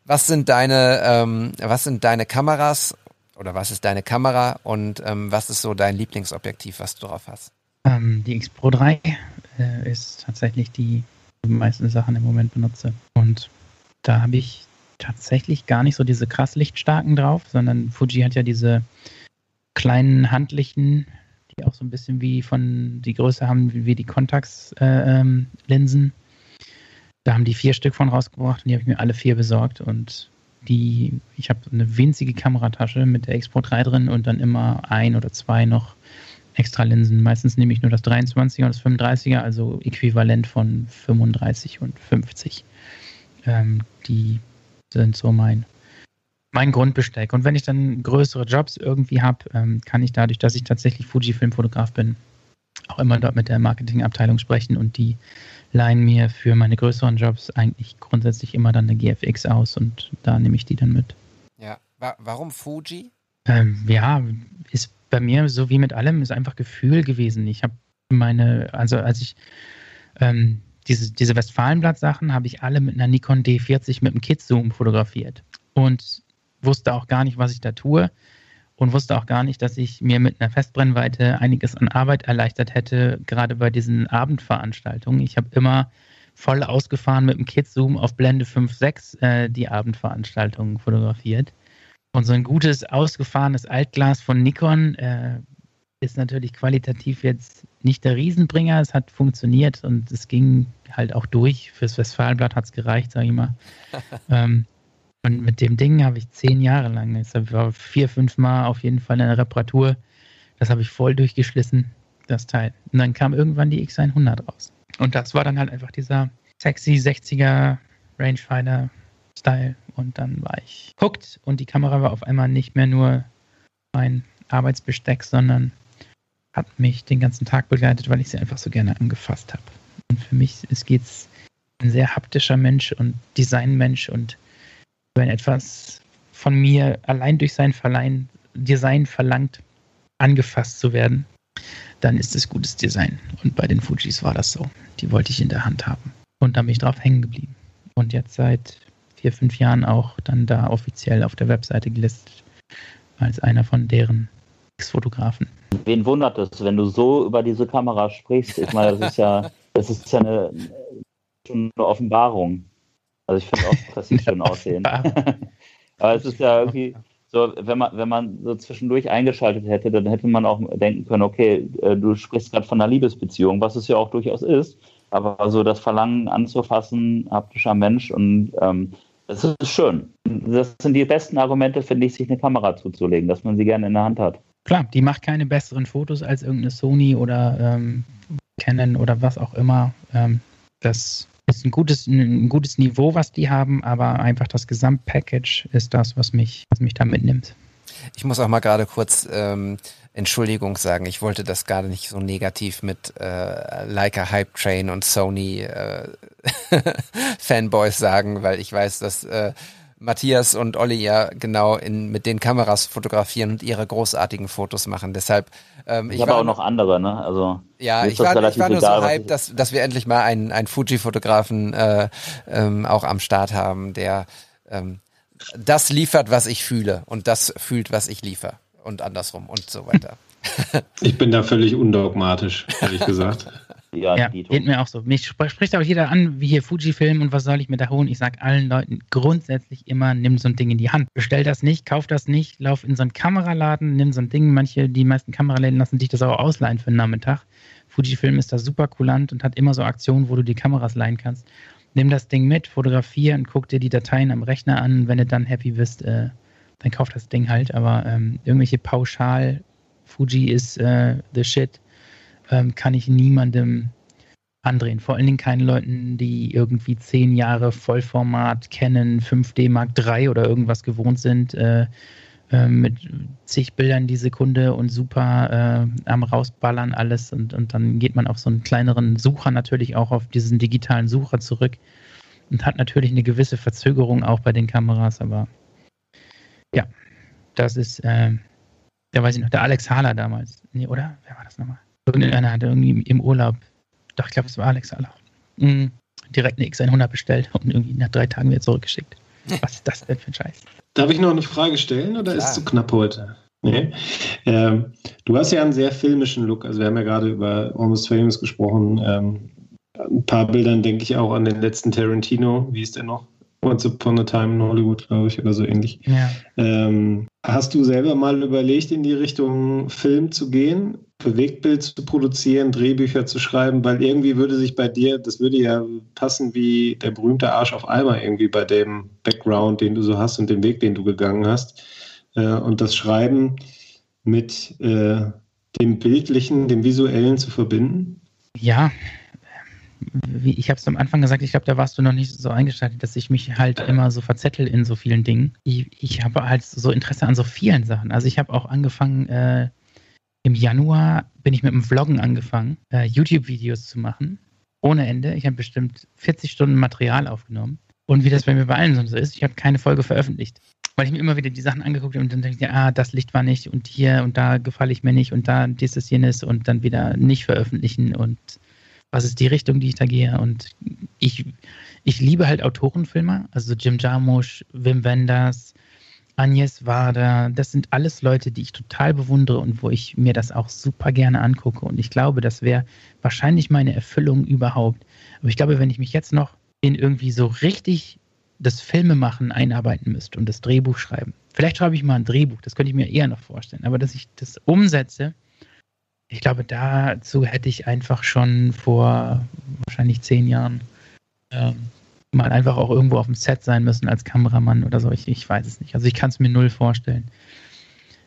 Was sind deine, ähm, was sind deine Kameras oder was ist deine Kamera und ähm, was ist so dein Lieblingsobjektiv, was du drauf hast? Ähm, die X Pro 3 äh, ist tatsächlich die meisten Sachen im Moment benutze. Und da habe ich tatsächlich gar nicht so diese krass lichtstarken drauf, sondern Fuji hat ja diese kleinen handlichen, die auch so ein bisschen wie von die Größe haben wie, die Contax-Linsen. Äh, Linsen. da haben die vier Stück von rausgebracht und die habe ich mir alle vier besorgt und die, ich habe eine winzige Kameratasche mit der X Pro 3 drin und dann immer ein oder zwei noch extra Linsen. Meistens nehme ich nur das 23er und das 35er, also äquivalent von 35 und 50. Ähm, die sind so mein, mein Grundbesteck. Und wenn ich dann größere Jobs irgendwie habe, ähm, kann ich dadurch, dass ich tatsächlich Fujifilm-Fotograf bin, auch immer dort mit der Marketingabteilung sprechen und die leihen mir für meine größeren Jobs eigentlich grundsätzlich immer dann eine GFX aus und da nehme ich die dann mit. Ja, Wa warum Fuji? Ähm, ja, ist bei mir so wie mit allem, ist einfach Gefühl gewesen. Ich habe meine, also als ich ähm, diese, diese Westfalenblatt-Sachen habe ich alle mit einer Nikon D40 mit einem Kit-Zoom fotografiert und wusste auch gar nicht, was ich da tue und wusste auch gar nicht, dass ich mir mit einer Festbrennweite einiges an Arbeit erleichtert hätte, gerade bei diesen Abendveranstaltungen. Ich habe immer voll ausgefahren mit dem Kit-Zoom auf Blende 5.6 äh, die Abendveranstaltungen fotografiert. Und so ein gutes, ausgefahrenes Altglas von Nikon äh, ist natürlich qualitativ jetzt nicht der Riesenbringer. Es hat funktioniert und es ging halt auch durch. Fürs Westfalenblatt hat es gereicht, sage ich mal. ähm, und mit dem Ding habe ich zehn Jahre lang, jetzt war vier, fünf Mal auf jeden Fall eine Reparatur. Das habe ich voll durchgeschlissen, das Teil. Und dann kam irgendwann die X100 raus. Und das war dann halt einfach dieser sexy 60er Rangefinder Style. Und dann war ich hooked und die Kamera war auf einmal nicht mehr nur mein Arbeitsbesteck, sondern hat mich den ganzen Tag begleitet, weil ich sie einfach so gerne angefasst habe. Und für mich ist geht's ein sehr haptischer Mensch und Designmensch und wenn etwas von mir allein durch sein Verleihen, Design verlangt, angefasst zu werden, dann ist es gutes Design. Und bei den Fujis war das so. Die wollte ich in der Hand haben. Und da bin ich drauf hängen geblieben. Und jetzt seit vier, fünf Jahren auch dann da offiziell auf der Webseite gelistet als einer von deren Ex-Fotografen. Wen wundert es, wenn du so über diese Kamera sprichst? Ich meine, das ist ja, das ist ja eine, schon eine Offenbarung. Also ich finde auch, dass sie schön aussehen. Aber es ist ja irgendwie so, wenn man, wenn man so zwischendurch eingeschaltet hätte, dann hätte man auch denken können, okay, äh, du sprichst gerade von einer Liebesbeziehung, was es ja auch durchaus ist. Aber so das Verlangen anzufassen, haptischer Mensch und ähm, das ist schön. Das sind die besten Argumente, finde ich, sich eine Kamera zuzulegen, dass man sie gerne in der Hand hat. Klar, die macht keine besseren Fotos als irgendeine Sony oder ähm, Canon oder was auch immer. Ähm, das ist ein gutes, ein gutes Niveau, was die haben, aber einfach das Gesamtpackage ist das, was mich, was mich da mitnimmt. Ich muss auch mal gerade kurz ähm, Entschuldigung sagen. Ich wollte das gerade nicht so negativ mit äh, Leica Hype Train und Sony äh, Fanboys sagen, weil ich weiß, dass äh, Matthias und Olli ja genau in, mit den Kameras fotografieren und ihre großartigen Fotos machen. Deshalb ähm, Ich, ich habe war auch noch andere, ne? Also ja, ich war, ich war nur egal, so hyped, dass, dass wir endlich mal einen, einen Fuji-Fotografen äh, ähm, auch am Start haben, der ähm, das liefert, was ich fühle und das fühlt, was ich liefere und andersrum und so weiter. Ich bin da völlig undogmatisch, ehrlich gesagt. Ja, Ja, geht mir auch so. Mich spr- spricht auch jeder an, wie hier Fujifilm und was soll ich mir da holen? Ich sage allen Leuten grundsätzlich immer, nimm so ein Ding in die Hand. Bestell das nicht, kauf das nicht, lauf in so einen Kameraladen, nimm so ein Ding. Manche, die meisten Kameraläden lassen sich das auch ausleihen für einen Nachmittag. Fujifilm ist da super kulant und hat immer so Aktionen, wo du die Kameras leihen kannst. Nimm das Ding mit, fotografier und guck dir die Dateien am Rechner an. Wenn du dann happy bist, äh, dann kauf das Ding halt. Aber ähm, irgendwelche pauschal, Fuji ist äh, the shit, ähm, kann ich niemandem andrehen. Vor allen Dingen keine Leuten, die irgendwie zehn Jahre Vollformat Canon 5D Mark III oder irgendwas gewohnt sind, äh, mit zig Bildern die Sekunde und super äh, am rausballern alles und, und dann geht man auf so einen kleineren Sucher natürlich auch auf diesen digitalen Sucher zurück und hat natürlich eine gewisse Verzögerung auch bei den Kameras, aber ja, das ist, äh, da weiß ich noch, der Alex Hahler damals, nee, oder? Wer war das nochmal? Irgendeiner hatte irgendwie im Urlaub, doch, ich glaube, es war Alex Hahler, mhm. direkt eine X100 bestellt und irgendwie nach drei Tagen wieder zurückgeschickt. Was ist das denn für ein Scheiß? Darf ich noch eine Frage stellen oder ist Klar. es zu knapp heute? Nee. Ähm, du hast ja einen sehr filmischen Look. Also wir haben ja gerade über Almost Famous gesprochen. Ähm, ein paar Bildern denke ich auch an den letzten Tarantino. Wie ist der noch? Once Upon a Time in Hollywood, glaube ich, oder so ähnlich. Ja. Ähm, hast du selber mal überlegt, in die Richtung Film zu gehen, Bewegtbild zu produzieren, Drehbücher zu schreiben? Weil irgendwie würde sich bei dir, das würde ja passen wie der berühmte Arsch auf Eimer irgendwie bei dem Background, den du so hast und dem Weg, den du gegangen hast. Äh, und das Schreiben mit äh, dem Bildlichen, dem Visuellen zu verbinden? Ja, ich habe es am Anfang gesagt, ich glaube, da warst du noch nicht so eingeschaltet, dass ich mich halt immer so verzettel in so vielen Dingen. Ich, ich habe halt so Interesse an so vielen Sachen. Also ich habe auch angefangen, äh, im Januar bin ich mit dem Vloggen angefangen, äh, YouTube-Videos zu machen. Ohne Ende. Ich habe bestimmt 40 Stunden Material aufgenommen. Und wie das bei mir bei allen so ist, ich habe keine Folge veröffentlicht. Weil ich mir immer wieder die Sachen angeguckt habe und dann denke ich, ah, das Licht war nicht und hier und da gefalle ich mir nicht und da dieses, jenes und dann wieder nicht veröffentlichen und was ist die Richtung, die ich da gehe. Und ich, ich liebe halt Autorenfilme, also Jim Jarmusch, Wim Wenders, Agnes Wader, das sind alles Leute, die ich total bewundere und wo ich mir das auch super gerne angucke. Und ich glaube, das wäre wahrscheinlich meine Erfüllung überhaupt. Aber ich glaube, wenn ich mich jetzt noch in irgendwie so richtig das Filmemachen einarbeiten müsste und das Drehbuch schreiben. Vielleicht schreibe ich mal ein Drehbuch, das könnte ich mir eher noch vorstellen. Aber dass ich das umsetze, ich glaube, dazu hätte ich einfach schon vor wahrscheinlich zehn Jahren ähm, mal einfach auch irgendwo auf dem Set sein müssen als Kameramann oder so. Ich, ich weiß es nicht. Also ich kann es mir null vorstellen.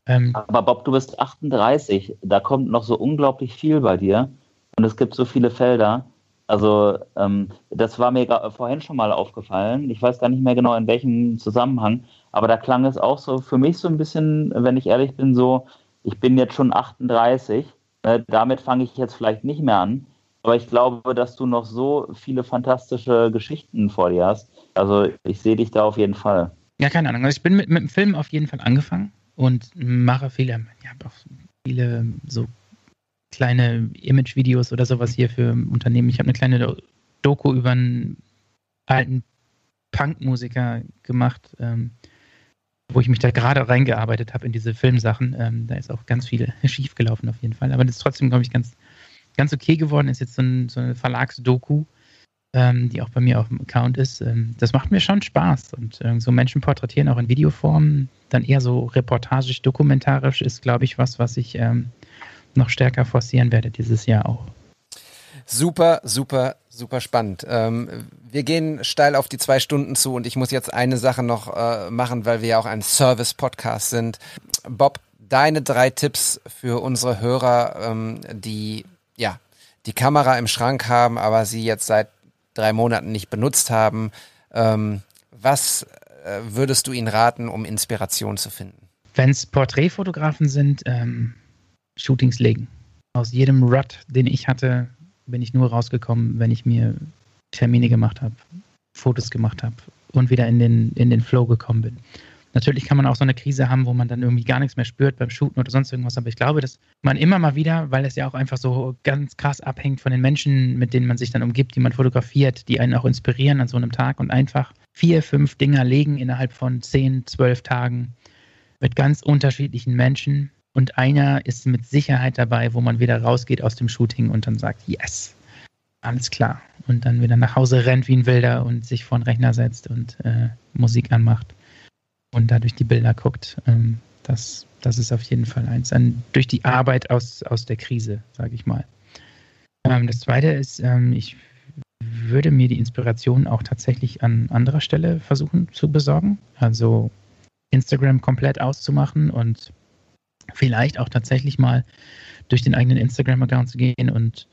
Ähm, Aber Bob, du bist 38, da kommt noch so unglaublich viel bei dir und es gibt so viele Felder. Also ähm, das war mir vorhin schon mal aufgefallen. Ich weiß gar nicht mehr genau in welchem Zusammenhang, aber da klang es auch so für mich so ein bisschen, wenn ich ehrlich bin, so, ich bin jetzt schon 38, äh, damit fange ich jetzt vielleicht nicht mehr an. Aber ich glaube, dass du noch so viele fantastische Geschichten vor dir hast. Also ich sehe dich da auf jeden Fall. Ja, keine Ahnung. Also ich bin mit, mit dem Film auf jeden Fall angefangen und mache viele, ja, auch viele so kleine Image-Videos oder sowas hier für Unternehmen. Ich habe eine kleine Do- Doku über einen alten Punk-Musiker gemacht, ähm, wo ich mich da gerade reingearbeitet habe in diese Filmsachen. Ähm, da ist auch ganz viel schief gelaufen auf jeden Fall. Aber das ist trotzdem, glaube ich, ganz, ganz okay geworden. Ist jetzt so, ein, so eine Verlagsdoku, ähm, die auch bei mir auf dem Account ist. Ähm, das macht mir schon Spaß. Und äh, so Menschen porträtieren auch in Videoform, dann eher so reportagisch, dokumentarisch ist, glaube ich, was, was ich ähm, noch stärker forcieren werde dieses Jahr auch. Super, super, super spannend. Ähm, wir gehen steil auf die zwei Stunden zu und ich muss jetzt eine Sache noch äh, machen, weil wir ja auch ein Service-Podcast sind. Bob, deine drei Tipps für unsere Hörer, ähm, die ja die Kamera im Schrank haben, aber sie jetzt seit drei Monaten nicht benutzt haben. Ähm, was äh, würdest du ihnen raten, um Inspiration zu finden? Wenn es Porträtfotografen sind, ähm, Shootings legen. Aus jedem Rut, den ich hatte, bin ich nur rausgekommen, wenn ich mir Termine gemacht habe, Fotos gemacht habe und wieder in den, in den Flow gekommen bin. Natürlich kann man auch so eine Krise haben, wo man dann irgendwie gar nichts mehr spürt beim Shooten oder sonst irgendwas. Aber ich glaube, dass man immer mal wieder, weil es ja auch einfach so ganz krass abhängt von den Menschen, mit denen man sich dann umgibt, die man fotografiert, die einen auch inspirieren an so einem Tag und einfach vier, fünf Dinger legen innerhalb von zehn, zwölf Tagen mit ganz unterschiedlichen Menschen. Und einer ist mit Sicherheit dabei, wo man wieder rausgeht aus dem Shooting und dann sagt, yes, alles klar. Und dann wieder nach Hause rennt wie ein Wilder und sich vor den Rechner setzt und äh, Musik anmacht und dadurch die Bilder guckt. Ähm, das, das ist auf jeden Fall eins. An, durch die Arbeit aus, aus der Krise, sage ich mal. Ähm, das zweite ist, ähm, ich würde mir die Inspiration auch tatsächlich an anderer Stelle versuchen zu besorgen. Also Instagram komplett auszumachen und vielleicht auch tatsächlich mal durch den eigenen Instagram-Account zu gehen und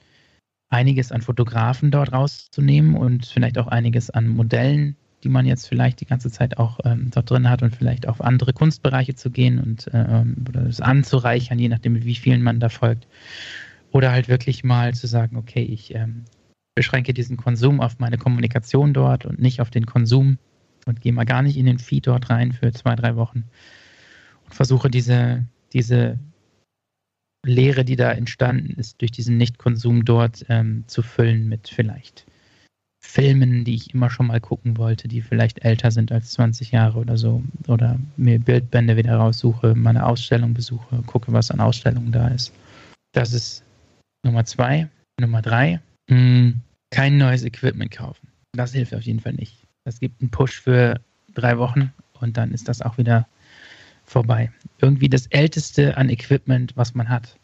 einiges an Fotografen dort rauszunehmen und vielleicht auch einiges an Modellen, die man jetzt vielleicht die ganze Zeit auch ähm, dort drin hat und vielleicht auf andere Kunstbereiche zu gehen und ähm, oder es anzureichern, je nachdem, wie vielen man da folgt. Oder halt wirklich mal zu sagen, okay, ich ähm, beschränke diesen Konsum auf meine Kommunikation dort und nicht auf den Konsum und gehe mal gar nicht in den Feed dort rein für zwei, drei Wochen und versuche diese, diese Leere, die da entstanden ist, durch diesen Nichtkonsum dort ähm, zu füllen mit vielleicht Filmen, die ich immer schon mal gucken wollte, die vielleicht älter sind als 20 Jahre oder so. Oder mir Bildbände wieder raussuche, meine Ausstellung besuche, gucke, was an Ausstellungen da ist. Das ist Nummer zwei. Nummer drei, mh, hm, kein neues Equipment kaufen. Das hilft auf jeden Fall nicht. Das gibt einen Push für drei Wochen und dann ist das auch wieder vorbei. Irgendwie das Älteste an Equipment, was man hat.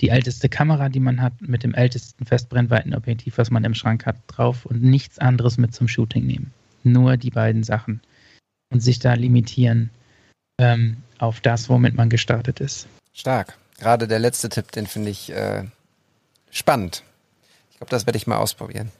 Die älteste Kamera, die man hat, mit dem ältesten Festbrennweitenobjektiv, was man im Schrank hat, drauf und nichts anderes mit zum Shooting nehmen. Nur die beiden Sachen. Und sich da limitieren ähm, auf das, womit man gestartet ist. Stark. Gerade der letzte Tipp, den finde ich äh, spannend. Ich glaube, das werde ich mal ausprobieren.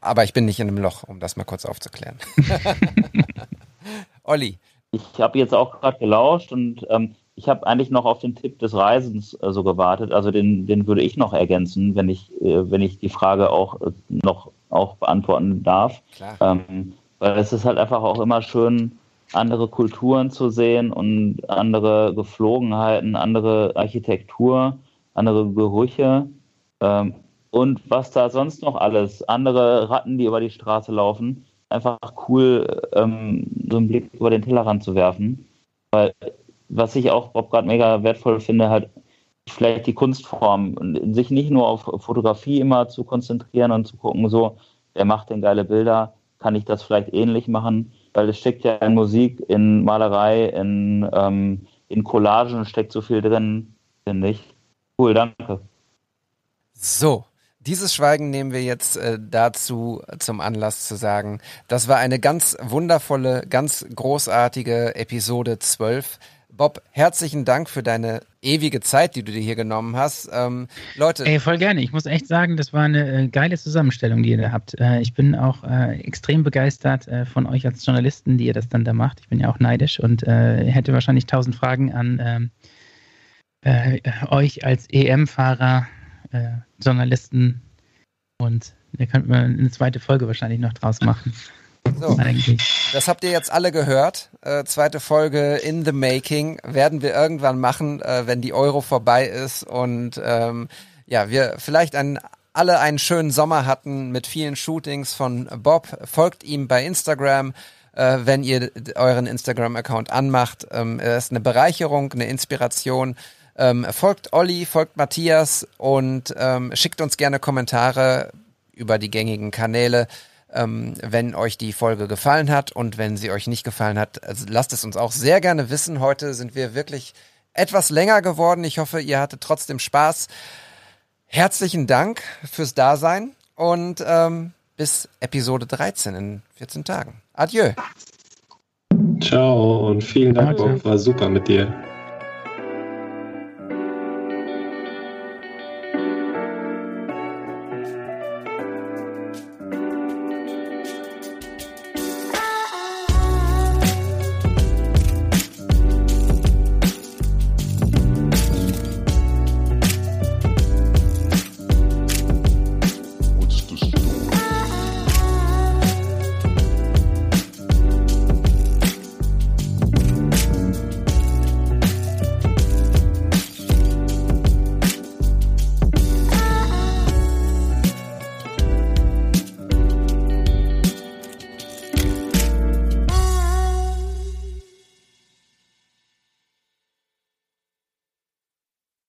Aber ich bin nicht in einem Loch, um das mal kurz aufzuklären. Olli. Ich habe jetzt auch gerade gelauscht und ähm, ich habe eigentlich noch auf den Tipp des Reisens äh, so gewartet. Also den, den würde ich noch ergänzen, wenn ich, äh, wenn ich die Frage auch äh, noch auch beantworten darf. Ähm, weil es ist halt einfach auch immer schön, andere Kulturen zu sehen und andere Geflogenheiten, andere Architektur, andere Gerüche. Ähm, und was da sonst noch alles, andere Ratten, die über die Straße laufen, einfach cool, ähm, so einen Blick über den Tellerrand zu werfen. Weil, was ich auch gerade mega wertvoll finde, halt vielleicht die Kunstform sich nicht nur auf Fotografie immer zu konzentrieren und zu gucken, so, wer macht denn geile Bilder, kann ich das vielleicht ähnlich machen, weil es steckt ja in Musik, in Malerei, in, ähm, in Collagen steckt so viel drin, finde ich. Cool, danke. So, dieses Schweigen nehmen wir jetzt äh, dazu zum Anlass zu sagen, das war eine ganz wundervolle, ganz großartige Episode 12. Bob, herzlichen Dank für deine ewige Zeit, die du dir hier genommen hast. Ähm, Leute. Ey, voll gerne. Ich muss echt sagen, das war eine äh, geile Zusammenstellung, die ihr da habt. Äh, ich bin auch äh, extrem begeistert äh, von euch als Journalisten, die ihr das dann da macht. Ich bin ja auch neidisch und äh, hätte wahrscheinlich tausend Fragen an ähm, äh, euch als EM-Fahrer Journalisten und da könnten wir eine zweite Folge wahrscheinlich noch draus machen. So, das habt ihr jetzt alle gehört. Äh, zweite Folge in the making werden wir irgendwann machen, äh, wenn die Euro vorbei ist und ähm, ja, wir vielleicht ein, alle einen schönen Sommer hatten mit vielen Shootings von Bob. Folgt ihm bei Instagram, äh, wenn ihr euren Instagram-Account anmacht. Ähm, er ist eine Bereicherung, eine Inspiration. Ähm, folgt Olli, folgt Matthias und ähm, schickt uns gerne Kommentare über die gängigen Kanäle, ähm, wenn euch die Folge gefallen hat und wenn sie euch nicht gefallen hat, also lasst es uns auch sehr gerne wissen. Heute sind wir wirklich etwas länger geworden. Ich hoffe, ihr hattet trotzdem Spaß. Herzlichen Dank fürs Dasein und ähm, bis Episode 13 in 14 Tagen. Adieu. Ciao und vielen Dank, Bob. War super mit dir.